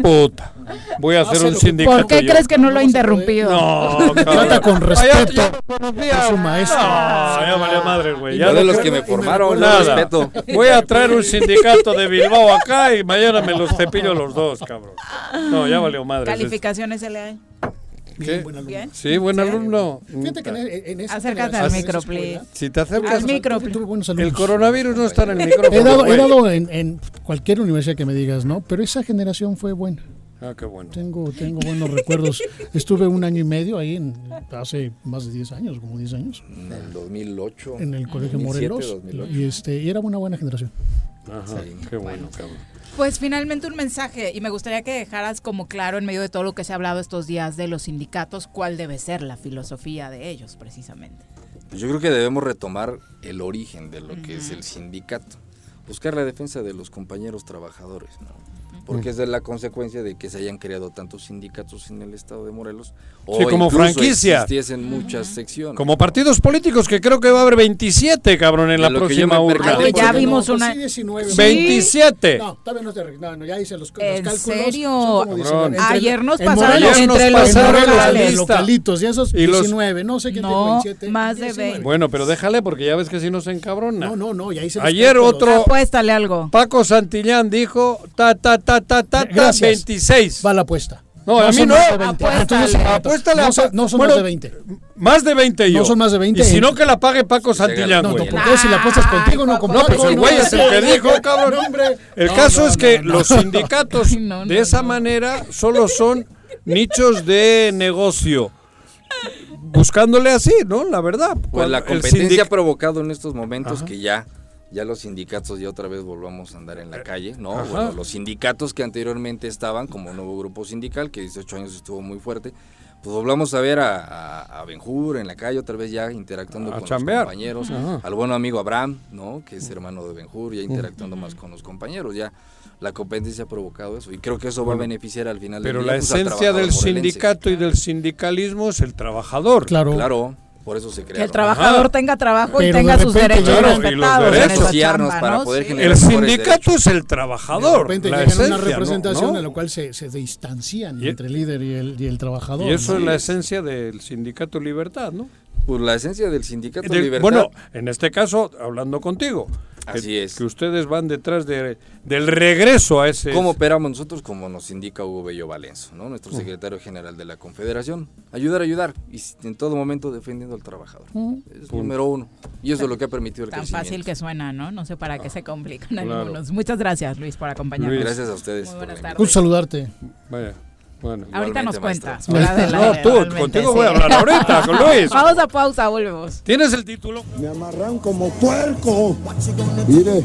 Puta. Voy a hacer un sindicato. ¿Por qué yo. crees que no lo ha interrumpido? No. Trata con ya- respeto a su maestro. No, ya valió madre, güey. Ya de lo los que- me formaron, Nada. respeto. Voy a traer un sindicato de Bilbao acá y mañana me los cepillo los dos, cabrón. No, ya valió madre. ¿Calificaciones se ¿Qué? buen alumno. Bien. Sí, buen alumno. Fíjate que en, en esa Acércate al micro, please. Si te acercas. Al micro. tuve buenos El coronavirus no está en el micrófono. He dado, he dado en, en cualquier universidad que me digas, ¿no? Pero esa generación fue buena. Ah, qué bueno. Tengo, tengo buenos recuerdos. Estuve un año y medio ahí, en, hace más de 10 años, como 10 años, En el 2008. en el Colegio 2007, Morelos. 2008. Y, este, y era una buena generación. Ajá, qué bueno, cabrón. Pues finalmente un mensaje y me gustaría que dejaras como claro en medio de todo lo que se ha hablado estos días de los sindicatos cuál debe ser la filosofía de ellos precisamente. Pues yo creo que debemos retomar el origen de lo que es el sindicato. Buscar la defensa de los compañeros trabajadores, ¿no? Porque es de la consecuencia de que se hayan creado tantos sindicatos en el estado de Morelos. Sí, como franquicia. existiesen muchas secciones. Como partidos políticos, que creo que va a haber 27, cabrón, en De la próxima urna. Oye, ya vimos No, una... pues sí, 19. Sí. 27. No, todavía no te no, no, ya hice los, los ¿En cálculos. serio? son como 19. Cabrón. Entre- Ayer nos en pasaron entre los locales. localitos, y esos Y los- 19, no sé quién No, tengo 27. más de 19. 20. Bueno, pero déjale porque ya ves que si no se encabrona. No, no, no, ya hice Ayer cálculos. otro- Apuéstale algo. Paco Santillán dijo ta ta ta ta ta, ta Gracias. 26. Va la apuesta. No, a mí son no. más de 20. Apuéstale. Entonces, Apuéstale no, son, no son bueno, más de 20. Más de 20 yo. No son más de 20. Y si no que la pague Paco Santillán, No, no, güey. ¿por qué si la apuestas contigo no con No, pues Paco? el güey es el que dijo, cabrón. Hombre. El No, caso no, es que no, no. los sindicatos Ay, no, no, de esa no. manera solo son nichos de negocio. Buscándole así, ¿no? La verdad. Pues la competencia ha provocado en estos momentos Ajá. que ya ya los sindicatos ya otra vez volvamos a andar en la calle, ¿no? Ajá. Bueno, los sindicatos que anteriormente estaban como nuevo grupo sindical, que 18 años estuvo muy fuerte, pues volvamos a ver a, a, a Benjur en la calle otra vez ya interactuando A con chambear. los compañeros, Ajá. al bueno amigo Abraham, ¿no? Que es hermano de Benjur, ya interactuando más con los compañeros, ya la competencia ha provocado eso y creo que eso va a beneficiar al final Pero del la día, pues, al esencia del sindicato y del sindicalismo es el trabajador. Claro. Claro. Por eso se Que crea. el trabajador tenga trabajo y tenga de sus derechos Claro, y los respetados. en derechos. para ¿no? poder Sí. generar El sindicato derechos. es el De trabajador. repente la una representación ¿no? en la cual se, se distancian Y- entre el líder y el, y el trabajador. Y eso ¿no? es la esencia del sindicato Libertad, ¿no? Pues la esencia del sindicato De- Libertad. bueno, en este caso, hablando contigo. que- Así es. Que ustedes van detrás de, del regreso a ese... ¿Cómo operamos nosotros? Como nos indica Hugo Bello Valenzo, ¿no? nuestro secretario general de la Confederación. Ayudar, ayudar. Y en todo momento defendiendo al trabajador. Es número uno. Y eso es lo que ha permitido el Tan crecimiento. fácil que suena, ¿no? No sé para qué se complican claro. algunos. Muchas gracias, Luis, por acompañarnos. Luis. Gracias a ustedes Muy buenas la tardes. Gusto saludarte. Vaya, bueno. Ahorita nos cuentas. fuera del No, tú, contigo sí. voy a hablar ahorita, con Luis. Vamos a pausa, volvemos. ¿Tienes el título? Me amarran como puerco. Mire,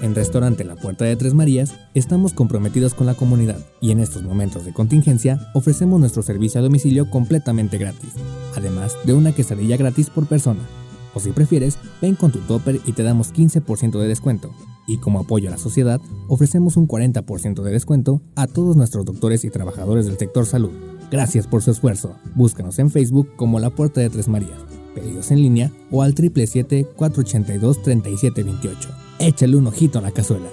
En Restaurante La Puerta de Tres Marías estamos comprometidos con la comunidad y en estos momentos de contingencia ofrecemos nuestro servicio a domicilio completamente gratis, además de una quesadilla gratis por persona. O si prefieres, ven con tu topper y te damos 15% de descuento. Y como apoyo a la sociedad, ofrecemos un 40% de descuento a todos nuestros doctores y trabajadores del sector salud. Gracias por su esfuerzo. Búscanos en Facebook como La Puerta de Tres Marías. Pedidos en línea o al 777-482-3728. Échale un ojito a la cazuela.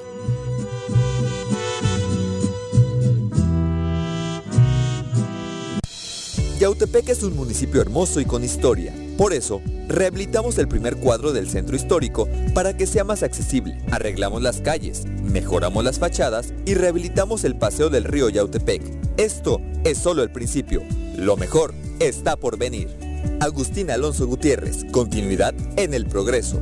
Yautepec es un municipio hermoso y con historia. Por eso, rehabilitamos el primer cuadro del centro histórico para que sea más accesible. Arreglamos las calles, mejoramos las fachadas y rehabilitamos el paseo del río Yautepec. Esto es solo el principio. Lo mejor está por venir. Agustín Alonso Gutiérrez, continuidad en el progreso.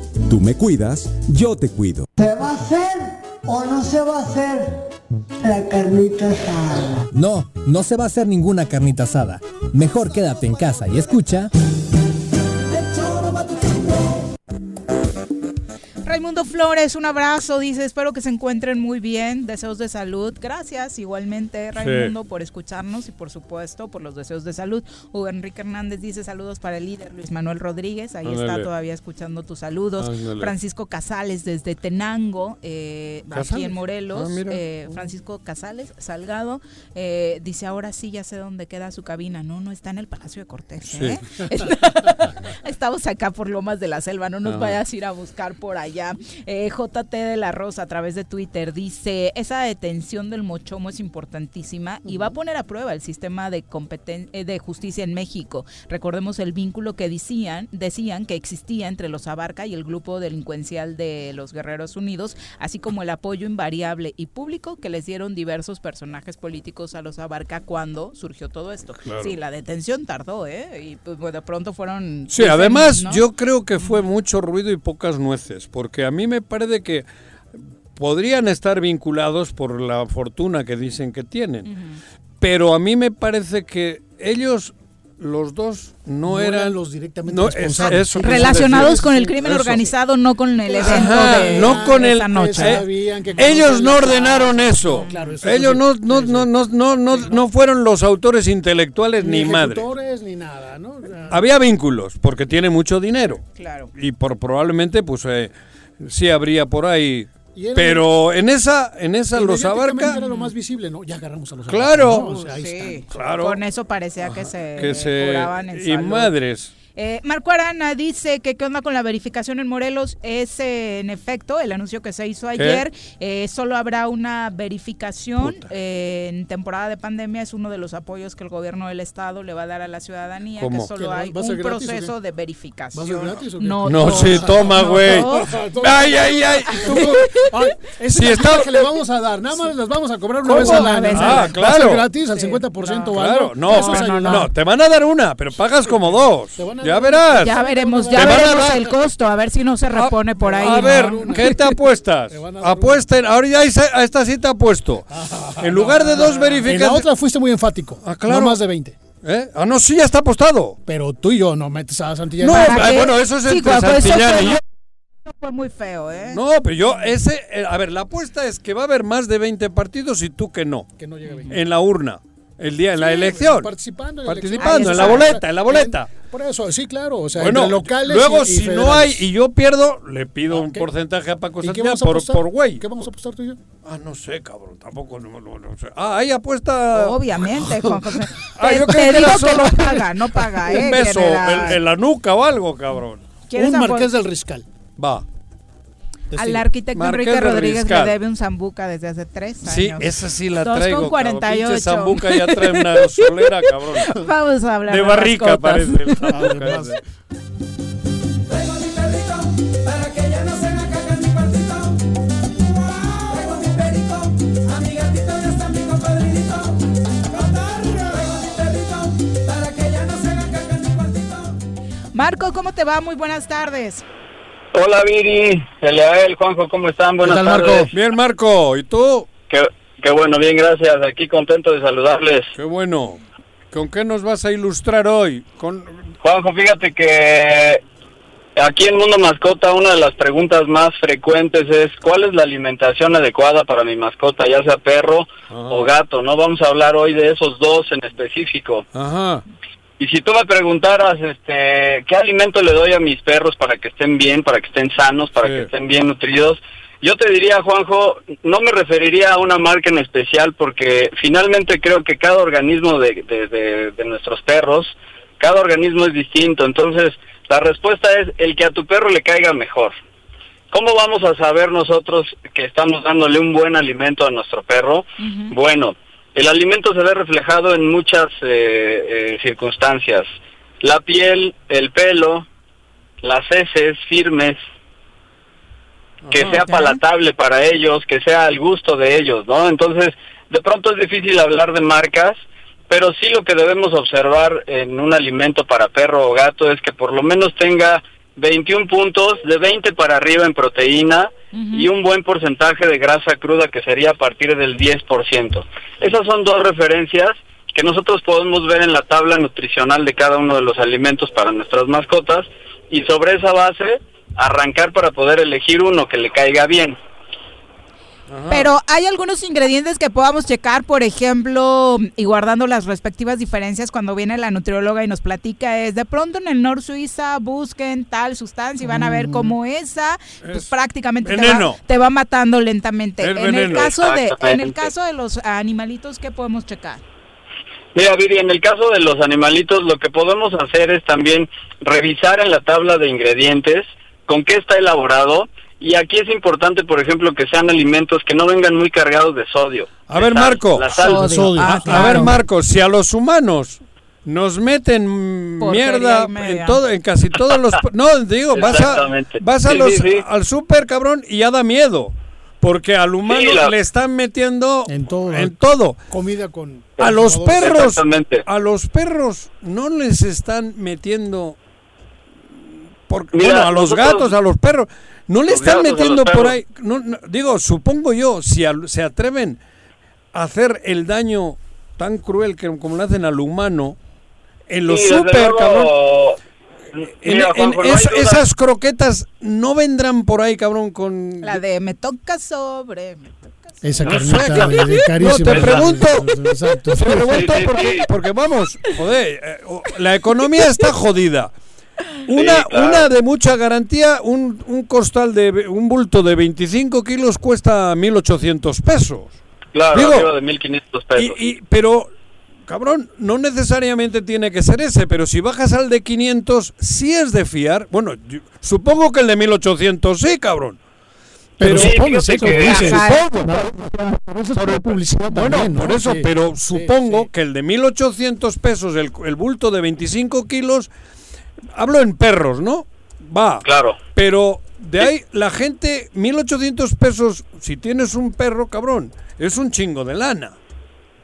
Tú me cuidas, yo te cuido. ¿Se va a hacer o no se va a hacer la carnita asada? No, no se va a hacer ninguna carnita asada. Mejor quédate en casa y escucha. Flores, un abrazo, dice, espero que se encuentren muy bien, deseos de salud. Gracias igualmente, Raimundo, por escucharnos y por supuesto por los deseos de salud. Hugo Enrique Hernández dice saludos para el líder Luis Manuel Rodríguez, ahí está todavía escuchando tus saludos. Ándale. Francisco Casales desde Tenango, eh, aquí en Morelos. Ah, eh, Francisco Casales, Salgado, eh, dice ahora sí ya sé dónde queda su cabina. No, no está en el Palacio de Cortés. Sí. ¿eh? Estamos acá por Lomas de la Selva, no nos vayas a ir a buscar por allá. Eh, JT de la Rosa a través de Twitter dice, esa detención del mochomo es importantísima y va a poner a prueba el sistema de, competen- eh, de justicia en México. Recordemos el vínculo que decían, decían que existía entre los Abarca y el grupo delincuencial de los Guerreros Unidos, así como el apoyo invariable y público que les dieron diversos personajes políticos a los Abarca cuando surgió todo esto. Claro. Sí, la detención tardó, ¿eh? Y pues, de pronto fueron... Sí, además ¿no? yo creo que fue mucho ruido y pocas nueces, porque a mí me parece que podrían estar vinculados por la fortuna que dicen que tienen, pero a mí me parece que ellos, los dos, no, No eran, eran los directamente no, es- responsables. eso Relacionados con el crimen Eso. organizado, no con el evento Ajá, de no con de el esa noche. eh, Sabían que ellos no ordenaron eso. No, claro, eso ellos no no, no, no, no, no, no fueron los autores intelectuales ni, madre. ejecutores, ni nada, ¿no? O sea, Había vínculos porque tiene mucho dinero. Claro. Y por probablemente pues eh, sí habría por ahí pero en esa en esa los abarca Era lo más visible, ¿no? Ya agarramos a los Claro. Abarca, ¿no? O sea, ahí Sí, están. Claro. Con eso parecía que se, que se curaban en y salud. madres. Eh, Marco Arana dice que qué onda con la verificación en Morelos. Es eh, en efecto el anuncio que se hizo ayer. Eh, solo habrá una verificación eh, en temporada de pandemia. Es uno de los apoyos que el gobierno del estado le va a dar a la ciudadanía. ¿Cómo? Que solo ¿Qué, hay un gratis proceso de ¿Va a ser verificación. gratis o qué? No, No, sí, toma, No güey. todo. Ay, ay, ay. Ay, esa Si es la está- cosa que le vamos a dar. Nada más las vamos a cobrar una ¿Cómo? vez al año. Ah, año. ¿Va a ser claro. gratis al Sí. 50% o Claro, no, ayudar. no, te van a dar una, pero pagas como dos. Te van a Ya verás. Ya veremos, ya a veremos dar- el costo, a ver si no se repone por ahí. A ¿no? ver, ¿qué te apuestas? Te a Apuesten, ahora ya hice- a esta sí te apuesto. En lugar de dos En la verificaciones. otra fuiste muy enfático. Ah, claro. No más de 20. ¿Eh? Ah, no, sí, ya está apostado. Pero tú y yo no metes a Santillán. No, ¿Para ay, qué? bueno, eso es Sí, entre pues, eso Santillán fue- y yo. eso fue muy feo, ¿eh? No, pero yo, ese, eh, a ver, la apuesta es que va a haber más de 20 partidos y tú que no. Que no llega a 20. En la urna, el día, en la elección. Participando en la Participando, elección. en la Ahí boleta, en la boleta. Por eso, sí, claro. O sea, Bueno, entre locales luego y- y si no hay y yo pierdo, le pido un ¿qué? porcentaje a Paco ¿Y qué Santillán vamos a por, por güey. ¿Qué vamos a apostar tú y yo? Ah, no sé, cabrón, tampoco no, no- no sé. Ah, hay apuesta. Obviamente, Juan José. Ah, Te, yo te que digo que solo- no paga, no paga, ¿eh? un beso general. en, la nuca o algo, cabrón. ¿Quieres Un marqués del Riscal. Va. Al arquitecto Marqués Enrique Rodríguez le debe un zambuca desde hace tres años. Sí, esa sí la Dos traigo. con cabrón. 48. Pinche zambuca ya trae una solera, cabrón. Vamos a hablar De de barrica parece el zambuca. Marco, ¿cómo te va? Muy buenas tardes. Hola Viri, Eliael, Juanjo, ¿cómo están? Buenas tal, tardes. Marco? Bien, Marco. ¿Y tú? Qué, qué bueno, bien, gracias. Aquí contento de saludarles. Qué bueno. ¿Con qué nos vas a ilustrar hoy? Con... Juanjo, fíjate que aquí en Mundo Mascota una de las preguntas más frecuentes es ¿cuál es la alimentación adecuada para mi mascota, ya sea perro o gato? No vamos a hablar hoy de esos dos en específico. Ajá. Y si tú me preguntaras, este, ¿qué alimento le doy a mis perros para que estén bien, para que estén sanos, para Sí. que estén bien nutridos? Yo te diría, Juanjo, no me referiría a una marca en especial porque finalmente creo que cada organismo de, de, de- de nuestros perros, cada organismo es distinto. Entonces, la respuesta es el que a tu perro le caiga mejor. ¿Cómo vamos a saber nosotros que estamos dándole un buen alimento a nuestro perro? Bueno, el alimento se ve reflejado en muchas eh, eh, circunstancias. La piel, el pelo, las heces firmes, que sea palatable para ellos, que sea al gusto de ellos, ¿no? Entonces, de pronto es difícil hablar de marcas, pero sí lo que debemos observar en un alimento para perro o gato es que por lo menos tenga 21 puntos, de 20 para arriba en proteína y un buen porcentaje de grasa cruda que sería a partir del 10%. Esas son dos referencias que nosotros podemos ver en la tabla nutricional de cada uno de los alimentos para nuestras mascotas y sobre esa base arrancar para poder elegir uno que le caiga bien. Pero hay algunos ingredientes que podamos checar, por ejemplo, y guardando las respectivas diferencias cuando viene la nutrióloga y nos platica es de pronto en el Nor Suiza busquen tal sustancia y van a ver cómo esa pues, Es prácticamente te va, veneno. te va matando lentamente. En el caso de en el caso de los animalitos qué podemos checar? Mira, Viri, en el caso de los animalitos, lo que podemos hacer es también revisar en la tabla de ingredientes con qué está elaborado. Y aquí es importante, por ejemplo, que sean alimentos que no vengan muy cargados de sodio. A ver, sal. Marco. La sal. Sodio. A, Ah, a ver, Marco, si a los humanos nos meten Porquería mierda en todo, en casi todos los, no digo, vas a, vas a Sí, los, sí, sí. al súper, cabrón, y ya da miedo, porque al humano Sí, la- le están metiendo En todo. en todo. Comida con... A los perros, a los perros no les están metiendo, por, Mira, bueno, a los nosotros- gatos, a los perros, no le Los están metiendo por ahí. No, no, digo, supongo yo, si se atreven a hacer el daño tan cruel que como le hacen al humano en los Sí, super, luego, cabrón. En, mira, en Juanjo, no hay es- duda. esas croquetas no vendrán por ahí, cabrón, con La de me toca sobre me toca sobre. Esa No carnita sé, de, carísima. No, te pregunto. Te pregunto porque, porque vamos, joder, eh, la economía está jodida. Una, Sí, claro. una de mucha garantía, un, un costal de un bulto de 25 kilos cuesta 1.800 pesos. Claro, Digo, de 1.500 pesos. Y, y- pero, cabrón, no necesariamente tiene que ser ese, pero si bajas al de 500, sí es de fiar. Bueno, yo- supongo que el de 1.800 sí, cabrón. Pero Como que- dices. Publicidad Bueno, también, ¿no? por eso, Sí. pero Sí, supongo sí. que el de 1.800 pesos, el, el bulto de 25 kilos, hablo en perros, ¿no? Va. Claro. Pero de ahí la gente, 1.800 pesos, si tienes un perro, cabrón, es un chingo de lana.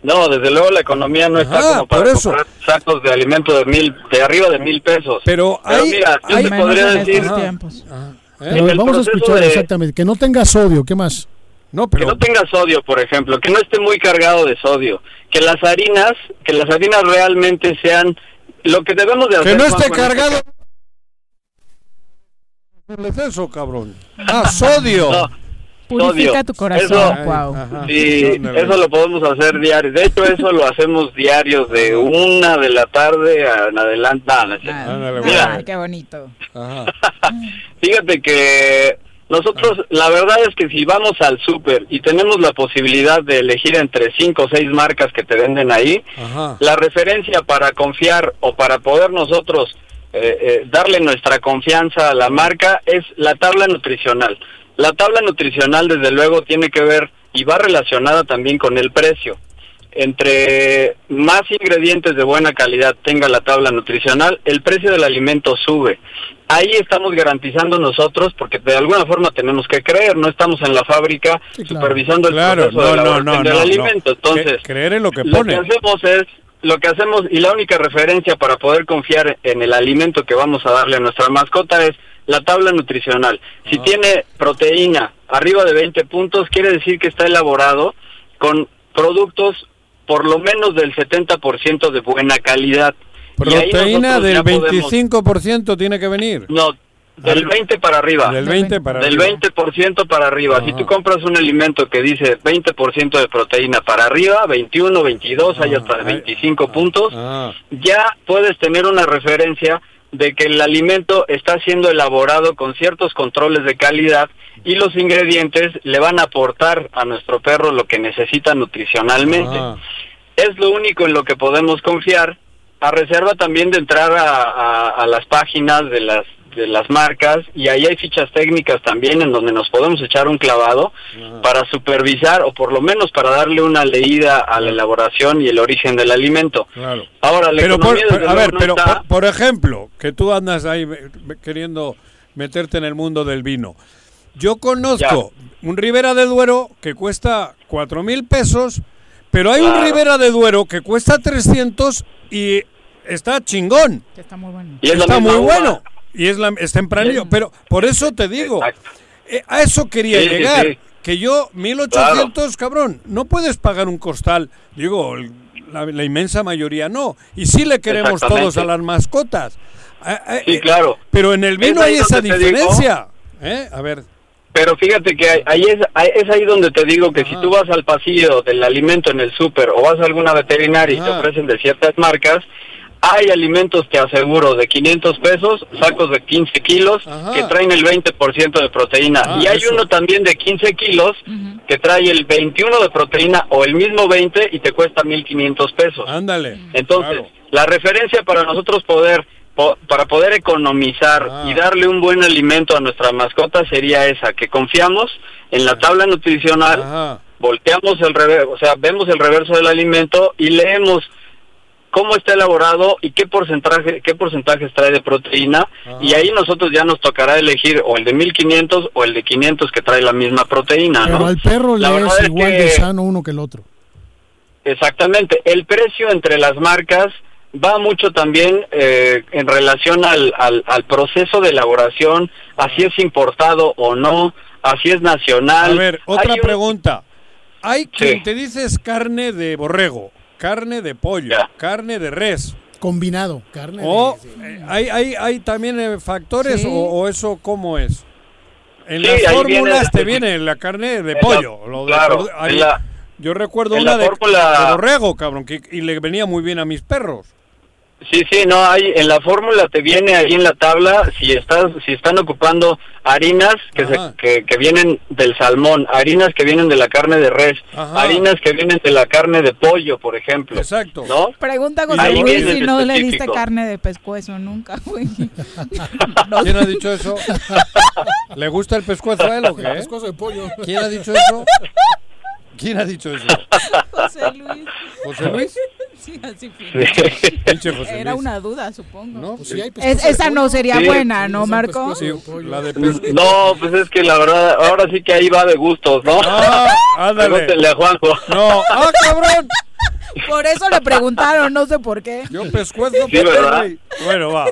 No, desde luego la economía no está Ajá, como para por eso. comprar sacos de alimento de mil, de arriba de mil pesos. Pero hay- mira, yo hay- te podría en decir estos Ajá. Pero vamos a escuchar de- exactamente. Que no tenga sodio, ¿qué más? No, que no tenga sodio, por ejemplo, que no esté muy cargado de sodio, que las harinas, que las harinas realmente sean lo que debemos de hacer. que no esté cargado. es eso, cabrón? Ah, sodio. No, Purifica sodio. tu corazón, Eso-. Ajá. Sí, eso lo podemos hacer diario. De hecho, eso lo hacemos diarios de una de la tarde a- en adelante. Ah, Mira. ay, qué bonito. Ajá. Fíjate que nosotros, la verdad es que si vamos al súper y tenemos la posibilidad de elegir entre cinco o seis marcas que te venden ahí, Ajá. la referencia para confiar o para poder nosotros eh, eh, darle nuestra confianza a la marca es la tabla nutricional. La tabla nutricional, desde luego, tiene que ver y va relacionada también con el precio. Entre más ingredientes de buena calidad tenga la tabla nutricional, el precio del alimento sube. Ahí estamos garantizando nosotros, porque de alguna forma tenemos que creer, no estamos en la fábrica Sí, claro. supervisando el Claro, proceso de no, no, del no, alimento. Entonces, creer en lo que lo pone. que hacemos es lo que hacemos y la única referencia para poder confiar en el alimento que vamos a darle a nuestra mascota es la tabla nutricional. Ah. Si tiene proteína arriba de 20 puntos, quiere decir que está elaborado con productos por lo menos del 70% de buena calidad. Proteína del ya podemos- 25% tiene que venir. no, del 20 para arriba. Del 20 para Del arriba. 20% para arriba. Si tú compras un alimento que dice 20% de proteína para arriba, 21, 22, hay Ah, hasta ay, 25 puntos, Ah, ya puedes tener una referencia de que el alimento está siendo elaborado con ciertos controles de calidad y los ingredientes le van a aportar a nuestro perro lo que necesita nutricionalmente. ah. Es lo único en lo que podemos confiar, a reserva también de entrar a, a- a las páginas de las de las marcas y ahí hay fichas técnicas también en donde nos podemos echar un clavado para supervisar o por lo menos para darle una leída a la elaboración y el origen del alimento. Claro. Ahora, la Pero por, a ver, no pero está- por, por ejemplo, que tú andas ahí queriendo meterte en el mundo del vino. Yo conozco un Ribera de Duero que cuesta cuatro mil pesos, pero hay un Claro. Ribera de Duero que cuesta 300 y está chingón. Está muy bueno. Y es la está muy uva. bueno. Y es, la, es tempranillo. Pero por eso te digo, eh, a eso quería Sí, llegar. sí. Que yo, 1800, cabrón, no puedes pagar un costal. Digo, la, la inmensa mayoría no. Y sí le queremos todos a las mascotas. Sí, claro. Pero en el vino Es hay esa diferencia. ¿eh? A ver. Pero fíjate que ahí- es, ahí- es ahí donde te digo que si tú vas al pasillo del alimento en el súper o vas a alguna veterinaria y te Ajá. ofrecen de ciertas marcas, hay alimentos, te aseguro, de 500 pesos, sacos de 15 kilos, que traen el 20% de proteína. Ah, y hay eso. uno también de 15 kilos que trae el 21 de proteína o el mismo 20 y te cuesta 1.500 pesos. Ándale. Entonces, la referencia para nosotros poder po- para poder economizar Ah. y darle un buen alimento a nuestra mascota sería esa, que confiamos en la tabla nutricional, volteamos el reverso, o sea, vemos el reverso del alimento y leemos cómo está elaborado y qué porcentaje qué porcentajes trae de proteína y ahí nosotros ya nos tocará elegir o el de 1500 o el de 500 que trae la misma proteína, Pero ¿no? al perro La le es es igual que- de sano uno que el otro. Exactamente. El precio entre las marcas va mucho también eh, en relación al, al, al proceso de elaboración, así es importado o no, así es nacional. A ver, otra Hay un- pregunta. Hay quien Sí. te dice es carne de borrego, carne de pollo, carne de res. Combinado, carne. de- O eh, hay, hay, hay también eh, factores Sí. o, o eso cómo es. En Sí, las fórmulas viene- te viene la carne de la- pollo. lo de- claro, hay- en la- yo recuerdo una la de, fórmula- de borrego, cabrón, que, y le venía muy bien a mis perros. Sí, sí, no, hay, en la fórmula te viene ahí en la tabla si estás, si están ocupando harinas que, se- que, que vienen del salmón, harinas que vienen de la carne de res, Ajá. harinas que vienen de la carne de pollo, por ejemplo. Exacto. ¿No? Pregunta viene si el no le diste carne de pescuezo nunca, güey. ¿Quién ha dicho eso? ¿Le gusta el pescuezo a él o qué? Pescuezo de pollo. ¿Quién ha dicho eso? ¿Quién ha dicho eso? José Luis. ¿José Luis? Sí, así fue. José Era una duda, supongo. No, Pues sí hay Es- esa no sería Sí. buena, ¿no, Marco? La de. No, pues es que la verdad, ahora sí que ahí va de gustos, ¿no? Ah, ándale. Pregúntenle a Juanjo. No, ¡ah, cabrón! Por eso le preguntaron, no sé por qué. Yo pescuezo, Sí, ¿verdad? Bueno, va.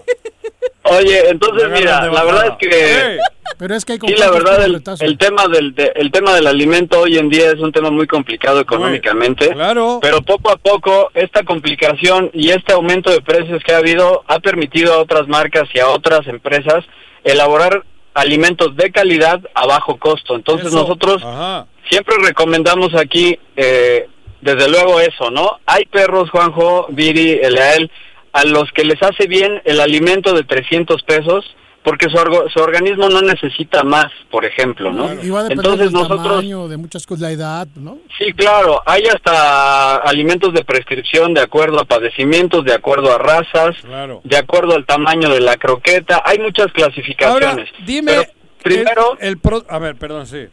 Oye, entonces Me mira, la verdad es que Pero es que hay sí, la verdad el, tema del de- el tema del alimento hoy en día es un tema muy complicado económicamente. Claro. Pero poco a poco esta complicación y este aumento de precios que ha habido ha permitido a otras marcas y a otras empresas elaborar alimentos de calidad a bajo costo. Entonces Eso. nosotros Ajá. siempre recomendamos aquí, eh, desde luego eso, ¿no? Hay perros, Juanjo, Viri, Eleael, a los que les hace bien el alimento de 300 pesos porque su, orgo- su organismo no necesita más, por ejemplo, ¿no? Y va a depender Entonces del nosotros, tamaño, de muchas cosas, la edad, ¿no? sí, claro, hay hasta alimentos de prescripción de acuerdo a padecimientos, de acuerdo a razas, Claro. de acuerdo al tamaño de la croqueta, hay muchas clasificaciones. Ahora, dime. Pero primero, El, el pro- a ver, perdón, sí.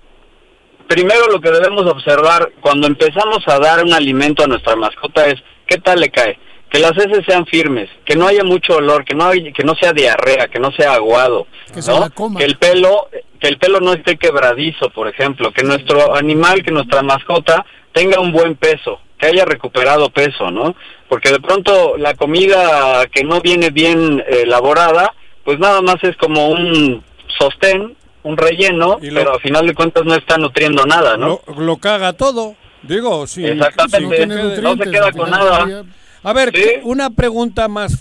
Primero lo que debemos observar cuando empezamos a dar un alimento a nuestra mascota es qué tal le cae. Que las heces sean firmes, que no haya mucho olor, que no hay- que no sea diarrea, que no sea aguado, Que se ¿no? la coma. que el pelo que el pelo no esté quebradizo, por ejemplo, que nuestro animal, que nuestra mascota tenga un buen peso, que haya recuperado peso, ¿no? Porque de pronto la comida que no viene bien eh, elaborada, pues nada más es como un sostén, un relleno, Y lo- pero al final de cuentas no está nutriendo nada, ¿no? Lo, lo caga todo. Digo, sí. Exactamente, sin no, que- se queda con nada. A ver, Sí. ¿qué- una pregunta más.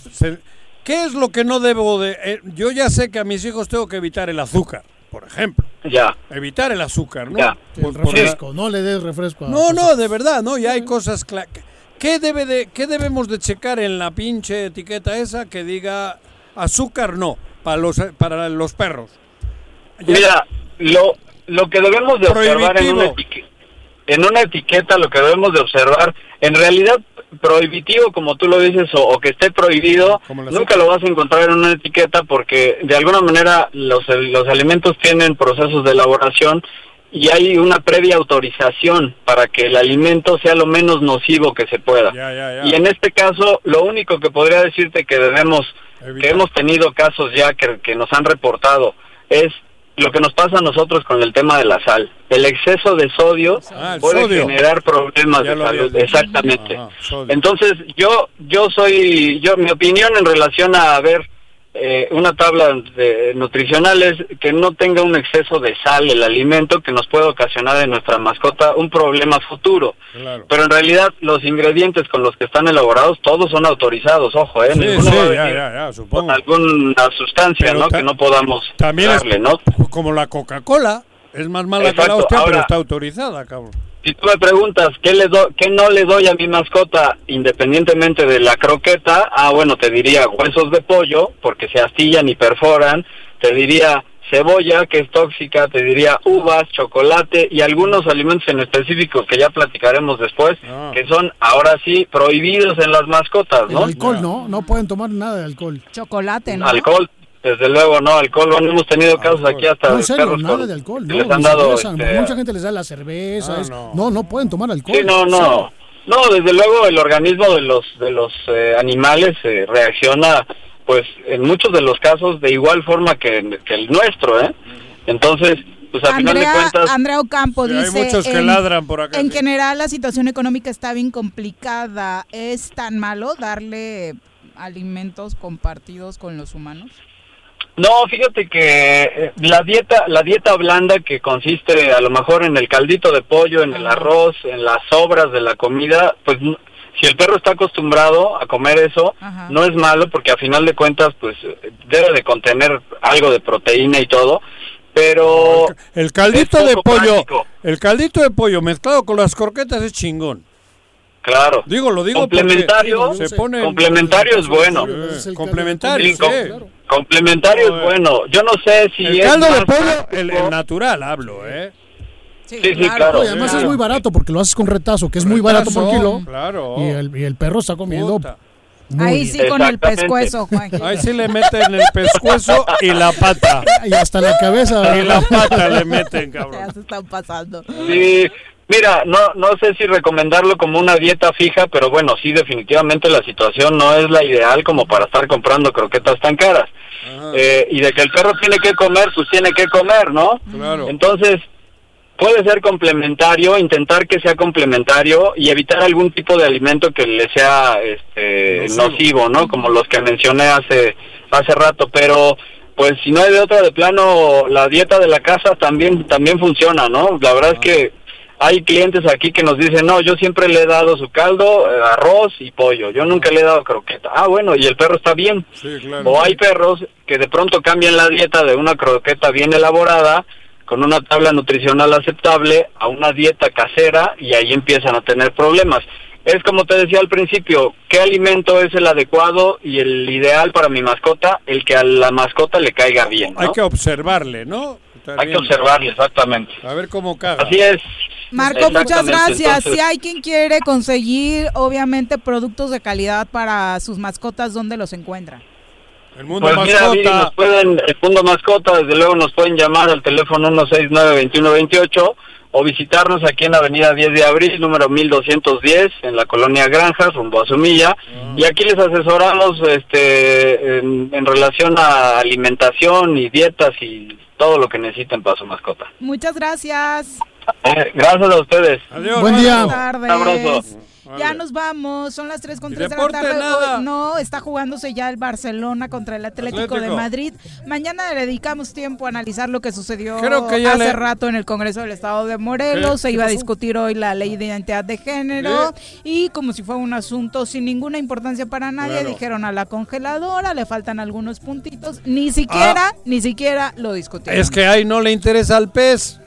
¿Qué es lo que no debo de...? eh, yo ya sé que a mis hijos tengo que evitar el azúcar, por ejemplo. Ya. Evitar el azúcar, ¿no? Ya. El Por- por la- refresco, no le des refresco. a- No, no, de verdad, ¿no? Ya hay cosas... cla- ¿Qué, debe de, ¿Qué debemos de checar en la pinche etiqueta esa que diga azúcar no para los, para los perros? Mira, lo, lo que debemos de observar en una, Prohibitivo. etique- en una etiqueta, lo que debemos de observar, en realidad prohibitivo, como tú lo dices, o, o que esté prohibido, nunca lo vas a encontrar en una etiqueta porque de alguna manera los, los alimentos tienen procesos de elaboración y hay una previa autorización para que el alimento sea lo menos nocivo que se pueda. Y en este caso, lo único que podría decirte que debemos, que hemos tenido casos ya que, que nos han reportado, es lo que nos pasa a nosotros con el tema de la sal. El exceso de sodio Ah, puede sodio. generar problemas Ya de salud. Exactamente. Ajá. Entonces, yo, yo soy, yo, mi opinión en relación a ver eh, una tabla de nutricionales que no tenga un exceso de sal el alimento que nos puede ocasionar en nuestra mascota un problema futuro. Claro. Pero en realidad los ingredientes con los que están elaborados todos son autorizados, ojo, ¿eh? Sí, Ninguno sí, va ya, ya, ya, con supongo. alguna sustancia, Pero ¿no? Que no podamos También es darle, ¿no? como la Coca-Cola. Es más mala que la hostia, pero ahora- está autorizada, cabrón. Si tú me preguntas qué le do, qué no le doy a mi mascota independientemente de la croqueta, ah bueno, te diría huesos de pollo porque se astillan y perforan, te diría cebolla que es tóxica, te diría uvas, chocolate y algunos alimentos en específico que ya platicaremos después, que son ahora sí prohibidos en las mascotas, El ¿no? alcohol, ¿no? No pueden tomar nada de alcohol. Chocolate, ¿no? Alcohol, desde luego no, alcohol, bueno, hemos tenido casos aquí hasta No, en de serio, perros nada con- de alcohol. No, les han dado cerveza, este, Mucha gente les da la cerveza. Ah, es- no. no. no, pueden tomar alcohol. Sí, no, no. No, desde luego el organismo de los de los eh, animales eh, reacciona, pues, en muchos de los casos de igual forma que, que el nuestro, ¿eh? Entonces, pues a final de Andrea, cuentas, Andrea Ocampo Sí, hay dice... muchos que ladran por acá, En sí. general la situación económica está bien complicada. ¿Es tan malo darle alimentos compartidos con los humanos? No, fíjate que eh, la dieta la dieta blanda que consiste a lo mejor en el caldito de pollo, en el arroz, en las sobras de la comida, pues si el perro está acostumbrado a comer eso, no es malo porque a final de cuentas pues debe de contener algo de proteína y todo, pero El caldito Es de pollo, práctico. el caldito de pollo mezclado con las croquetas es chingón. Claro. Digo, lo digo Complementario, porque se pone complementario es bueno. Eh, complementario, Sí, com- sí. Complementario es bueno. Yo no sé si El es caldo de pollo, el, el natural hablo, ¿eh? Sí, sí, claro. Y además es muy barato porque lo haces con retazo, que es muy barato por kilo. claro. Y el, y el perro está comiendo. muy Ahí sí con el pescuezo, Juan. Ahí sí le meten el pescuezo y la pata. Y hasta la cabeza. Y la pata le meten, cabrón. Ya se están pasando. Sí, mira, no no sé si recomendarlo como una dieta fija, pero bueno, sí definitivamente la situación no es la ideal como para estar comprando croquetas tan caras. Eh, y de que el perro tiene que comer, pues tiene que comer, ¿no? Claro. Entonces, puede ser complementario, intentar que sea complementario y evitar algún tipo de alimento que le sea este, nocivo, ¿no? Como los que mencioné hace hace rato, pero pues si no hay de otra de plano, la dieta de la casa también también funciona, ¿no? La verdad es que hay clientes aquí que nos dicen, no, yo siempre le he dado su caldo, eh, arroz y pollo, yo nunca le he dado croqueta. Ah, bueno, y el perro está bien. Sí, claro. O hay perros que de pronto cambian la dieta de una croqueta bien elaborada con una tabla nutricional aceptable a una dieta casera y ahí empiezan a tener problemas. Es como te decía al principio, ¿qué alimento es el adecuado y el ideal para mi mascota? El que a la mascota le caiga bien. ¿no? Hay que observarle, ¿no? Hay que observarle, exactamente. A ver cómo caga. Así es. Marco, muchas gracias. entonces- Si hay quien quiere conseguir, obviamente, productos de calidad para sus mascotas, ¿dónde los encuentra? El mundo Pues mira, mascota. nos pueden, el Mundo Mascota, desde luego nos pueden llamar al teléfono 169-2128 o visitarnos aquí en Avenida 10 de Abril, número 1210, en la colonia Granjas, rumbo a Sumilla. Y aquí les asesoramos este, en, en relación a alimentación y dietas y todo lo que necesiten para su mascota. Muchas gracias. Eh, gracias a ustedes. Buen día. Buenas tardes. Un abrazo. Ya nos vamos, son las 3 con ¿Y 3 de la tarde. Hoy no, está jugándose ya el Barcelona contra el Atlético, de. Madrid. Mañana le dedicamos tiempo a analizar lo que sucedió Creo que ya hace le- rato en el Congreso del Estado de Morelos. ¿Qué? Se ¿Qué iba a discutir hoy la ley de identidad de género. Y como si fuera un asunto sin ninguna importancia para nadie, Claro. dijeron a la congeladora, le faltan algunos puntitos. Ni siquiera, ni siquiera lo discutieron. Es que ahí no le interesa al pez.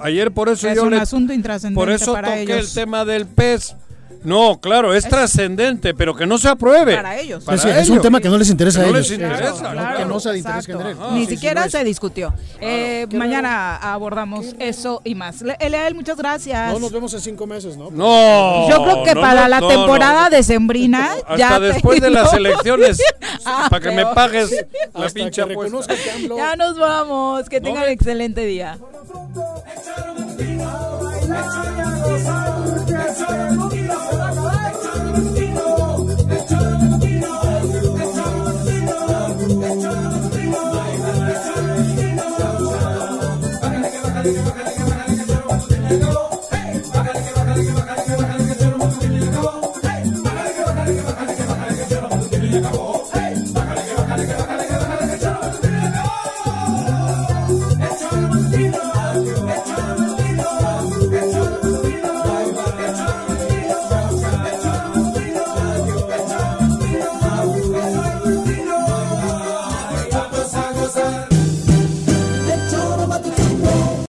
Ayer por eso Es yo un le asunto intrascendente por eso para toqué ellos. el tema del pez. No, claro, es, trascendente, pero que no se apruebe. Para ellos. Para Es, es un ellos. tema que no les interesa Que a no ellos. les interesa, Exacto, claro. Que no sea de interés general. Ni Sí, sí, siquiera es. se discutió. Eh, mañana abordamos eso y más. Le- Eliel, muchas gracias. No, nos vemos en cinco meses, ¿no? No. Yo creo que no, para no, la no, temporada no. decembrina Hasta ya te- después de las no. elecciones Ah, para que me pagues la que apuesta. que Ya nos vamos. Que tengan excelente día. Echaron un a bailar y a gozar. Acabó.